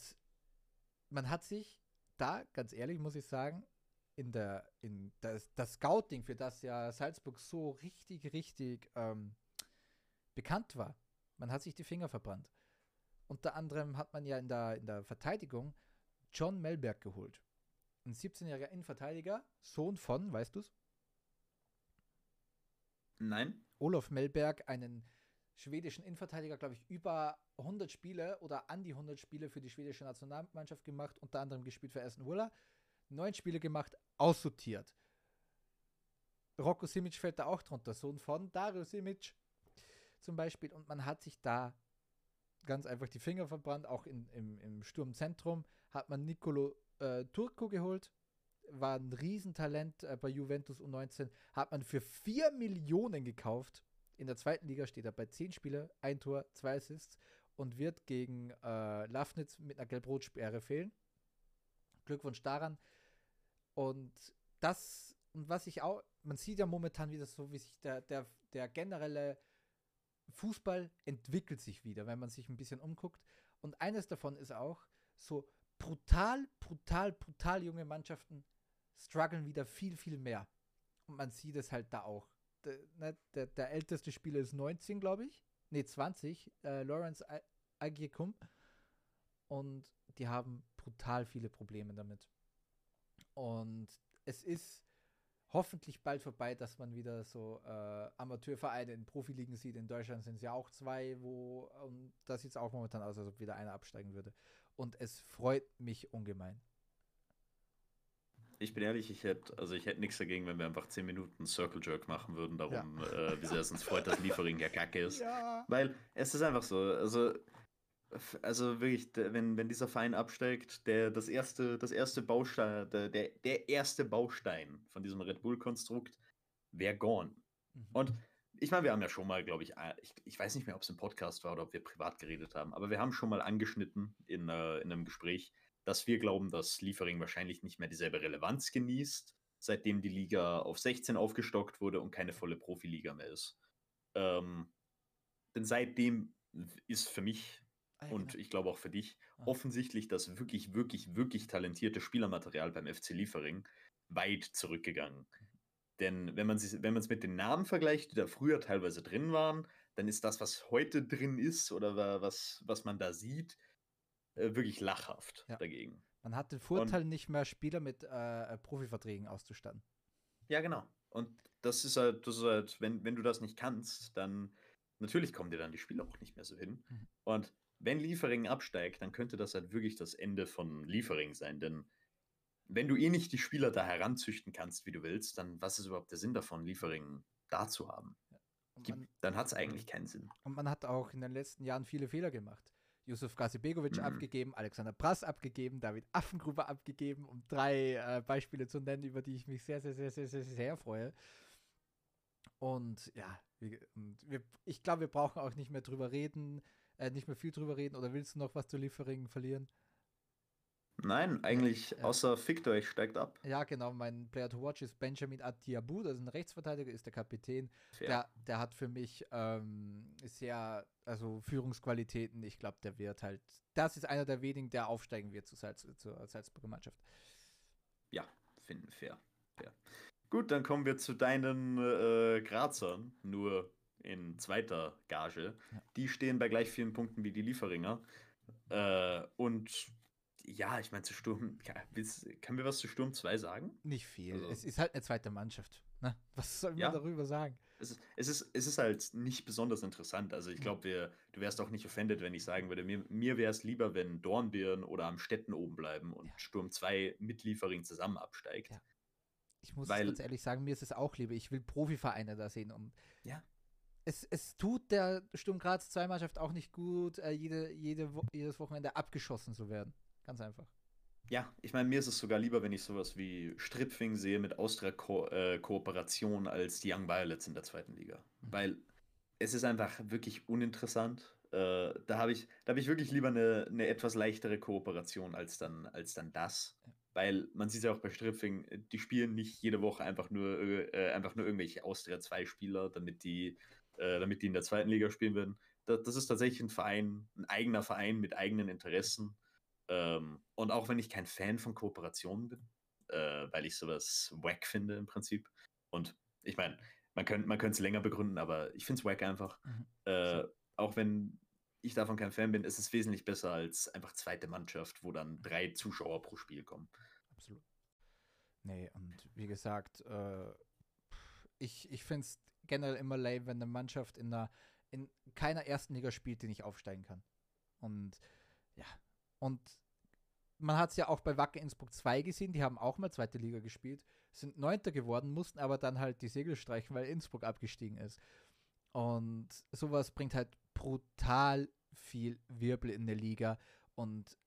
man hat sich da, ganz ehrlich, muss ich sagen, in der, in das, das Scouting, für das ja Salzburg so richtig, richtig ähm, bekannt war, man hat sich die Finger verbrannt. Unter anderem hat man ja in der, in der Verteidigung John Melberg geholt. Ein 17-jähriger Innenverteidiger, Sohn von, weißt du's? Nein. Olaf Melberg, einen schwedischen Innenverteidiger, glaube ich, über 100 Spiele oder an die 100 Spiele für die schwedische Nationalmannschaft gemacht, unter anderem gespielt für Aston Villa. Neun Spiele gemacht, aussortiert. Rocco Simic fällt da auch drunter, Sohn von Dario Simic zum Beispiel. Und man hat sich da ganz einfach die Finger verbrannt. Auch in, im, im Sturmzentrum hat man Nicolo äh, Turco geholt. War ein Riesentalent äh, bei Juventus U19. Hat man für 4 Millionen gekauft in der zweiten Liga steht er bei 10 Spiele, ein Tor, zwei Assists und wird gegen äh, Lafnitz mit einer Gelb-Rot-Sperre fehlen. Glückwunsch daran. Und das, und was ich auch, man sieht ja momentan wieder so, wie sich der, der, der generelle Fußball entwickelt sich wieder, wenn man sich ein bisschen umguckt. Und eines davon ist auch, so brutal, brutal, brutal junge Mannschaften strugglen wieder viel, viel mehr. Und man sieht es halt da auch der, ne, der, der älteste Spieler ist 19, glaube ich. Ne, 20. Äh, Lawrence Agiekum. Und die haben brutal viele Probleme damit. Und es ist hoffentlich bald vorbei, dass man wieder so äh, Amateurvereine in Profiligen sieht. In Deutschland sind es ja auch zwei, wo um, das sieht es auch momentan aus, als ob wieder einer absteigen würde. Und es freut mich ungemein ich bin ehrlich, ich hätte, also ich hätte nichts dagegen, wenn wir einfach 10 Minuten Circle Jerk machen würden, darum, ja. äh, wie sehr es uns freut, dass Liefering ja kacke ist. Ja. Weil es ist einfach so, also, also wirklich, wenn, wenn dieser Verein absteigt, der das erste, das erste Baustein, der, der, erste Baustein von diesem Red Bull-Konstrukt wäre gone. Mhm. Und ich meine, wir haben ja schon mal, glaube ich, äh, ich, ich weiß nicht mehr, ob es im Podcast war oder ob wir privat geredet haben, aber wir haben schon mal angeschnitten in, uh, in einem Gespräch, dass wir glauben, dass Liefering wahrscheinlich nicht mehr dieselbe Relevanz genießt, seitdem die Liga auf 16 aufgestockt wurde und keine volle Profiliga mehr ist. Ähm, denn seitdem ist für mich ah, und genau. ich glaube auch für dich ah. offensichtlich das wirklich, wirklich, wirklich talentierte Spielermaterial beim FC Liefering weit zurückgegangen. Denn wenn man es mit den Namen vergleicht, die da früher teilweise drin waren, dann ist das, was heute drin ist oder was, was man da sieht, äh, wirklich lachhaft ja. dagegen. Man hat den Vorteil, Und, nicht mehr Spieler mit äh, Profiverträgen auszustatten. Ja, genau. Und das ist halt, das ist halt wenn, wenn du das nicht kannst, dann natürlich kommen dir dann die Spieler auch nicht mehr so hin. Mhm. Und wenn Liefering absteigt, dann könnte das halt wirklich das Ende von Liefering sein. Denn wenn du eh nicht die Spieler da heranzüchten kannst, wie du willst, dann was ist überhaupt der Sinn davon, Liefering da zu haben? Man, dann hat es eigentlich keinen Sinn. Und man hat auch in den letzten Jahren viele Fehler gemacht. Yusuf Gasibegovic mhm. abgegeben, Alexander Brass abgegeben, David Affengruber abgegeben, um drei äh, Beispiele zu nennen, über die ich mich sehr, sehr, sehr, sehr, sehr, sehr freue. Und ja, wir, und wir, ich glaube, wir brauchen auch nicht mehr drüber reden, äh, nicht mehr viel drüber reden. Oder willst du noch was zu Lieferingen verlieren? Nein, eigentlich ja. außer fickt euch, steigt ab. Ja, genau. Mein Player to Watch ist Benjamin Atiabu, das ist ein Rechtsverteidiger, ist der Kapitän. Der, der hat für mich ähm, sehr, also Führungsqualitäten. Ich glaube, der wird halt, das ist einer der wenigen, der aufsteigen wird zur, Salz, zur Salzburger Mannschaft. Ja, finden fair. fair. Gut, dann kommen wir zu deinen äh, Grazern, nur in zweiter Gage. Ja. Die stehen bei gleich vielen Punkten wie die Lieferinger. Äh, und ja, ich meine, zu Sturm, kann wir was zu Sturm 2 sagen? Nicht viel. Also, es ist halt eine zweite Mannschaft. Ne? Was soll man ja, darüber sagen? Es ist, es, ist, es ist halt nicht besonders interessant. Also ich glaube, du wärst auch nicht offended, wenn ich sagen würde, mir, mir wäre es lieber, wenn Dornbirn oder am Städten oben bleiben und ja. Sturm 2 mit Liefering zusammen absteigt. Ja. Ich muss Weil, ganz ehrlich sagen, mir ist es auch lieber. Ich will Profivereine da sehen. Und ja. Es, es tut der Sturm Graz 2 Mannschaft auch nicht gut, äh, jede, jede, jedes Wochenende abgeschossen zu werden. Ganz einfach. Ja, ich meine, mir ist es sogar lieber, wenn ich sowas wie Stripfing sehe mit Austria-Kooperation -Ko äh, als die Young Violets in der zweiten Liga. Mhm. Weil es ist einfach wirklich uninteressant. Äh, da habe ich, hab ich wirklich lieber eine, eine etwas leichtere Kooperation als dann, als dann das. Ja. Weil man sieht ja auch bei Stripfing, die spielen nicht jede Woche einfach nur, äh, einfach nur irgendwelche Austria 2 Spieler, damit die, äh, damit die in der zweiten Liga spielen werden. Das, das ist tatsächlich ein Verein, ein eigener Verein mit eigenen Interessen ähm, und auch wenn ich kein Fan von Kooperationen bin, äh, weil ich sowas wack finde im Prinzip. Und ich meine, man könnte man es länger begründen, aber ich finde es wack einfach. Mhm. Äh, auch wenn ich davon kein Fan bin, ist es wesentlich besser als einfach zweite Mannschaft, wo dann drei Zuschauer pro Spiel kommen. Absolut. Nee, und wie gesagt, äh, ich, ich finde es generell immer lame, wenn eine Mannschaft in, einer, in keiner ersten Liga spielt, die nicht aufsteigen kann. Und ja, und man hat es ja auch bei Wacker Innsbruck 2 gesehen, die haben auch mal zweite Liga gespielt, sind Neunter geworden, mussten aber dann halt die Segel streichen, weil Innsbruck abgestiegen ist. Und sowas bringt halt brutal viel Wirbel in der Liga und,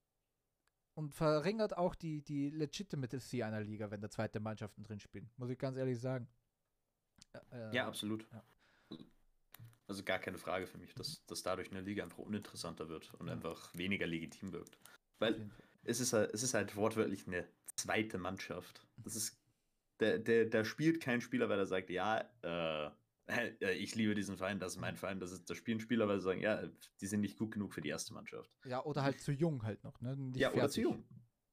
und verringert auch die, die Legitimacy einer Liga, wenn da zweite Mannschaften drin spielen. Muss ich ganz ehrlich sagen. Äh, ja, absolut. Ja. Also gar keine Frage für mich, dass, dass dadurch eine Liga einfach uninteressanter wird und ja. einfach weniger legitim wirkt. Weil es ist, halt, es ist halt wortwörtlich eine zweite Mannschaft. Das ist, der, der, der spielt kein Spieler, weil er sagt, ja, äh, ich liebe diesen Verein, das ist mein Verein. Das, ist, das spielen Spieler, weil sie sagen, ja, die sind nicht gut genug für die erste Mannschaft. Ja, oder halt zu jung halt noch, ne? Nicht ja, fertig. oder zu jung.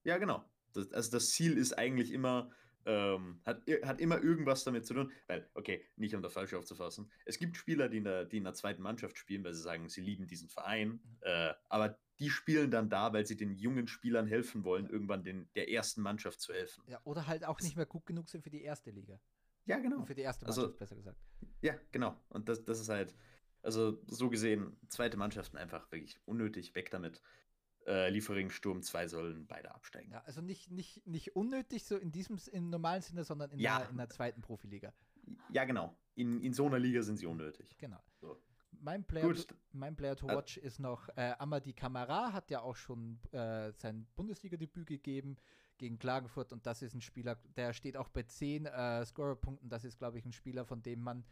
Ja, genau. Das, also das Ziel ist eigentlich immer, ähm, hat, hat immer irgendwas damit zu tun, weil, okay, nicht um da falsch aufzufassen, es gibt Spieler, die in, der, die in der zweiten Mannschaft spielen, weil sie sagen, sie lieben diesen Verein, mhm. äh, aber die spielen dann da, weil sie den jungen Spielern helfen wollen, irgendwann den, der ersten Mannschaft zu helfen. Ja, oder halt auch nicht mehr gut genug sind für die erste Liga. Ja, genau. Für die erste also Mannschaft, also, besser gesagt. Ja, genau. Und das, das ist halt, also so gesehen, zweite Mannschaften einfach wirklich unnötig, weg damit äh, Liefering, Sturm 2 sollen beide absteigen. Ja, also nicht, nicht, nicht unnötig so in diesem im normalen Sinne, sondern in, ja. der, in der zweiten Profiliga. Ja, genau. In, in so einer Liga sind sie unnötig. Genau. So. Mein Player, to, mein Player to watch ist noch äh, Amadi Kamara, hat ja auch schon äh, sein Bundesliga-Debüt gegeben gegen Klagenfurt und das ist ein Spieler, der steht auch bei 10 äh, Scorer-Punkten. Das ist, glaube ich, ein Spieler, von dem man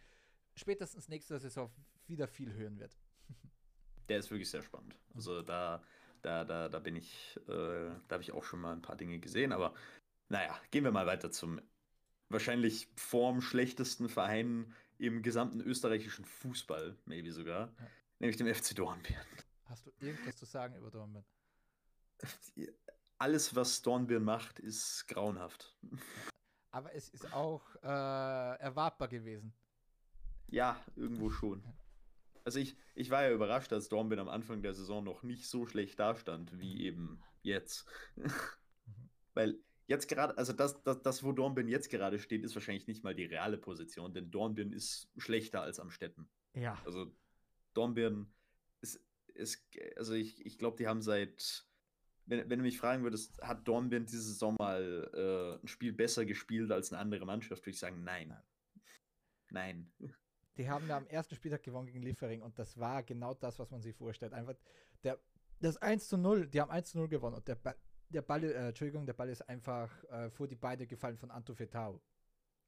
spätestens nächste Saison wieder viel hören wird. Der ist wirklich sehr spannend. Also da da, da, da bin ich, äh, da habe ich auch schon mal ein paar Dinge gesehen, aber naja, gehen wir mal weiter zum wahrscheinlich vorm schlechtesten Verein im gesamten österreichischen Fußball, maybe sogar, ja. nämlich dem FC Dornbirn. Hast du irgendwas zu sagen über Dornbirn? Alles, was Dornbirn macht, ist grauenhaft. Aber es ist auch äh, erwartbar gewesen. Ja, irgendwo schon. Also ich, ich war ja überrascht, dass Dornbin am Anfang der Saison noch nicht so schlecht dastand, wie eben jetzt. Weil jetzt gerade, also das, das, das, wo Dornbirn jetzt gerade steht, ist wahrscheinlich nicht mal die reale Position, denn Dornbirn ist schlechter als Amstetten. Ja. Also Dornbirn ist, ist also ich, ich glaube, die haben seit, wenn, wenn du mich fragen würdest, hat Dornbirn diese Saison mal äh, ein Spiel besser gespielt als eine andere Mannschaft, würde ich sagen, nein. Nein. Die haben ja am ersten Spieltag gewonnen gegen Liefering und das war genau das, was man sich vorstellt. Einfach der, das 1 zu 0, die haben 1 zu 0 gewonnen und der, der Ball, äh, Entschuldigung, der Ball ist einfach äh, vor die Beine gefallen von Anto Fetau.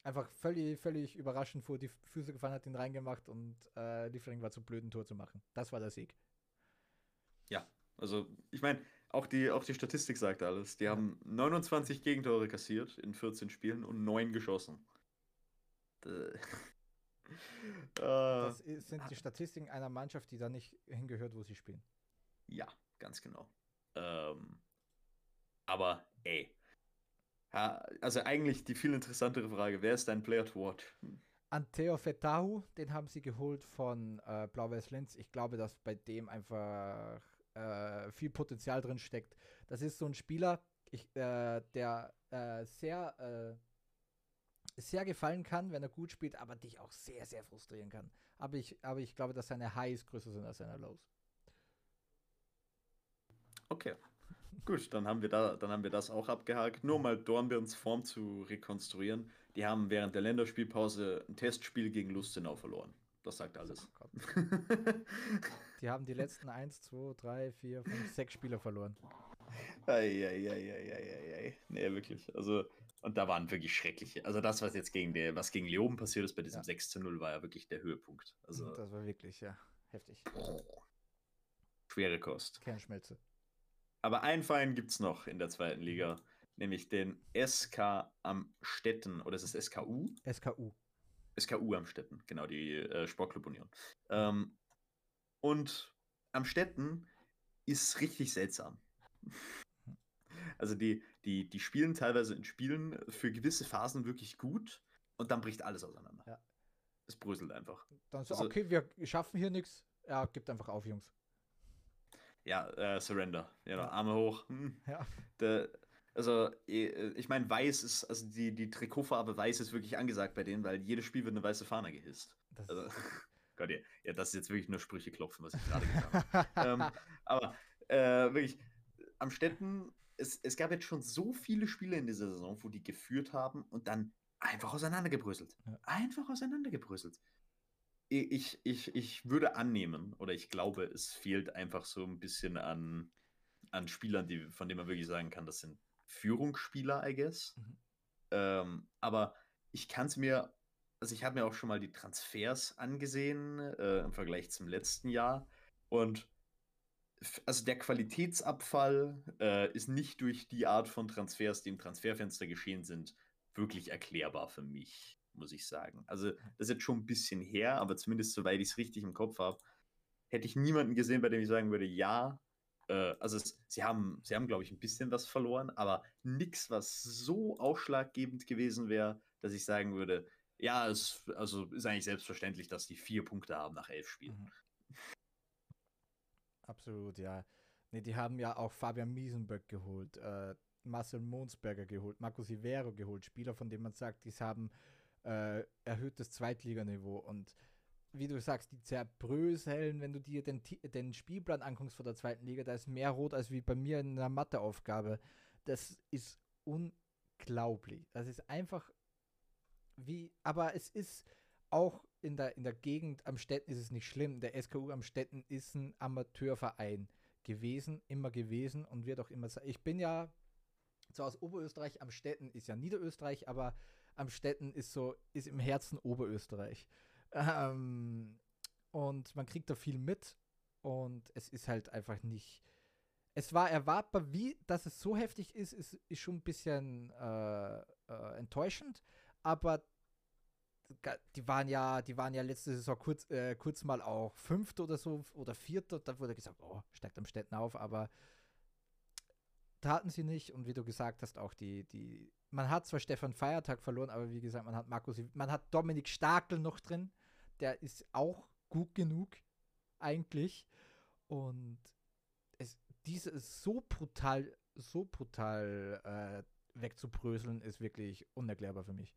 Einfach völlig, völlig überraschend vor die Füße gefallen, hat ihn reingemacht und äh, Liefering war zu blöd, ein Tor zu machen. Das war der Sieg. Ja, also ich meine, auch die, auch die Statistik sagt alles. Die ja. haben 29 Gegentore kassiert in 14 Spielen und 9 geschossen. Das ist, sind die Statistiken einer Mannschaft, die da nicht hingehört, wo sie spielen. Ja, ganz genau. Ähm, aber ey. Ja, also eigentlich die viel interessantere Frage, wer ist dein Player to watch? Anteo Fetahu, den haben sie geholt von äh, Blau-Weiß Linz. Ich glaube, dass bei dem einfach äh, viel Potenzial drin steckt. Das ist so ein Spieler, ich, äh, der äh, sehr, äh, sehr gefallen kann, wenn er gut spielt, aber dich auch sehr, sehr frustrieren kann. Aber ich, aber ich glaube, dass seine Highs größer sind als seine Lows. Okay. Gut, dann haben wir da, dann haben wir das auch abgehakt. Nur mal Dornbirns Form zu rekonstruieren. Die haben während der Länderspielpause ein Testspiel gegen Lustenau verloren. Das sagt alles. Oh die haben die letzten 1, 2, 3, 4, 5, 6 Spieler verloren. Eieieiei. Nee, wirklich. Also, und da waren wirklich schreckliche. Also das, was jetzt gegen der, was gegen Leoben passiert ist bei diesem ja. 6 zu 0, war ja wirklich der Höhepunkt. Also, das war wirklich, ja, heftig. Schwere Kost. Kernschmelze. Aber einen Verein gibt es noch in der zweiten Liga, nämlich den SK am Stetten. Oder ist es SKU? SKU. SKU am Stetten, genau, die äh, Sportclub Union. Ähm, und am Stetten ist richtig seltsam. Also die, die, die spielen teilweise in Spielen für gewisse Phasen wirklich gut und dann bricht alles auseinander. Ja. Es bröselt einfach. Dann so, also, okay, wir schaffen hier nichts. Ja, gibt einfach auf, Jungs. Ja, äh, Surrender. Ja, ja. Arme hoch. Hm. Ja. Der, also, äh, ich meine, weiß ist, also die, die Trikotfarbe weiß ist wirklich angesagt bei denen, weil jedes Spiel wird eine weiße Fahne gehisst. Das also, Gott, ja, ja, das ist jetzt wirklich nur Sprüche klopfen, was ich gerade gesagt habe. ähm, aber äh, wirklich, am Städten, es, es gab jetzt schon so viele Spiele in dieser Saison, wo die geführt haben und dann einfach auseinandergebröselt. Ja. Einfach auseinandergebröselt ich, ich, ich würde annehmen, oder ich glaube, es fehlt einfach so ein bisschen an, an Spielern, die, von denen man wirklich sagen kann, das sind Führungsspieler, I guess. Mhm. Ähm, aber ich kann es mir, also ich habe mir auch schon mal die Transfers angesehen äh, im Vergleich zum letzten Jahr. Und also der Qualitätsabfall äh, ist nicht durch die Art von Transfers, die im Transferfenster geschehen sind, wirklich erklärbar für mich muss ich sagen. Also, das ist jetzt schon ein bisschen her, aber zumindest soweit ich es richtig im Kopf habe, hätte ich niemanden gesehen, bei dem ich sagen würde, ja. Äh, also, es, sie haben, sie haben, glaube ich, ein bisschen was verloren, aber nichts, was so ausschlaggebend gewesen wäre, dass ich sagen würde, ja, es also ist eigentlich selbstverständlich, dass die vier Punkte haben nach elf Spielen. Mhm. Absolut, ja. Nee, die haben ja auch Fabian Miesenberg geholt, äh, Marcel Monsberger geholt, Marco Sivero geholt, Spieler, von denen man sagt, die haben äh, erhöhtes Zweitliganiveau. Und wie du sagst, die zerbröseln, wenn du dir den, den Spielplan anguckst von der zweiten Liga, da ist mehr rot als wie bei mir in einer Matheaufgabe. Das ist unglaublich. Das ist einfach wie, aber es ist auch in der, in der Gegend am Städten ist es nicht schlimm. Der SKU am Städten ist ein Amateurverein gewesen, immer gewesen und wird auch immer sein. Ich bin ja zwar aus Oberösterreich, am Städten ist ja Niederösterreich, aber am Städten ist so, ist im Herzen Oberösterreich. Ähm, und man kriegt da viel mit und es ist halt einfach nicht. Es war erwartbar, wie, dass es so heftig ist, ist, ist schon ein bisschen äh, äh, enttäuschend, aber die waren ja, die waren ja letzte Saison kurz, äh, kurz mal auch Fünfte oder so oder Vierter, da wurde gesagt, oh, steigt am Städten auf, aber taten sie nicht und wie du gesagt hast, auch die, die, man hat zwar Stefan Feiertag verloren, aber wie gesagt, man hat Markus, man hat Dominik Stakel noch drin, der ist auch gut genug, eigentlich. Und es, diese ist so brutal, so brutal äh, wegzubröseln, ist wirklich unerklärbar für mich.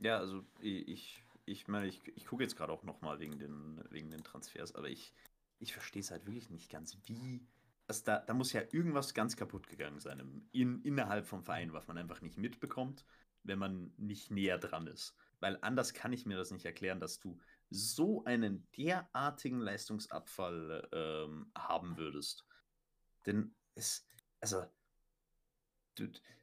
Ja, also ich, ich meine, ich, ich gucke jetzt gerade auch nochmal wegen den, wegen den Transfers, aber ich, ich verstehe es halt wirklich nicht ganz, wie. Das da, da muss ja irgendwas ganz kaputt gegangen sein in, innerhalb vom Verein, was man einfach nicht mitbekommt, wenn man nicht näher dran ist. Weil anders kann ich mir das nicht erklären, dass du so einen derartigen Leistungsabfall ähm, haben würdest. Denn es, also,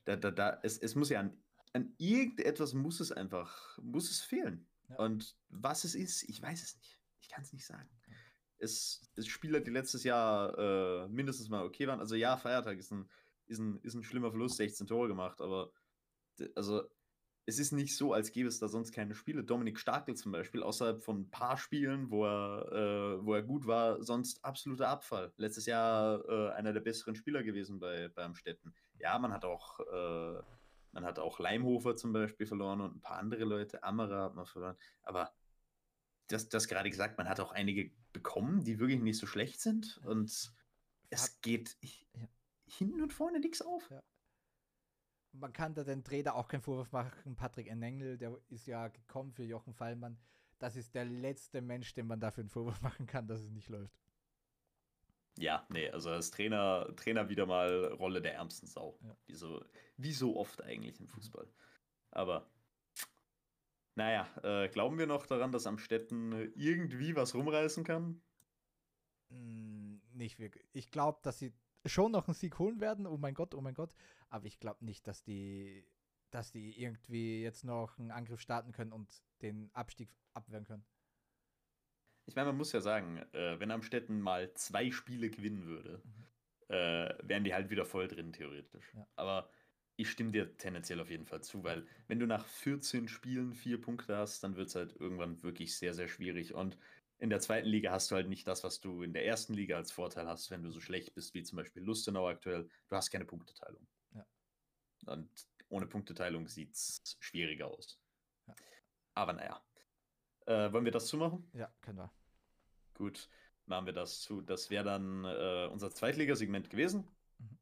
da, da, da, es, es muss ja an, an irgendetwas muss es einfach, muss es fehlen. Ja. Und was es ist, ich weiß es nicht. Ich kann es nicht sagen. Es, es Spieler, die letztes Jahr äh, mindestens mal okay waren. Also ja, Feiertag ist ein, ist ein, ist ein schlimmer Verlust, 16 Tore gemacht, aber also es ist nicht so, als gäbe es da sonst keine Spiele. Dominik Stakel zum Beispiel, außerhalb von ein paar Spielen, wo er, äh, wo er gut war, sonst absoluter Abfall. Letztes Jahr äh, einer der besseren Spieler gewesen bei, bei Amstetten. Ja, man hat auch, äh, man hat auch Leimhofer zum Beispiel verloren und ein paar andere Leute. Amara hat man verloren. Aber das, das gerade gesagt, man hat auch einige bekommen, die wirklich nicht so schlecht sind. Und es geht ja. hinten und vorne nichts auf. Ja man kann da den Trainer auch keinen Vorwurf machen. Patrick Enengel, der ist ja gekommen für Jochen Fallmann. Das ist der letzte Mensch, dem man dafür einen Vorwurf machen kann, dass es nicht läuft. Ja, nee, also als Trainer, Trainer wieder mal Rolle der ärmsten Sau. Ja. Wie, so, wie so oft eigentlich im Fußball. Aber naja, äh, glauben wir noch daran, dass Amstetten irgendwie was rumreißen kann? Hm, nicht wirklich. Ich glaube, dass sie schon noch einen Sieg holen werden. Oh mein Gott, oh mein Gott. Aber ich glaube nicht, dass die, dass die irgendwie jetzt noch einen Angriff starten können und den Abstieg abwehren können. Ich meine, man muss ja sagen, äh, wenn Amstetten mal zwei Spiele gewinnen würde, mhm. äh, wären die halt wieder voll drin, theoretisch. Ja. Aber ich stimme dir tendenziell auf jeden Fall zu, weil wenn du nach 14 Spielen vier Punkte hast, dann wird es halt irgendwann wirklich sehr, sehr schwierig. Und in der zweiten Liga hast du halt nicht das, was du in der ersten Liga als Vorteil hast, wenn du so schlecht bist wie zum Beispiel Lustenau aktuell. Du hast keine Punkteteilung. Ja. Und ohne Punkteteilung sieht es schwieriger aus. Ja. Aber naja. Äh, wollen wir das zumachen? Ja, können wir. Gut, machen wir das zu. Das wäre dann äh, unser Zweitligasegment gewesen. Mhm.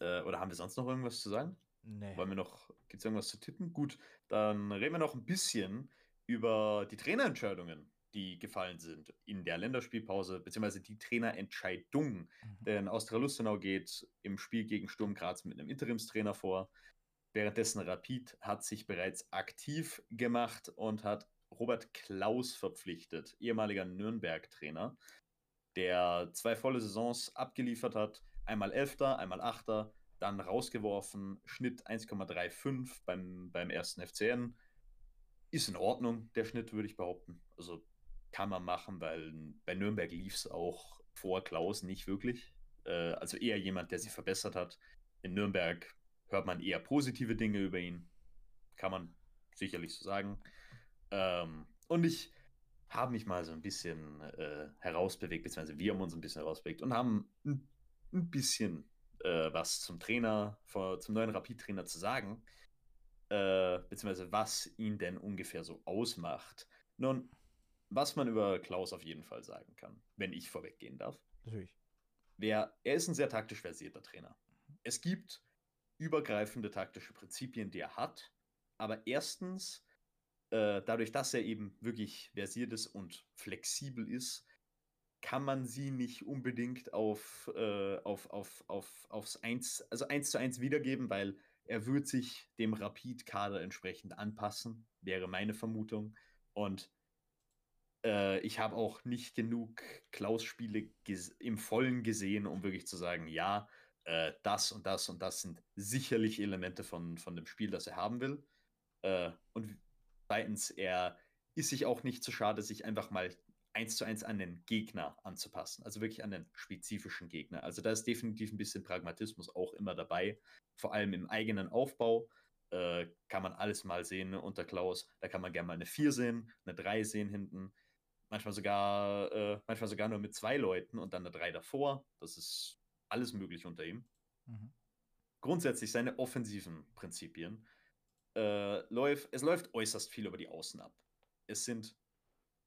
Äh, oder haben wir sonst noch irgendwas zu sagen? Nee. Wollen wir noch, gibt es irgendwas zu tippen? Gut, dann reden wir noch ein bisschen über die Trainerentscheidungen die gefallen sind in der Länderspielpause, beziehungsweise die Trainerentscheidung. Mhm. Denn Austria Lustenau geht im Spiel gegen Sturm Graz mit einem Interimstrainer vor. Währenddessen Rapid hat sich bereits aktiv gemacht und hat Robert Klaus verpflichtet, ehemaliger Nürnberg-Trainer, der zwei volle Saisons abgeliefert hat. Einmal Elfter, einmal Achter, dann rausgeworfen, Schnitt 1,35 beim, beim ersten FCN. Ist in Ordnung, der Schnitt, würde ich behaupten. Also kann man machen, weil bei Nürnberg lief es auch vor Klaus nicht wirklich. Äh, also eher jemand, der sich verbessert hat. In Nürnberg hört man eher positive Dinge über ihn. Kann man sicherlich so sagen. Ähm, und ich habe mich mal so ein bisschen äh, herausbewegt, beziehungsweise wir haben uns ein bisschen herausbewegt und haben ein, ein bisschen äh, was zum Trainer, vor, zum neuen Rapid-Trainer zu sagen. Äh, beziehungsweise was ihn denn ungefähr so ausmacht. Nun, was man über Klaus auf jeden Fall sagen kann, wenn ich vorweggehen darf. Natürlich. Wer, er ist ein sehr taktisch versierter Trainer. Es gibt übergreifende taktische Prinzipien, die er hat, aber erstens, äh, dadurch, dass er eben wirklich versiert ist und flexibel ist, kann man sie nicht unbedingt auf, äh, auf, auf, auf, aufs 1, also 1 zu 1 wiedergeben, weil er wird sich dem Rapid-Kader entsprechend anpassen, wäre meine Vermutung. Und äh, ich habe auch nicht genug Klaus-Spiele im Vollen gesehen, um wirklich zu sagen, ja, äh, das und das und das sind sicherlich Elemente von, von dem Spiel, das er haben will. Äh, und zweitens, er ist sich auch nicht zu schade, sich einfach mal eins zu eins an den Gegner anzupassen, also wirklich an den spezifischen Gegner. Also da ist definitiv ein bisschen Pragmatismus auch immer dabei, vor allem im eigenen Aufbau. Äh, kann man alles mal sehen unter Klaus. Da kann man gerne mal eine 4 sehen, eine 3 sehen hinten manchmal sogar, äh, manchmal sogar nur mit zwei Leuten und dann eine drei davor. Das ist alles möglich unter ihm. Mhm. Grundsätzlich seine offensiven Prinzipien. Äh, läuft, es läuft äußerst viel über die Außen ab. Es sind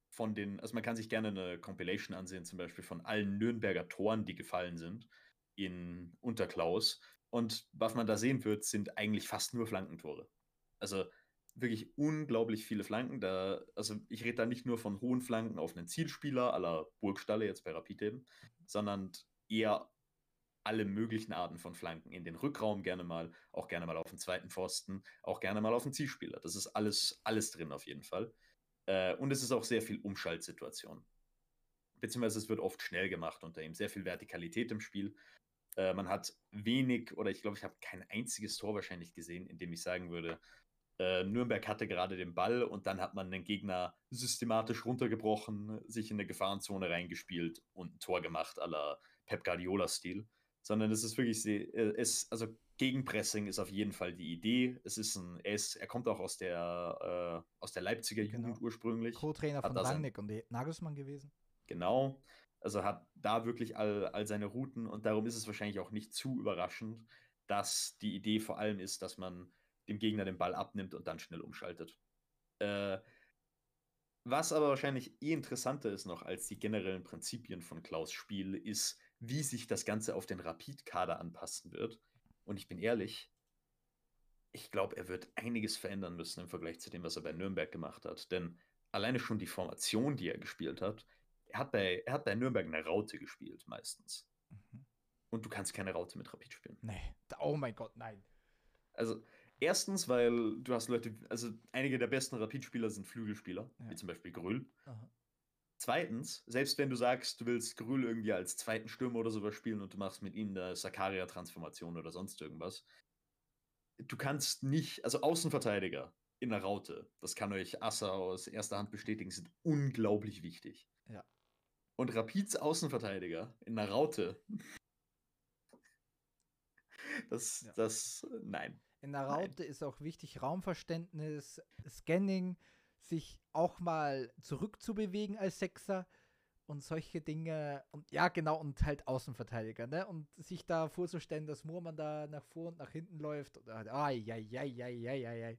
von den, also man kann sich gerne eine Compilation ansehen, zum Beispiel von allen Nürnberger Toren, die gefallen sind in Unterklaus. Und was man da sehen wird, sind eigentlich fast nur Flankentore. Also wirklich unglaublich viele Flanken. Da, also ich rede da nicht nur von hohen Flanken auf einen Zielspieler aller Burgstalle, jetzt bei Rapid eben, sondern eher alle möglichen Arten von Flanken. In den Rückraum gerne mal, auch gerne mal auf den zweiten Pfosten, auch gerne mal auf den Zielspieler. Das ist alles, alles drin auf jeden Fall. Äh, und es ist auch sehr viel Umschaltsituation. Beziehungsweise es wird oft schnell gemacht unter ihm. Sehr viel Vertikalität im Spiel. Äh, man hat wenig, oder ich glaube, ich habe kein einziges Tor wahrscheinlich gesehen, in dem ich sagen würde, äh, Nürnberg hatte gerade den Ball und dann hat man den Gegner systematisch runtergebrochen, sich in eine Gefahrenzone reingespielt und ein Tor gemacht, la Pep Guardiola-Stil. Sondern es ist wirklich, äh, es, also Gegenpressing ist auf jeden Fall die Idee. Es ist ein, er, ist, er kommt auch aus der, äh, aus der Leipziger genau. Jugend ursprünglich. Co-Trainer von Rangnick und Nagelsmann gewesen. Genau. Also hat da wirklich all, all seine Routen und darum ist es wahrscheinlich auch nicht zu überraschend, dass die Idee vor allem ist, dass man dem Gegner den Ball abnimmt und dann schnell umschaltet. Äh, was aber wahrscheinlich eh interessanter ist noch als die generellen Prinzipien von Klaus Spiel, ist, wie sich das Ganze auf den Rapid-Kader anpassen wird. Und ich bin ehrlich, ich glaube, er wird einiges verändern müssen im Vergleich zu dem, was er bei Nürnberg gemacht hat. Denn alleine schon die Formation, die er gespielt hat, er hat bei, er hat bei Nürnberg eine Raute gespielt, meistens. Mhm. Und du kannst keine Raute mit Rapid spielen. Nee. Oh mein Gott, nein. Also, erstens, weil du hast Leute, also einige der besten Rapid-Spieler sind Flügelspieler, ja. wie zum Beispiel Grüll. Aha. Zweitens, selbst wenn du sagst, du willst Grüll irgendwie als zweiten Stürmer oder sowas spielen und du machst mit ihnen eine Sakaria-Transformation oder sonst irgendwas, du kannst nicht, also Außenverteidiger in der Raute, das kann euch Assa aus erster Hand bestätigen, sind unglaublich wichtig. Ja. Und Rapids Außenverteidiger in der Raute, das, ja. das, nein. In der Raute nein. ist auch wichtig Raumverständnis, Scanning, sich auch mal zurückzubewegen als Sechser und solche Dinge. Und ja, genau, und halt Außenverteidiger, ne? Und sich da vorzustellen, dass Murmann da nach vor und nach hinten läuft. ai, ai, ai, ai, ai, ai.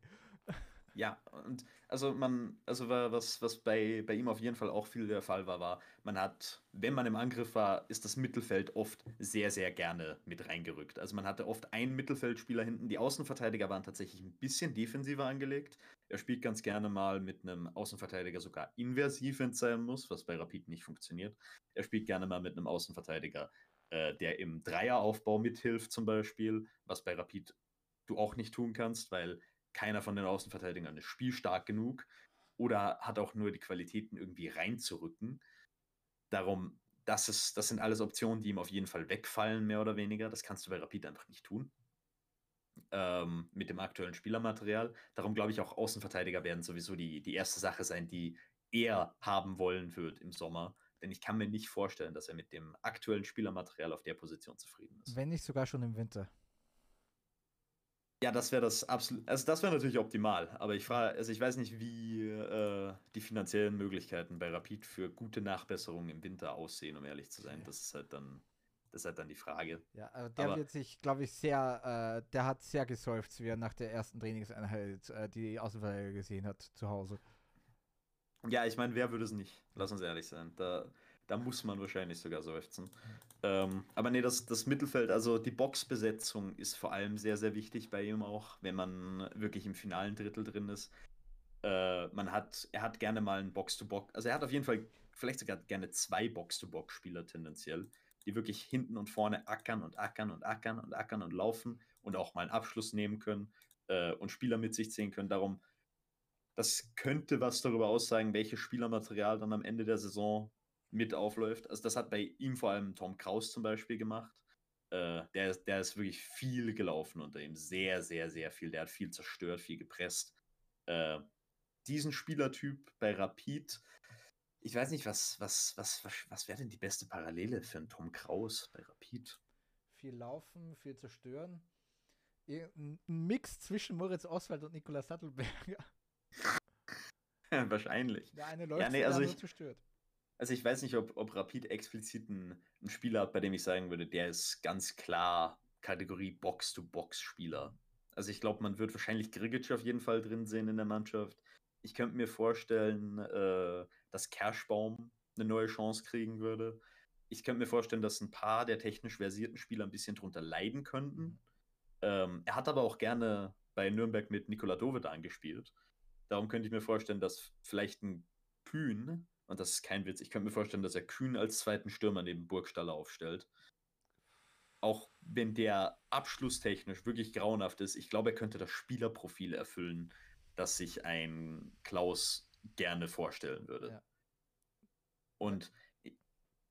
Ja, und also man, also was, was bei, bei ihm auf jeden Fall auch viel der Fall war, war, man hat, wenn man im Angriff war, ist das Mittelfeld oft sehr, sehr gerne mit reingerückt. Also man hatte oft einen Mittelfeldspieler hinten. Die Außenverteidiger waren tatsächlich ein bisschen defensiver angelegt. Er spielt ganz gerne mal mit einem Außenverteidiger sogar inversiv, wenn es sein muss, was bei Rapid nicht funktioniert. Er spielt gerne mal mit einem Außenverteidiger, äh, der im Dreieraufbau mithilft, zum Beispiel, was bei Rapid du auch nicht tun kannst, weil keiner von den Außenverteidigern ist spielstark genug oder hat auch nur die Qualitäten irgendwie reinzurücken. Darum, das, ist, das sind alles Optionen, die ihm auf jeden Fall wegfallen, mehr oder weniger. Das kannst du bei Rapid einfach nicht tun. Ähm, mit dem aktuellen Spielermaterial. Darum glaube ich auch, Außenverteidiger werden sowieso die, die erste Sache sein, die er haben wollen wird im Sommer. Denn ich kann mir nicht vorstellen, dass er mit dem aktuellen Spielermaterial auf der Position zufrieden ist. Wenn nicht sogar schon im Winter. Ja, das wäre das absolut. Also das wäre natürlich optimal, aber ich frage, also ich weiß nicht, wie äh, die finanziellen Möglichkeiten bei Rapid für gute Nachbesserungen im Winter aussehen, um ehrlich zu sein. Das ist halt dann, das ist halt dann die Frage. Ja, also der aber, wird sich, glaube ich, sehr, äh, der hat sehr gesäuft, wie er nach der ersten Trainingseinheit äh, die Außenverteidiger gesehen hat zu Hause. Ja, ich meine, wer würde es nicht? Lass uns ehrlich sein. Da, da muss man wahrscheinlich sogar seufzen. Ähm, aber nee, das, das Mittelfeld, also die Boxbesetzung ist vor allem sehr, sehr wichtig bei ihm auch, wenn man wirklich im finalen Drittel drin ist. Äh, man hat, er hat gerne mal einen Box-to-Box, also er hat auf jeden Fall vielleicht sogar gerne zwei Box-to-Box-Spieler tendenziell, die wirklich hinten und vorne ackern und ackern und ackern und ackern und laufen und auch mal einen Abschluss nehmen können äh, und Spieler mit sich ziehen können. Darum, das könnte was darüber aussagen, welches Spielermaterial dann am Ende der Saison mit aufläuft. Also das hat bei ihm vor allem Tom Kraus zum Beispiel gemacht. Äh, der, der ist wirklich viel gelaufen unter ihm. Sehr, sehr, sehr viel. Der hat viel zerstört, viel gepresst. Äh, diesen Spielertyp bei Rapid, ich weiß nicht, was, was, was, was, was wäre denn die beste Parallele für einen Tom Kraus bei Rapid? Viel laufen, viel zerstören. Ein Mix zwischen Moritz Oswald und Nikolaus Sattelberger. Wahrscheinlich. Der eine läuft, ja, nee, also der andere zerstört. Also ich weiß nicht, ob, ob Rapid explizit einen, Spieler hat, bei dem ich sagen würde, der ist ganz klar Kategorie Box-to-Box-Spieler. Also ich glaube, man wird wahrscheinlich Grigic auf jeden Fall drin sehen in der Mannschaft. Ich könnte mir vorstellen, äh, dass Kerschbaum eine neue Chance kriegen würde. Ich könnte mir vorstellen, dass ein paar der technisch versierten Spieler ein bisschen drunter leiden könnten. Ähm, er hat aber auch gerne bei Nürnberg mit Nikola Dovedan gespielt. Darum könnte ich mir vorstellen, dass vielleicht ein Kühn, und das ist kein Witz, ich könnte mir vorstellen, dass er Kühn als zweiten Stürmer neben Burgstaller aufstellt. Auch wenn der abschlusstechnisch wirklich grauenhaft ist, ich glaube, er könnte das Spielerprofil erfüllen, das sich ein Klaus gerne vorstellen würde. Ja. Und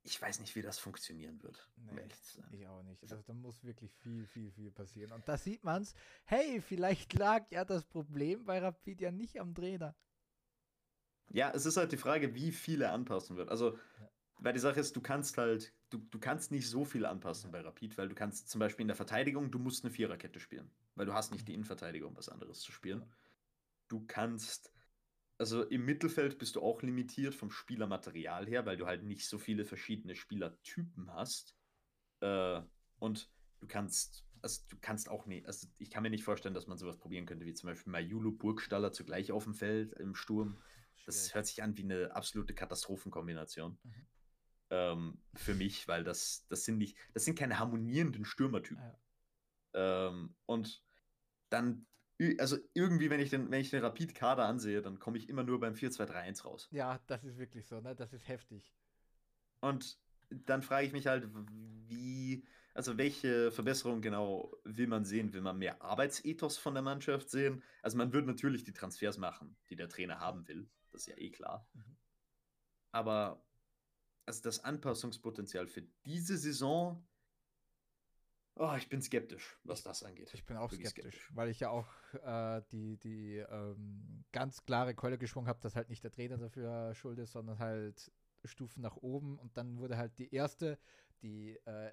ich weiß nicht, wie das funktionieren wird. Nee, ich auch nicht. Also da muss wirklich viel, viel, viel passieren. Und da sieht man es, hey, vielleicht lag ja das Problem bei Rapid ja nicht am Trainer. Ja, es ist halt die Frage, wie viel er anpassen wird. Also, ja. weil die Sache ist, du kannst halt, du, du kannst nicht so viel anpassen bei Rapid, weil du kannst zum Beispiel in der Verteidigung, du musst eine Viererkette spielen, weil du hast nicht die Innenverteidigung, um was anderes zu spielen. Du kannst also im Mittelfeld bist du auch limitiert vom Spielermaterial her, weil du halt nicht so viele verschiedene Spielertypen hast. Äh, und du kannst, also du kannst auch nicht, also ich kann mir nicht vorstellen, dass man sowas probieren könnte, wie zum Beispiel Majulu Burgstaller zugleich auf dem Feld im Sturm. Das hört sich an wie eine absolute Katastrophenkombination. Mhm. Ähm, für mich, weil das, das sind nicht, das sind keine harmonierenden Stürmertypen. Ja. Ähm, und dann also irgendwie, wenn ich den, wenn ich den Rapid-Kader ansehe, dann komme ich immer nur beim 4-2-3-1 raus. Ja, das ist wirklich so, ne? Das ist heftig. Und dann frage ich mich halt, wie, also welche Verbesserung genau will man sehen? Will man mehr Arbeitsethos von der Mannschaft sehen? Also man wird natürlich die Transfers machen, die der Trainer haben will. Das ist ja eh klar. Mhm. Aber also das Anpassungspotenzial für diese Saison Oh, ich bin skeptisch, was das angeht. Ich bin auch skeptisch, skeptisch, weil ich ja auch äh, die, die ähm, ganz klare Keule geschwungen habe, dass halt nicht der Trainer dafür schuld ist, sondern halt Stufen nach oben. Und dann wurde halt die erste, die äh,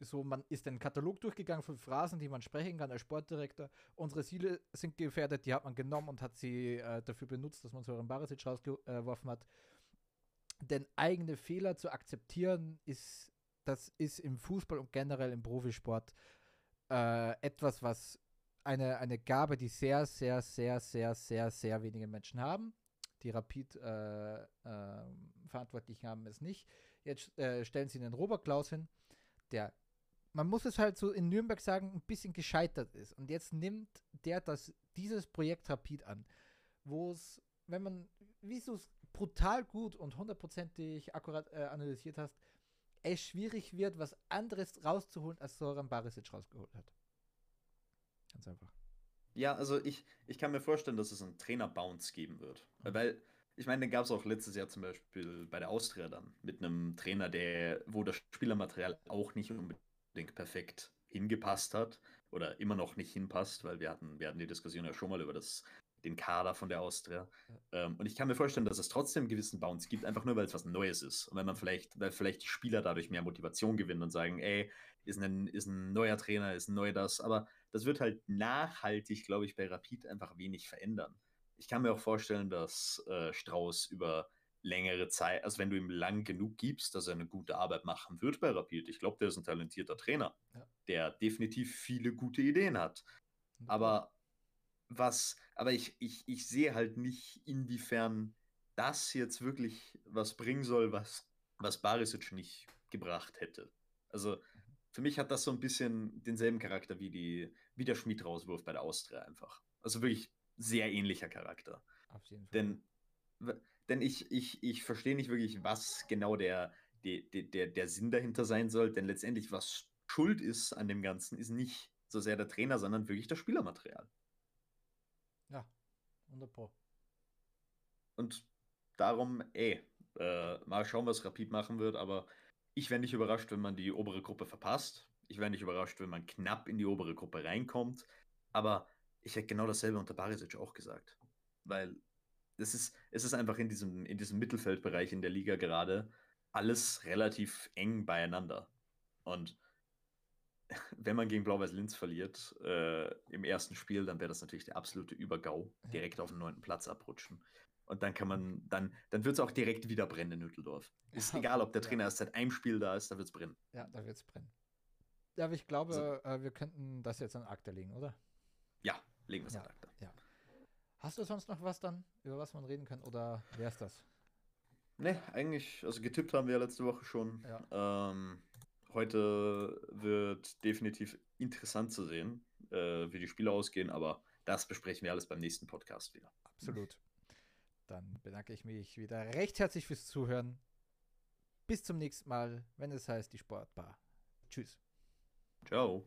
so, man ist den Katalog durchgegangen von Phrasen, die man sprechen kann als Sportdirektor. Unsere Ziele sind gefährdet, die hat man genommen und hat sie äh, dafür benutzt, dass man Sören Barisic rausgeworfen hat. Denn eigene Fehler zu akzeptieren ist das ist im Fußball und generell im Profisport äh, etwas, was eine, eine Gabe, die sehr, sehr, sehr, sehr, sehr, sehr wenige Menschen haben. Die Rapid-Verantwortlichen äh, äh, haben es nicht. Jetzt äh, stellen sie einen Robert Klaus hin, der, man muss es halt so in Nürnberg sagen, ein bisschen gescheitert ist. Und jetzt nimmt der das, dieses Projekt Rapid an, wo es, wenn man, wie du es brutal gut und hundertprozentig akkurat äh, analysiert hast, es schwierig wird, was anderes rauszuholen, als Soran Barisic rausgeholt hat. Ganz einfach. Ja, also ich, ich kann mir vorstellen, dass es einen Trainer-Bounce geben wird. Mhm. Weil, ich meine, den gab es auch letztes Jahr zum Beispiel bei der Austria dann, mit einem Trainer, der, wo das Spielermaterial auch nicht unbedingt perfekt hingepasst hat oder immer noch nicht hinpasst, weil wir hatten, wir hatten die Diskussion ja schon mal über das den Kader von der Austria. Ja. Ähm, und ich kann mir vorstellen, dass es trotzdem einen gewissen Bounce gibt, einfach nur weil es was Neues ist. Und wenn man vielleicht, weil vielleicht die Spieler dadurch mehr Motivation gewinnen und sagen, ey, ist ein, ist ein neuer Trainer, ist ein neu das. Aber das wird halt nachhaltig, glaube ich, bei Rapid einfach wenig verändern. Ich kann mir auch vorstellen, dass äh, Strauß über längere Zeit, also wenn du ihm lang genug gibst, dass er eine gute Arbeit machen wird bei Rapid. Ich glaube, der ist ein talentierter Trainer, ja. der definitiv viele gute Ideen hat. Aber was, aber ich, ich, ich sehe halt nicht, inwiefern das jetzt wirklich was bringen soll, was, was Barisic nicht gebracht hätte. Also für mich hat das so ein bisschen denselben Charakter wie, die, wie der Schmied-Rauswurf bei der Austria einfach. Also wirklich sehr ähnlicher Charakter. Auf jeden Fall. Denn, denn ich, ich, ich verstehe nicht wirklich, was genau der, der, der, der Sinn dahinter sein soll, denn letztendlich, was schuld ist an dem Ganzen, ist nicht so sehr der Trainer, sondern wirklich das Spielermaterial. Ja, 100 Pro. Und darum, ey, äh, mal schauen, was Rapid machen wird, aber ich wäre nicht überrascht, wenn man die obere Gruppe verpasst. Ich wäre nicht überrascht, wenn man knapp in die obere Gruppe reinkommt. Aber ich hätte genau dasselbe unter Barisic auch gesagt. Weil es ist, es ist einfach in diesem, in diesem Mittelfeldbereich in der Liga gerade alles relativ eng beieinander. Und wenn man gegen Blau-Weiß-Linz verliert äh, im ersten Spiel, dann wäre das natürlich der absolute Übergau, direkt auf den neunten Platz abrutschen. Und dann kann man, dann, dann wird es auch direkt wieder brennen in Nütteldorf. Ist Ja, egal, ob der ja. Trainer erst seit einem Spiel da ist, da wird es brennen. Ja, da wird es brennen. Ja, aber ich glaube, So. äh, wir könnten das jetzt an Akte legen, oder? Ja, legen wir es Ja. ad acta. Hast du sonst noch was dann, über was man reden kann, oder wäre es das? Ne, eigentlich, also getippt haben wir ja letzte Woche schon. Ja. Ähm, heute wird definitiv interessant zu sehen, äh, wie die Spiele ausgehen, aber das besprechen wir alles beim nächsten Podcast wieder. Absolut. Dann bedanke ich mich wieder recht herzlich fürs Zuhören. Bis zum nächsten Mal, wenn es heißt die Sportbar. Tschüss. Ciao.